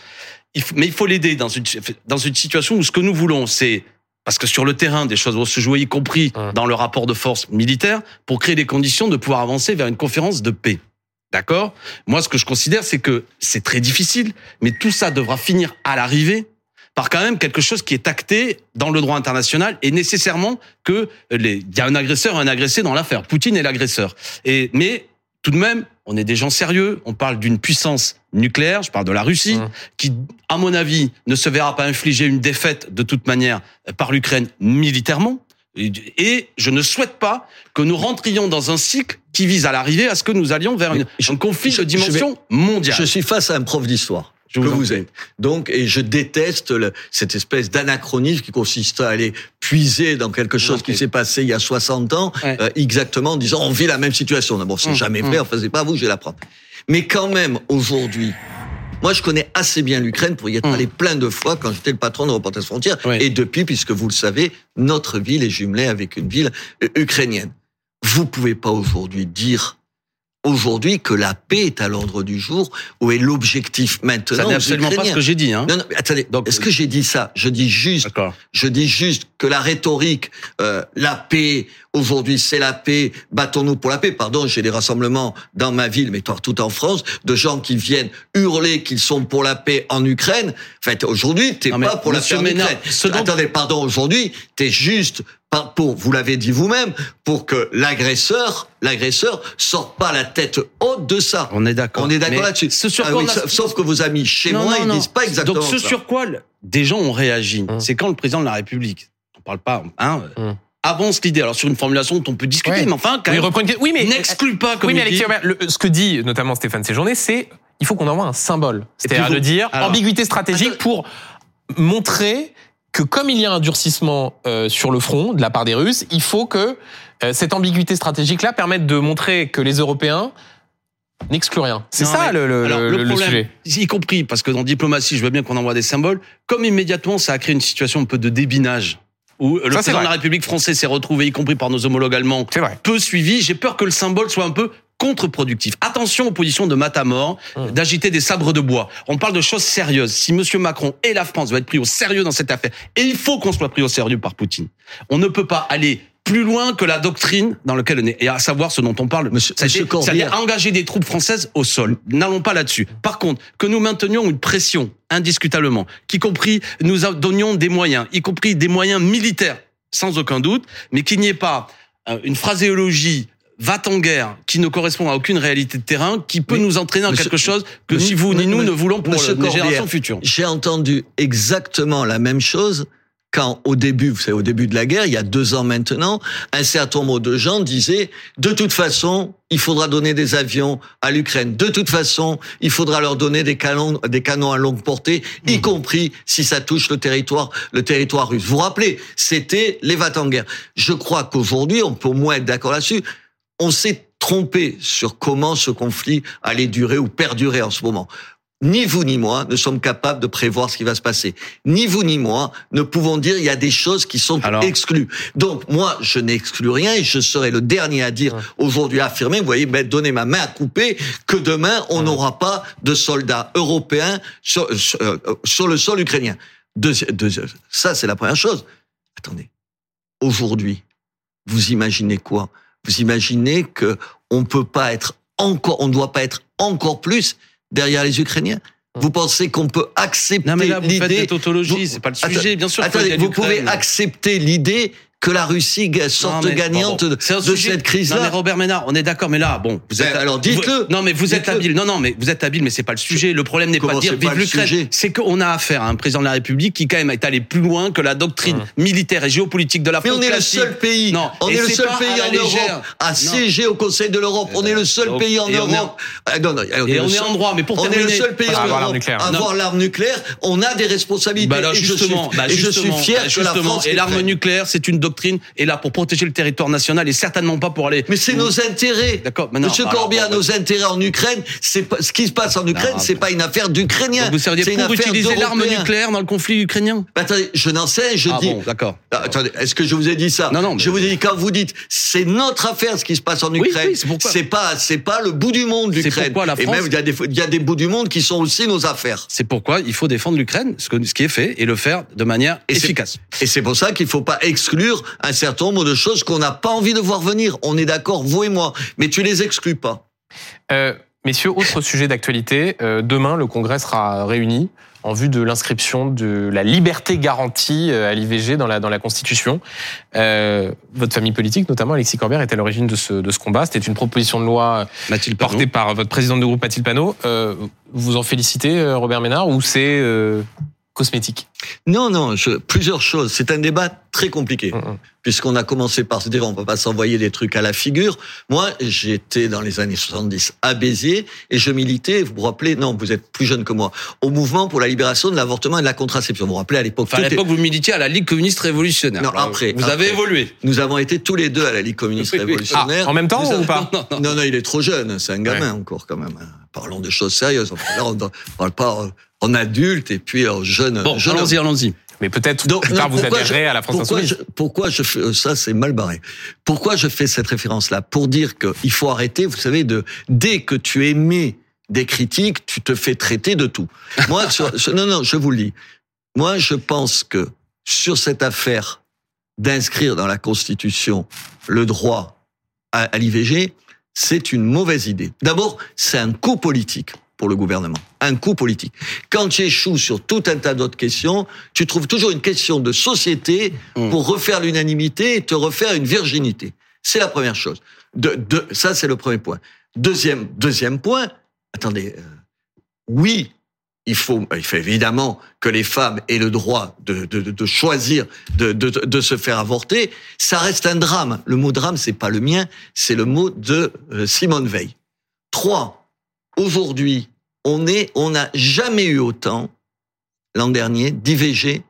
Il faut- mais il faut l'aider dans une, dans une situation où ce que nous voulons, c'est, parce que sur le terrain, des choses vont se jouer, y compris dans le rapport de force militaire, pour créer les conditions de pouvoir avancer vers une conférence de paix. D'accord? Moi, ce que je considère, c'est que c'est très difficile, mais tout ça devra finir à l'arrivée par quand même quelque chose qui est acté dans le droit international et nécessairement que les, il y a un agresseur et un agressé dans l'affaire. Poutine est l'agresseur. Et, mais tout de même, on est des gens sérieux. On parle d'une puissance nucléaire, je parle de la Russie, Mmh. qui, à mon avis, ne se verra pas infliger une défaite de toute manière par l'Ukraine militairement. Et- je ne souhaite pas que nous rentrions dans un cycle qui vise à l'arrivée à ce que nous allions vers une, Je- un conflit je- de je vais- dimension mondiale. Je suis face à un prof d'histoire. Je que vous êtes. Donc, et je déteste le- cette espèce d'anachronisme qui consiste à aller puiser dans quelque chose qui s'est passé il y a 60 ans, Ouais. euh, exactement en disant on vit la même situation. D'abord, c'est Hum, jamais hum. vrai, enfin, c'est pas vous, je vais l'apprendre. Mais quand même, aujourd'hui, moi, je connais assez bien l'Ukraine pour y être Hum. allé plein de fois quand j'étais le patron de Reporters Frontières. Oui. Et depuis, puisque vous le savez, notre ville est jumelée avec une ville euh, ukrainienne. Vous pouvez pas aujourd'hui dire aujourd'hui que la paix est à l'ordre du jour ou est l'objectif maintenant Ça n'est absolument pas ce que j'ai dit. Hein. Non, non, mais attendez. Est-ce que j'ai dit ça? Je dis juste, D'accord. je dis juste que la rhétorique, euh, la paix, aujourd'hui c'est la paix, battons-nous pour la paix. Pardon, j'ai des rassemblements dans ma ville, mais partout en France, de gens qui viennent hurler qu'ils sont pour la paix en Ukraine. En fait, aujourd'hui, t'es pas pour la paix en Ukraine. Attendez, pardon, aujourd'hui, t'es juste pour, vous l'avez dit vous-même, pour que l'agresseur, l'agresseur sorte pas la tête haute de ça. On est d'accord. On est d'accord là-dessus. Ce sur Ah quoi oui, a- sauf- que vos amis chez Non, moi, non, ils non. disent pas exactement Donc ce ça. sur quoi des gens ont réagi, Hum. c'est quand le président de la République, on parle pas, hein, euh, Hum. avance l'idée. Alors sur une formulation dont on peut discuter, Ouais. mais enfin, quand Oui, même, reprend une- oui, mais n'exclut pas comme oui, mais. Alexis Robert, le- ce que dit notamment Stéphane Séjourné, c'est il faut qu'on envoie un symbole. C'est-à-dire de dire alors- ambiguïté stratégique Attends. pour montrer que comme il y a un durcissement euh, sur le front de la part des Russes, il faut que euh, cette ambiguïté stratégique-là permette de montrer que les Européens n'excluent rien. C'est ça mais- le, le, alors, le- le le problème, sujet. y compris parce que dans diplomatie, je veux bien qu'on envoie des symboles, comme immédiatement ça a créé une situation un peu de débinage où le président de la République française s'est retrouvé, y compris par nos homologues allemands, peu suivi. J'ai peur que le symbole soit un peu contre-productif. Attention aux positions de Matamor, Hum. d'agiter des sabres de bois. On parle de choses sérieuses. Si Monsieur Macron et la France doivent être pris au sérieux dans cette affaire, et il faut qu'on soit pris au sérieux par Poutine, on ne peut pas aller plus loin que la doctrine dans laquelle on est, et à savoir ce dont on parle, c'est-à-dire engager des troupes françaises au sol. N'allons pas là-dessus. Par contre, que nous maintenions une pression, indiscutablement, qu'y compris nous donnions des moyens, y compris des moyens militaires, sans aucun doute, mais qu'il n'y ait pas euh, une phraséologie va en guerre qui ne correspond à aucune réalité de terrain, qui peut Mais, nous entraîner monsieur- quelque chose que ni vous ni nous ne voulons pour Monsieur les générations futures. J'ai entendu exactement la même chose quand au début, vous savez, au début de la guerre, il y a deux ans maintenant, un certain nombre de gens disaient, de toute façon, il faudra donner des avions à l'Ukraine. De toute façon, il faudra leur donner des canons, des canons à longue portée, Mmh. y compris si ça touche le territoire, le territoire russe. Vous vous rappelez, c'était les va en guerre. Je crois qu'aujourd'hui, on peut au moins être d'accord là-dessus. On s'est trompé sur comment ce conflit allait durer ou perdurer en ce moment. Ni vous ni moi ne sommes capables de prévoir ce qui va se passer. Ni vous ni moi ne pouvons dire il y a des choses qui sont Alors exclues. Donc moi, je n'exclus rien et je serai le dernier à dire aujourd'hui affirmer, vous voyez, ben, donner ma main à couper, que demain on n'aura pas de soldats européens sur, sur, euh, sur le sol ukrainien. Ça, c'est la première chose. Attendez, aujourd'hui, vous imaginez quoi? Vous imaginez que on peut pas être encore, on ne doit pas être encore plus derrière les Ukrainiens? Vous pensez qu'on peut accepter Non mais là vous faites des l'idée tautologies, vous- c'est pas le Attends- sujet, bien sûr. Attendez, vous pouvez accepter l'idée que la Russie sorte Non, mais- gagnante bon, bon. de, C'est un de sujet- cette Non mais crise-là. Robert Ménard, on est d'accord, mais là, bon, vous êtes. Ben, alors, dites-le. vous- Non mais vous êtes habile. Non non, mais vous êtes habile, mais c'est pas le sujet. Le problème n'est pas de dire vive l'Ukraine. sujet C'est qu'on a affaire à un président de la République qui quand même est allé plus loin que la doctrine militaire et géopolitique de la Mais France. on est le seul pays. Non, on est le seul pays en légère. Europe à siéger au Conseil de l'Europe. On est le seul Donc, pays en Europe. Ah, non, non, Et on est en droit, mais pour on est le terminer- seul pays Ah, en Europe à avoir l'arme nucléaire. On a des responsabilités. Bah alors et je suis, justement, bah je suis justement, fier bah que la. France et l'arme nucléaire, c'est une doctrine, et là pour protéger le territoire national, et certainement pas pour aller. Mais c'est nos intérêts. D'accord, Monsieur alors, Corbière, bon, nos intérêts en Ukraine, c'est pas, ce qui se passe en Ukraine, c'est pas une affaire d'Ukrainiens. Vous seriez pour utiliser l'arme nucléaire dans le conflit ukrainien? Bah, Attendez, je n'en sais, je Ah dis. bon, d'accord. Ah, Attendez, est-ce que je vous ai dit ça? Non, non, mais- Je vous ai dit quand vous dites c'est notre affaire ce qui se passe en Oui, Ukraine. oui, c'est pourquoi- c'est pas c'est pas le bout du monde C'est l'Ukraine. pourquoi la Et France- même il y a des il y a des bouts du monde qui sont aussi nos affaires. C'est pourquoi il faut défendre l'Ukraine, ce, qui est fait, et le faire de manière Et efficace. Et c'est pour ça qu'il faut pas exclure un certain nombre de choses qu'on n'a pas envie de voir venir. On est d'accord, vous et moi, mais tu les exclus pas. Euh, Messieurs, autre sujet d'actualité. Euh, demain, le Congrès sera réuni en vue de l'inscription de la liberté garantie euh, à l'IVG dans la, dans la Constitution. Euh, votre famille politique, notamment Alexis Corbert, est à l'origine de ce, de ce combat. C'était une proposition de loi Mathilde Panot. portée par votre président de groupe, Mathilde Panot. Euh, vous en félicitez, Robert Ménard, ou c'est euh, cosmétique Non, non, je- plusieurs choses. C'est un débat très compliqué, Mhm. puisqu'on a commencé par se dire on peut pas s'envoyer des trucs à la figure. Moi, j'étais dans les années 70 à Béziers et je militais, vous vous rappelez, non, vous êtes plus jeune que moi, au mouvement pour la libération de l'avortement et de la contraception. Vous vous rappelez à l'époque Enfin, à l'époque, vous militiez à la Ligue communiste révolutionnaire. Non, Alors, après, Vous avez évolué. Nous avons été tous les deux à la Ligue communiste Oui, oui. révolutionnaire. Ah, en même temps Nous ou avons- pas Non, non. Non, non, il est trop jeune, c'est un gamin encore quand même. Parlons de choses sérieuses. Enfin, là, on ne parle pas en adulte et puis en jeune. Bon, jeune allons-y, allons-y. Mais peut-être plus tard vous je- à la France pourquoi Insoumise. je, pourquoi je fais ça C'est mal barré. Pourquoi je fais cette référence-là Pour dire qu'il faut arrêter. Vous savez, de dès que tu émets des critiques, tu te fais traiter de tout. Moi, sur- sur- non, non, je vous le dis. Moi, je pense que sur cette affaire d'inscrire dans la Constitution le droit à, à l'IVG, c'est une mauvaise idée. D'abord, c'est un coup politique pour le gouvernement. Un coup politique. Quand tu échoues sur tout un tas d'autres questions, tu trouves toujours une question de société Mm. pour refaire l'unanimité et te refaire une virginité. C'est la première chose. De, de, ça, c'est le premier point. Deuxième, deuxième point, attendez, euh, oui, il faut, il faut évidemment que les femmes aient le droit de, choisir de se faire avorter. Ça reste un drame. Le mot drame, c'est pas le mien, c'est le mot de euh, Simone Veil. Trois, aujourd'hui, on est, on n'a jamais eu autant l'an dernier d'IVG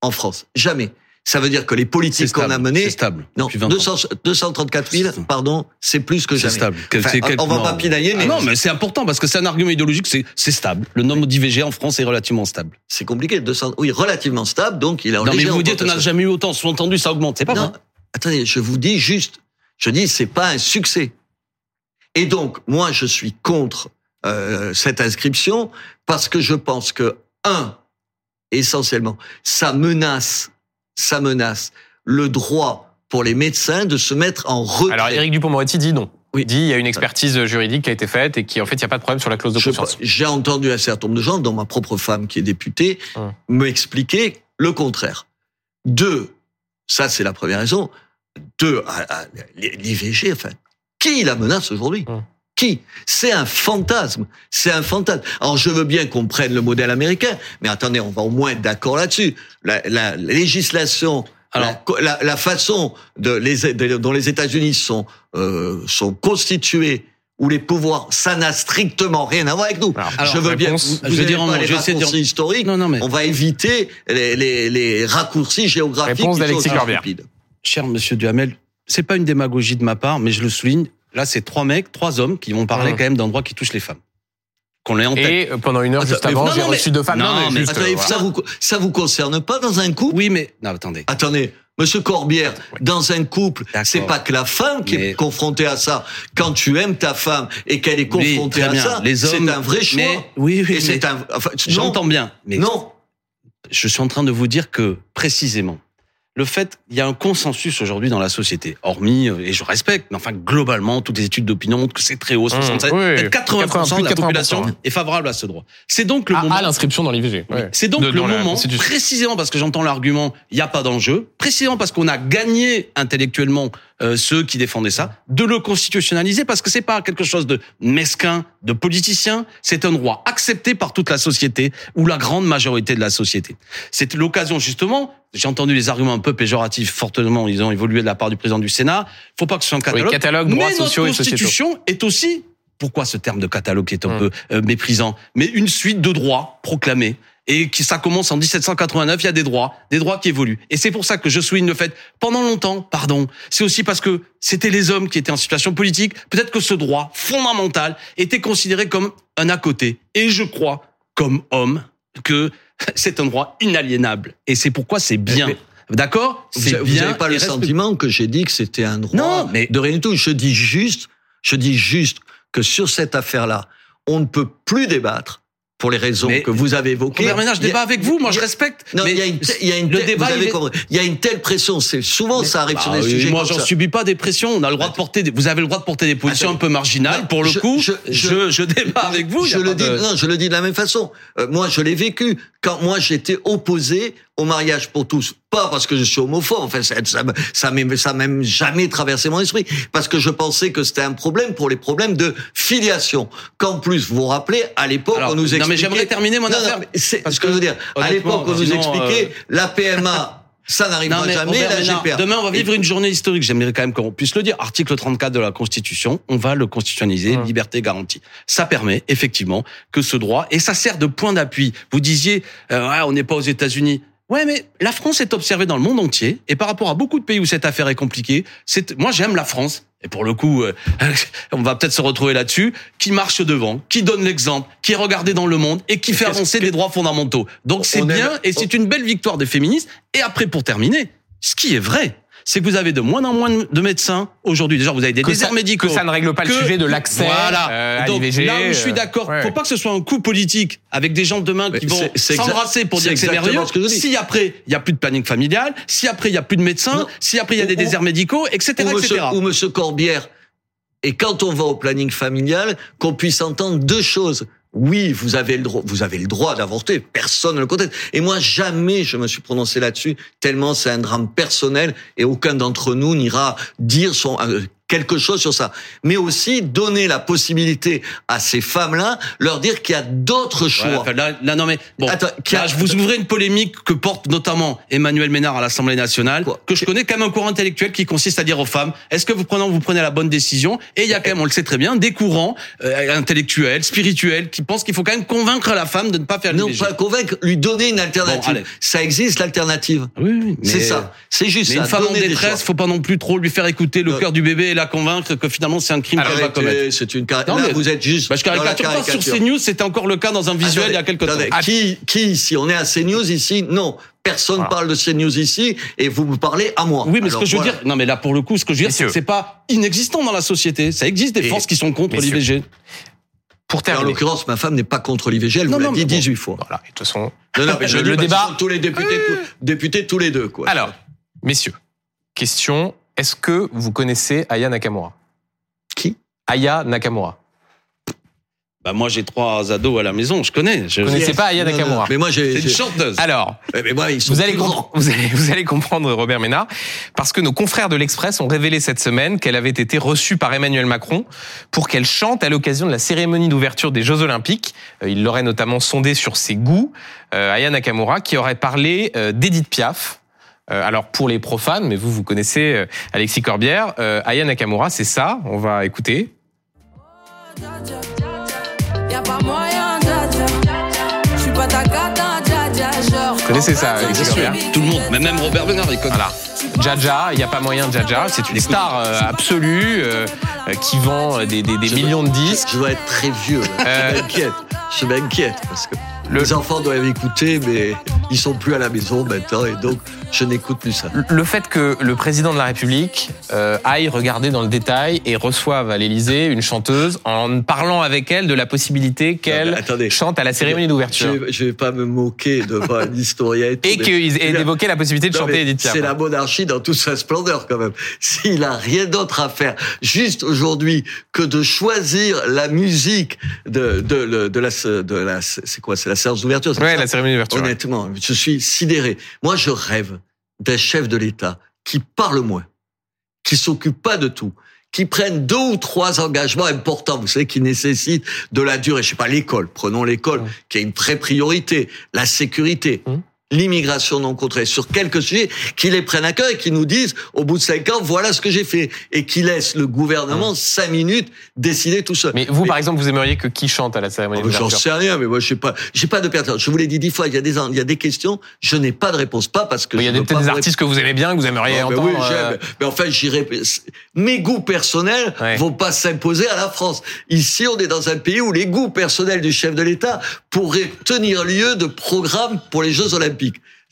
en France. Jamais. Ça veut dire que les politiques qu'on a menées, C'est stable. non, depuis 20 ans. 200 234 000, pardon, c'est plus que jamais. stable. Enfin, c'est quel- on va non. pas pinailler, mais Ah non, mais c'est important parce que c'est un argument idéologique, c'est c'est stable. Le nombre d'IVG en France est relativement stable. c'est compliqué. 200, oui, relativement stable, donc il a Non, mais vous dites, on n'a jamais eu autant. Sous-entendu, ça augmente. C'est pas Non, vrai. attendez, je vous dis juste, je dis c'est pas un succès. Et donc moi je suis contre euh, cette inscription parce que je pense que un essentiellement ça menace, ça menace le droit pour les médecins de se mettre en retrait. Alors Éric Dupond-Moretti dit non. Oui. Il dit il y a une expertise juridique qui a été faite et qui en fait il n'y a pas de problème sur la clause de conscience. J'ai entendu un certain nombre de gens, dont ma propre femme qui est députée, Hum. me expliquer le contraire. Deux, ça c'est la première raison. Deux, à- à- l'IVG, enfin, qui la menace aujourd'hui? Hum. Qui C'est un fantasme. C'est un fantasme. Alors je veux bien qu'on prenne le modèle américain, mais attendez, on va au moins être d'accord là-dessus. La, la législation Alors- la, co- la, la façon de les, de- dont les États-Unis sont euh, sont constitués où les pouvoirs, ça n'a strictement rien à voir avec nous. Alors, je veux bien. Vous, je vais vous dire pas les je de dire- raccourcis historiques. Non, non, mais On va éviter les, les, les raccourcis géographiques. Réponse qui d'Alexis sont Corbière. stupides. cher monsieur Duhamel, c'est pas une démagogie de ma part, mais je le souligne. Là, c'est trois mecs, trois hommes qui vont parler Hum. quand même d'un droit qui touche les femmes. Qu'on l'ait en tête. Et pendant une heure juste Attends, mais avant, j'ai reçu deux femmes. non, mais juste, Attendez, euh, ça vous ça vous concerne pas dans un couple Oui, mais non, attendez. Attendez, Monsieur Corbière, dans un couple, c'est pas que la femme qui Mais- est confrontée à ça. Quand tu aimes ta femme et qu'elle est Oui, confrontée très à bien. ça, Les c'est un vrai choix. Mais, oui, oui, c'est un. Enfin, J'entends bien, mais Non. je suis en train de vous dire que précisément le fait il y a un consensus aujourd'hui dans la société hormis euh, et je respecte mais enfin globalement toutes les études d'opinion montrent que c'est très haut 67 Mmh, oui, peut-être 80% de la 80%, population ouais. est favorable à ce droit c'est donc le à, moment à l'inscription dans l'IVG. Oui. C'est donc De- le moment, précisément parce que j'entends l'argument, il n'y a pas d'enjeu, précisément parce qu'on a gagné intellectuellement euh, ceux qui défendaient ça, de le constitutionnaliser parce que c'est pas quelque chose de mesquin, de politicien, c'est un droit accepté par toute la société ou la grande majorité de la société. C'est l'occasion justement, j'ai entendu les arguments un peu péjoratifs fortement, ils ont évolué de la part du président du Sénat, faut pas que ce soit un catalogue. catalogue, droits mais sociaux et notre constitution est aussi pourquoi ce terme de catalogue qui est un Hum. peu euh, méprisant, mais une suite de droits proclamés et qui ça commence en 1789, il y a des droits, des droits qui évoluent. Et c'est pour ça que je souligne le fait pendant longtemps, pardon, c'est aussi parce que c'était les hommes qui étaient en situation politique, peut-être que ce droit fondamental était considéré comme un à côté et je crois comme homme que c'est un droit inaliénable et c'est pourquoi c'est bien. Mais- D'accord? Vous bien. n'avez pas le respect- sentiment que j'ai dit que c'était un droit Non, mais- de rien du tout. Je dis juste, je dis juste que sur cette affaire-là, on ne peut plus débattre pour les raisons Mais- que vous avez évoquées. Robert Ménard, je débat avec vous, moi je respecte. Non, mais il y a une, il y a une le telle- débat, vous il est- y a une telle pression. C'est souvent ça arrive sur Ah des oui, sujets moi, j'en subis pas des pressions. On a le droit de porter. Des, vous avez le droit de porter des positions Attends. un peu marginales. Non, Pour le je- coup, je- je, débat avec vous. Je le dis, de- non, je le dis de la même façon. Euh, moi, je l'ai vécu quand moi j'étais opposé au mariage pour tous. Pas parce que je suis homophobe. Enfin, ça, ça, me- ça même jamais traversé mon esprit. Parce que je pensais que c'était un problème pour les problèmes de filiation. Qu'en plus, vous vous rappelez, à l'époque, on nous non, mais expliquait. j'aimerais terminer mon Non, affaire. c'est Parce ce que, que, je veux dire. À l'époque, on nous sinon, expliquait euh, la PMA, ça n'arrivera jamais. Robert La GPA. demain, on va vivre une journée historique. J'aimerais quand même qu'on puisse le dire. Article 34 de la Constitution, on va le constitutionnaliser, Hum. liberté garantie. Ça permet effectivement que ce droit, et ça sert de point d'appui. Vous disiez, euh, ouais, on n'est pas aux États-Unis. Ouais, mais la France est observée dans le monde entier, et par rapport à beaucoup de pays où cette affaire est compliquée, c'est, moi j'aime la France. Et pour le coup, euh, on va peut-être se retrouver là-dessus, qui marche devant, qui donne l'exemple, qui est regardé dans le monde et qui fait avancer les droits fondamentaux. Donc c'est aime- bien et c'est une belle victoire des féministes. Et après, pour terminer, ce qui est vrai, c'est que vous avez de moins en moins de médecins aujourd'hui. Déjà, vous avez des Que déserts ça, médicaux. que ça ne règle pas le sujet de l'accès voilà. euh, à Donc, l'IVG. Là où je suis euh, d'accord, ouais, faut pas que ce soit un coup politique avec des gens demain qui Mais vont s'embrasser pour dire que c'est merveilleux. ce que. Si après il y a plus de planning familial, si après il y a plus de médecins, Non. si après il y a des Ou- déserts médicaux, etc., ou monsieur, etc. ou monsieur Corbière. Et quand on va au planning familial, qu'on puisse entendre deux choses. Oui, vous avez le droit, vous avez le droit d'avorter. Personne ne le conteste. Et moi, jamais je me suis prononcé là-dessus, tellement c'est un drame personnel et aucun d'entre nous n'ira dire son, euh, quelque chose sur ça. Mais aussi donner la possibilité à ces femmes-là, leur dire qu'il y a d'autres Ouais, choix. enfin, là, là, non mais bon, Attends, a- là, je vous ouvrez une polémique que porte notamment Emmanuel Ménard à l'Assemblée nationale, Quoi que je connais comme un courant intellectuel qui consiste à dire aux femmes est-ce que vous prenez vous prenez la bonne décision? Et il y a quand même, on le sait très bien, des courants euh, intellectuels, spirituels, qui pensent qu'il faut quand même convaincre la femme de ne pas faire non, l'IVG. pas convaincre, lui donner une alternative. ça existe l'alternative. Oui, oui, C'est ça. C'est juste Mais ça. une femme en détresse, faut pas non plus trop lui faire écouter le Euh, cœur du bébé et la convaincre que finalement c'est un crime qu'elle va commettre. C'est une car... Non, Là, mais- vous êtes juste Bah, je la caricature pas sur. CNews, c'était encore le cas dans un visuel il y a quelques temps. Attendez, qui, qui ici On est à CNews ici Non. Personne Voilà. parle de CNews ici et vous me parlez à moi. Oui, mais Alors, ce que je veux dire, non, mais là pour le coup, ce que je veux dire, c'est que c'est pas inexistant dans la société. Ça existe des Et- forces qui sont contre l'IVG. Pour En terminer. l'occurrence, ma femme n'est pas contre l'IVG, elle Non, vous l'a dit mais bon. 18 fois. Voilà, et de toute façon. Non, non, mais je Le- le débat- tous les députés, tous, députés tous les deux, quoi. Alors, messieurs, question est-ce que vous connaissez Aya Nakamura? Qui? Aya Nakamura. Bah moi j'ai trois ados à la maison, je connais. Je... Vous connaissez pas Aya Non, non, Nakamura? Mais moi, j'ai. C'est une chanteuse. Alors, Mais moi, ils sont vous allez, vous, allez, vous allez comprendre Robert Ménard, parce que nos confrères de l'Express ont révélé cette semaine qu'elle avait été reçue par Emmanuel Macron pour qu'elle chante à l'occasion de la cérémonie d'ouverture des Jeux Olympiques. Euh, Il l'aurait notamment sondé sur ses goûts. Euh, Aya Nakamura qui aurait parlé euh, d'Edith Piaf. Euh, alors pour les profanes, mais vous vous connaissez euh, Alexis Corbière, euh, Aya Nakamura, c'est ça. On va écouter. Vous connaissez ça, Alexis Corbière Tout le monde, mais même Robert Bernard, il connaît. Voilà. Jaja, il n'y a pas moyen de Jaja. C'est une star euh, absolue qui vend euh, des, des- des Je millions de disques. Je dois être très vieux. là. Euh, Je m'inquiète. Je m'inquiète parce que Le- les enfants doivent écouter, mais ils sont plus à la maison maintenant et donc je n'écoute plus ça. Le fait que le président de la République euh, aille regarder dans le détail et reçoive à l'Élysée une chanteuse en parlant avec elle de la possibilité qu'elle chante à la cérémonie d'ouverture. Je, je vais pas me moquer devant un historien et Non, évoqué la possibilité de non, chanter Edith Piaf. C'est la monarchie dans toute sa splendeur quand même. S'il a rien d'autre à faire, juste aujourd'hui, que de choisir la musique de de, de, de la de la c'est quoi c'est la séance d'ouverture. Ouais, la cérémonie d'ouverture. ouais. Honnêtement, je suis sidéré. Moi, je rêve d'un chef de l'État qui parle moins, qui s'occupe pas de tout, qui prenne deux ou trois engagements importants, vous savez, qui nécessitent de la durée. Je sais pas, l'école, prenons l'école, qui a une vraie priorité, la sécurité. Mm. L'immigration non contrôlée, sur quelques sujets, qui les prennent à cœur et qui nous disent, au bout de cinq ans, voilà ce que j'ai fait. Et qui laissent le gouvernement cinq minutes décider tout seul. Mais vous, par exemple, vous aimeriez que qui chante à la cérémonie Ah, mais J'en sais rien, mais moi je sais pas, j'ai pas de pertinence. Je vous l'ai dit dix fois, il y a des il y a des questions, je n'ai pas de réponse, pas parce que Mais Il y a peut-être des artistes que vous aimez bien, que vous aimeriez ben entendre. oui, euh, j'aime. Mais enfin, j'irai. Mes goûts personnels Ouais. vont pas s'imposer à la France. Ici, on est dans un pays où les goûts personnels du chef de l'État pourraient tenir lieu de programme pour les Jeux Olympiques.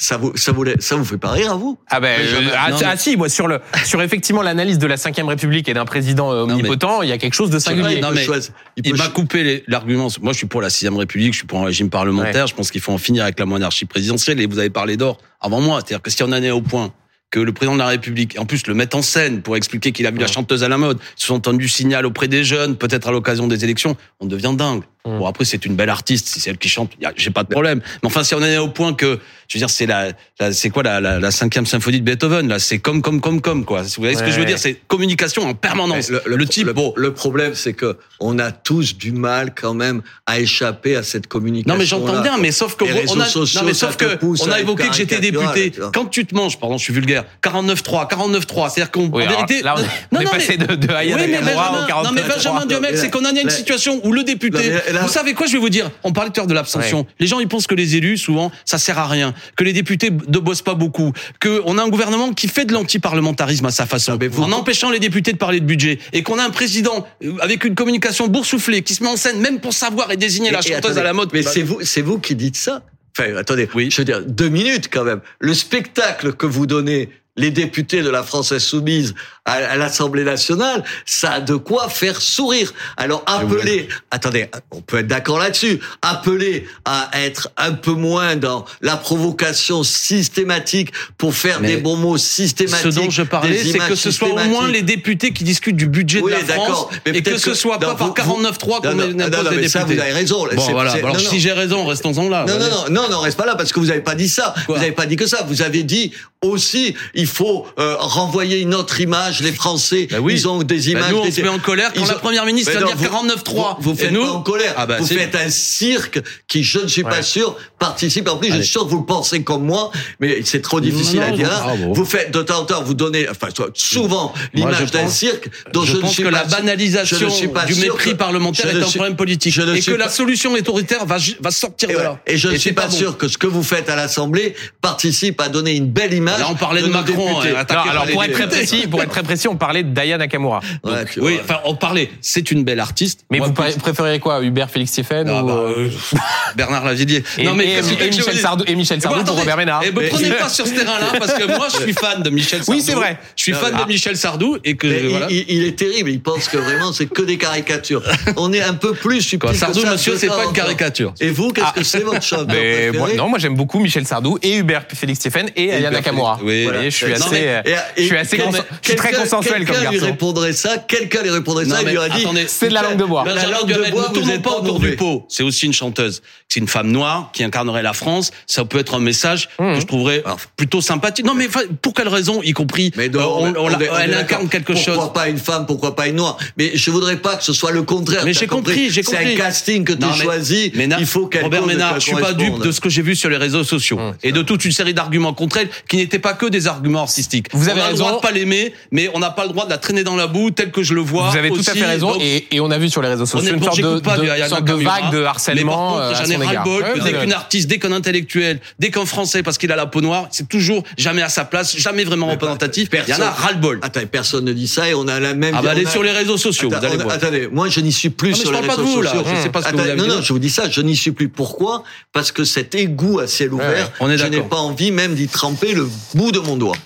Ça vous, ça vous, ça vous fait pas rire à vous? Ah ben, euh, jamais- ah, non, ah, si, moi sur le sur effectivement l'analyse de la Ve République et d'un président euh, mais- omnipotent, il y a quelque chose de singulier. Il Non, peut mais choisir- il Il peut m'a coupé l'argument. Moi, je suis pour la sixième République, je suis pour un régime parlementaire. Je pense qu'il faut en finir avec la monarchie présidentielle. Et vous avez parlé d'or avant moi. C'est-à-dire que si on en est au point que le président de la République, en plus le mettre en scène pour expliquer qu'il a vu la chanteuse à la mode, se entendu signal auprès des jeunes, peut-être à l'occasion des élections, on devient dingue. Mm. Bon, après, c'est une belle artiste, si c'est elle qui chante, j'ai pas de problème. Mais enfin, si on en est au point que, je veux dire, c'est la, la- c'est quoi la, la, la cinquième symphonie de Beethoven, là, c'est comme, comme, comme, comme, quoi. Vous voyez ce que je veux dire? C'est communication en permanence. Mais Le, type, le, bon, le problème, c'est que on a tous du mal quand même à échapper à cette communication. Non mais j'entends bien, mais sauf que Les on a, sociaux, non mais sauf que on a évoqué que j'étais député. tu. Quand tu te manges, pardon, je suis vulgaire. 49-3, 49-3, c'est-à-dire qu'on Oui, en vérité. là, on est- on est passé de- de Aya oui, mais Benjamin, au 49-3. non mais Benjamin Duhamel, c'est qu'on en a une situation où le député. Non, mais Vous savez quoi, je vais vous dire? On parlait tout à l'heure de l'abstention. Les gens ils pensent que les élus souvent ça sert à rien, que les députés ne bossent pas beaucoup, que on a un gouvernement qui fait de l'antiparlementarisme à sa façon, vous- en empêchant les députés de parler de budget, et qu'on a un président euh, avec une communication boursouflée qui se met en scène même pour savoir et désigner la Et- chanteuse attendez, à la mode. Mais c'est vous, c'est vous qui dites ça. Enfin, attendez. Oui. Je veux dire, deux minutes quand même. Le spectacle que vous donnez les députés de la France insoumise à, à l'Assemblée nationale, ça a de quoi faire sourire. Alors appelez, attendez, on peut être d'accord là-dessus, appelez à être un peu moins dans la provocation systématique pour faire Mais des bons mots Ce systématiques. dont je parlais, c'est que ce soit au moins les députés qui discutent du budget Oui, de la France d'accord. Mais et que ce soit non, pas par vous- 49.3 qu'on impose non, non, mais députés. ça, vous avez raison. Bon, voilà. Alors, si j'ai raison, restons-en là. Non, Allez. non, non, non, non, reste pas là parce que vous n'avez pas dit ça. Quoi vous n'avez pas dit que ça. Vous avez dit aussi, il faut euh, renvoyer une autre image. Les Français, Bah oui. ils ont des Bah, images. nous, on des- se met en colère quand ils la ont- première ministre non, dire vous- 49.3. Vous, faites nous pas en colère. Ah bah, vous faites un cirque qui, je ne suis pas sûr, participe. En plus, je suis sûr que vous le pensez comme moi, mais c'est trop difficile non, à dire. ah bon. Vous faites de temps en temps, vous donnez, enfin, souvent l'image d'un pense- cirque dont je, je ne pense suis que pas la sûr- banalisation je ne suis pas du sûr mépris parlementaire est un problème politique et que la solution autoritaire va, va sortir Et, de là. Et je ne suis pas, sûr que ce que vous faites à l'Assemblée participe à donner une belle image. Là, on parlait de Macron, hein, Alors, pour être très précis, pour être très précis, on parlait d'Aya Nakamura. Ouais, tu Oui, enfin, on parlait. C'est une belle artiste. Mais Moi, vous plus- préférez quoi Hubert Félix Stéphane Ah ou bah, euh, euh, Bernard Lavillier. et, non mais et- et je Michel Sardou et Michel Sardou pour. Robert Ménard. Eh ben, prenez pas sur ce terrain-là parce que moi je suis fan de Michel Sardou. Oui, c'est vrai. Je suis fan mais- de Michel Sardou et que voilà. il, il est terrible. Il pense que vraiment c'est que des caricatures. On est un peu plus subtil Quoi, que Sardou, ça, monsieur, de c'est pas une caricature. Et vous, qu'est-ce Ah. que c'est votre chanteur non, moi j'aime beaucoup Michel Sardou et Hubert Félix Stéphane et Aya Nakamura. Oui. Je suis assez, et- je suis et assez, je suis très quelqu'un- consensuel comme Quelqu'un lui répondrait ça. Quelqu'un lui répondrait Non, ça. Il lui aurait dit. attendez. C'est de la langue de bois. La langue de bois, vous tournons êtes pas autour du pot. C'est aussi une chanteuse. C'est une femme noire qui incarnerait la France. Ça peut être un message Mmh. que je trouverais plutôt sympathique. Non, mais enfin, pour quelle raison, y compris, Mais non, on- mais on la- est- on est elle incarne quelque pourquoi chose. pas une femme, pourquoi pas une noire? Mais je voudrais pas que ce soit le contraire. Mais j'ai compris, j'ai C'est compris. un casting que tu na- il faut qu'elle Robert Ménard, je suis pas dupe de ce que j'ai vu sur les réseaux sociaux Hum, et de toute une série d'arguments contre elle qui n'étaient pas que des arguments artistiques. Vous avez on a raison. de pas l'aimer, mais on n'a pas le droit de la traîner dans la boue tel que je le vois. Vous avez tout à fait raison Donc, et, et on a vu sur les réseaux sociaux une sorte de, de- sorte de vague de Mais par harcèlement contre, j'en ai ras égard. le bol Ouais, que vous dès avez qu'une artiste, dès qu'un intellectuel, dès qu'un français, parce qu'il a la peau noire, c'est toujours jamais à sa place, jamais vraiment Mais représentatif. Il y en a ras le bol. Attends, personne ne dit ça et on a la même. Ah bah allez a- sur les réseaux sociaux, Attends, vous allez on. Attendez, moi je n'y suis plus Non, sur je les parle pas réseaux de vous, là. sociaux. Je sais pas ce que vous avez Non, non, je vous dis ça, je n'y suis plus. Pourquoi? Parce que cet égout à ciel ouvert, je n'ai pas envie même d'y tremper le bout de mon doigt.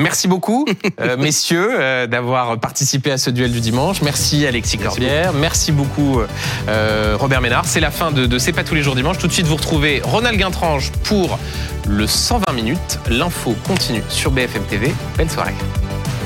Merci beaucoup, euh, messieurs, euh, d'avoir participé à ce duel du dimanche. Merci Alexis Corbière. Merci beaucoup euh, Robert Ménard. C'est la fin de, de C'est pas tous les jours dimanche. Tout de suite, vous retrouvez Ronald Guintrange pour le 120 minutes. L'info continue sur BFM TV. Belle soirée.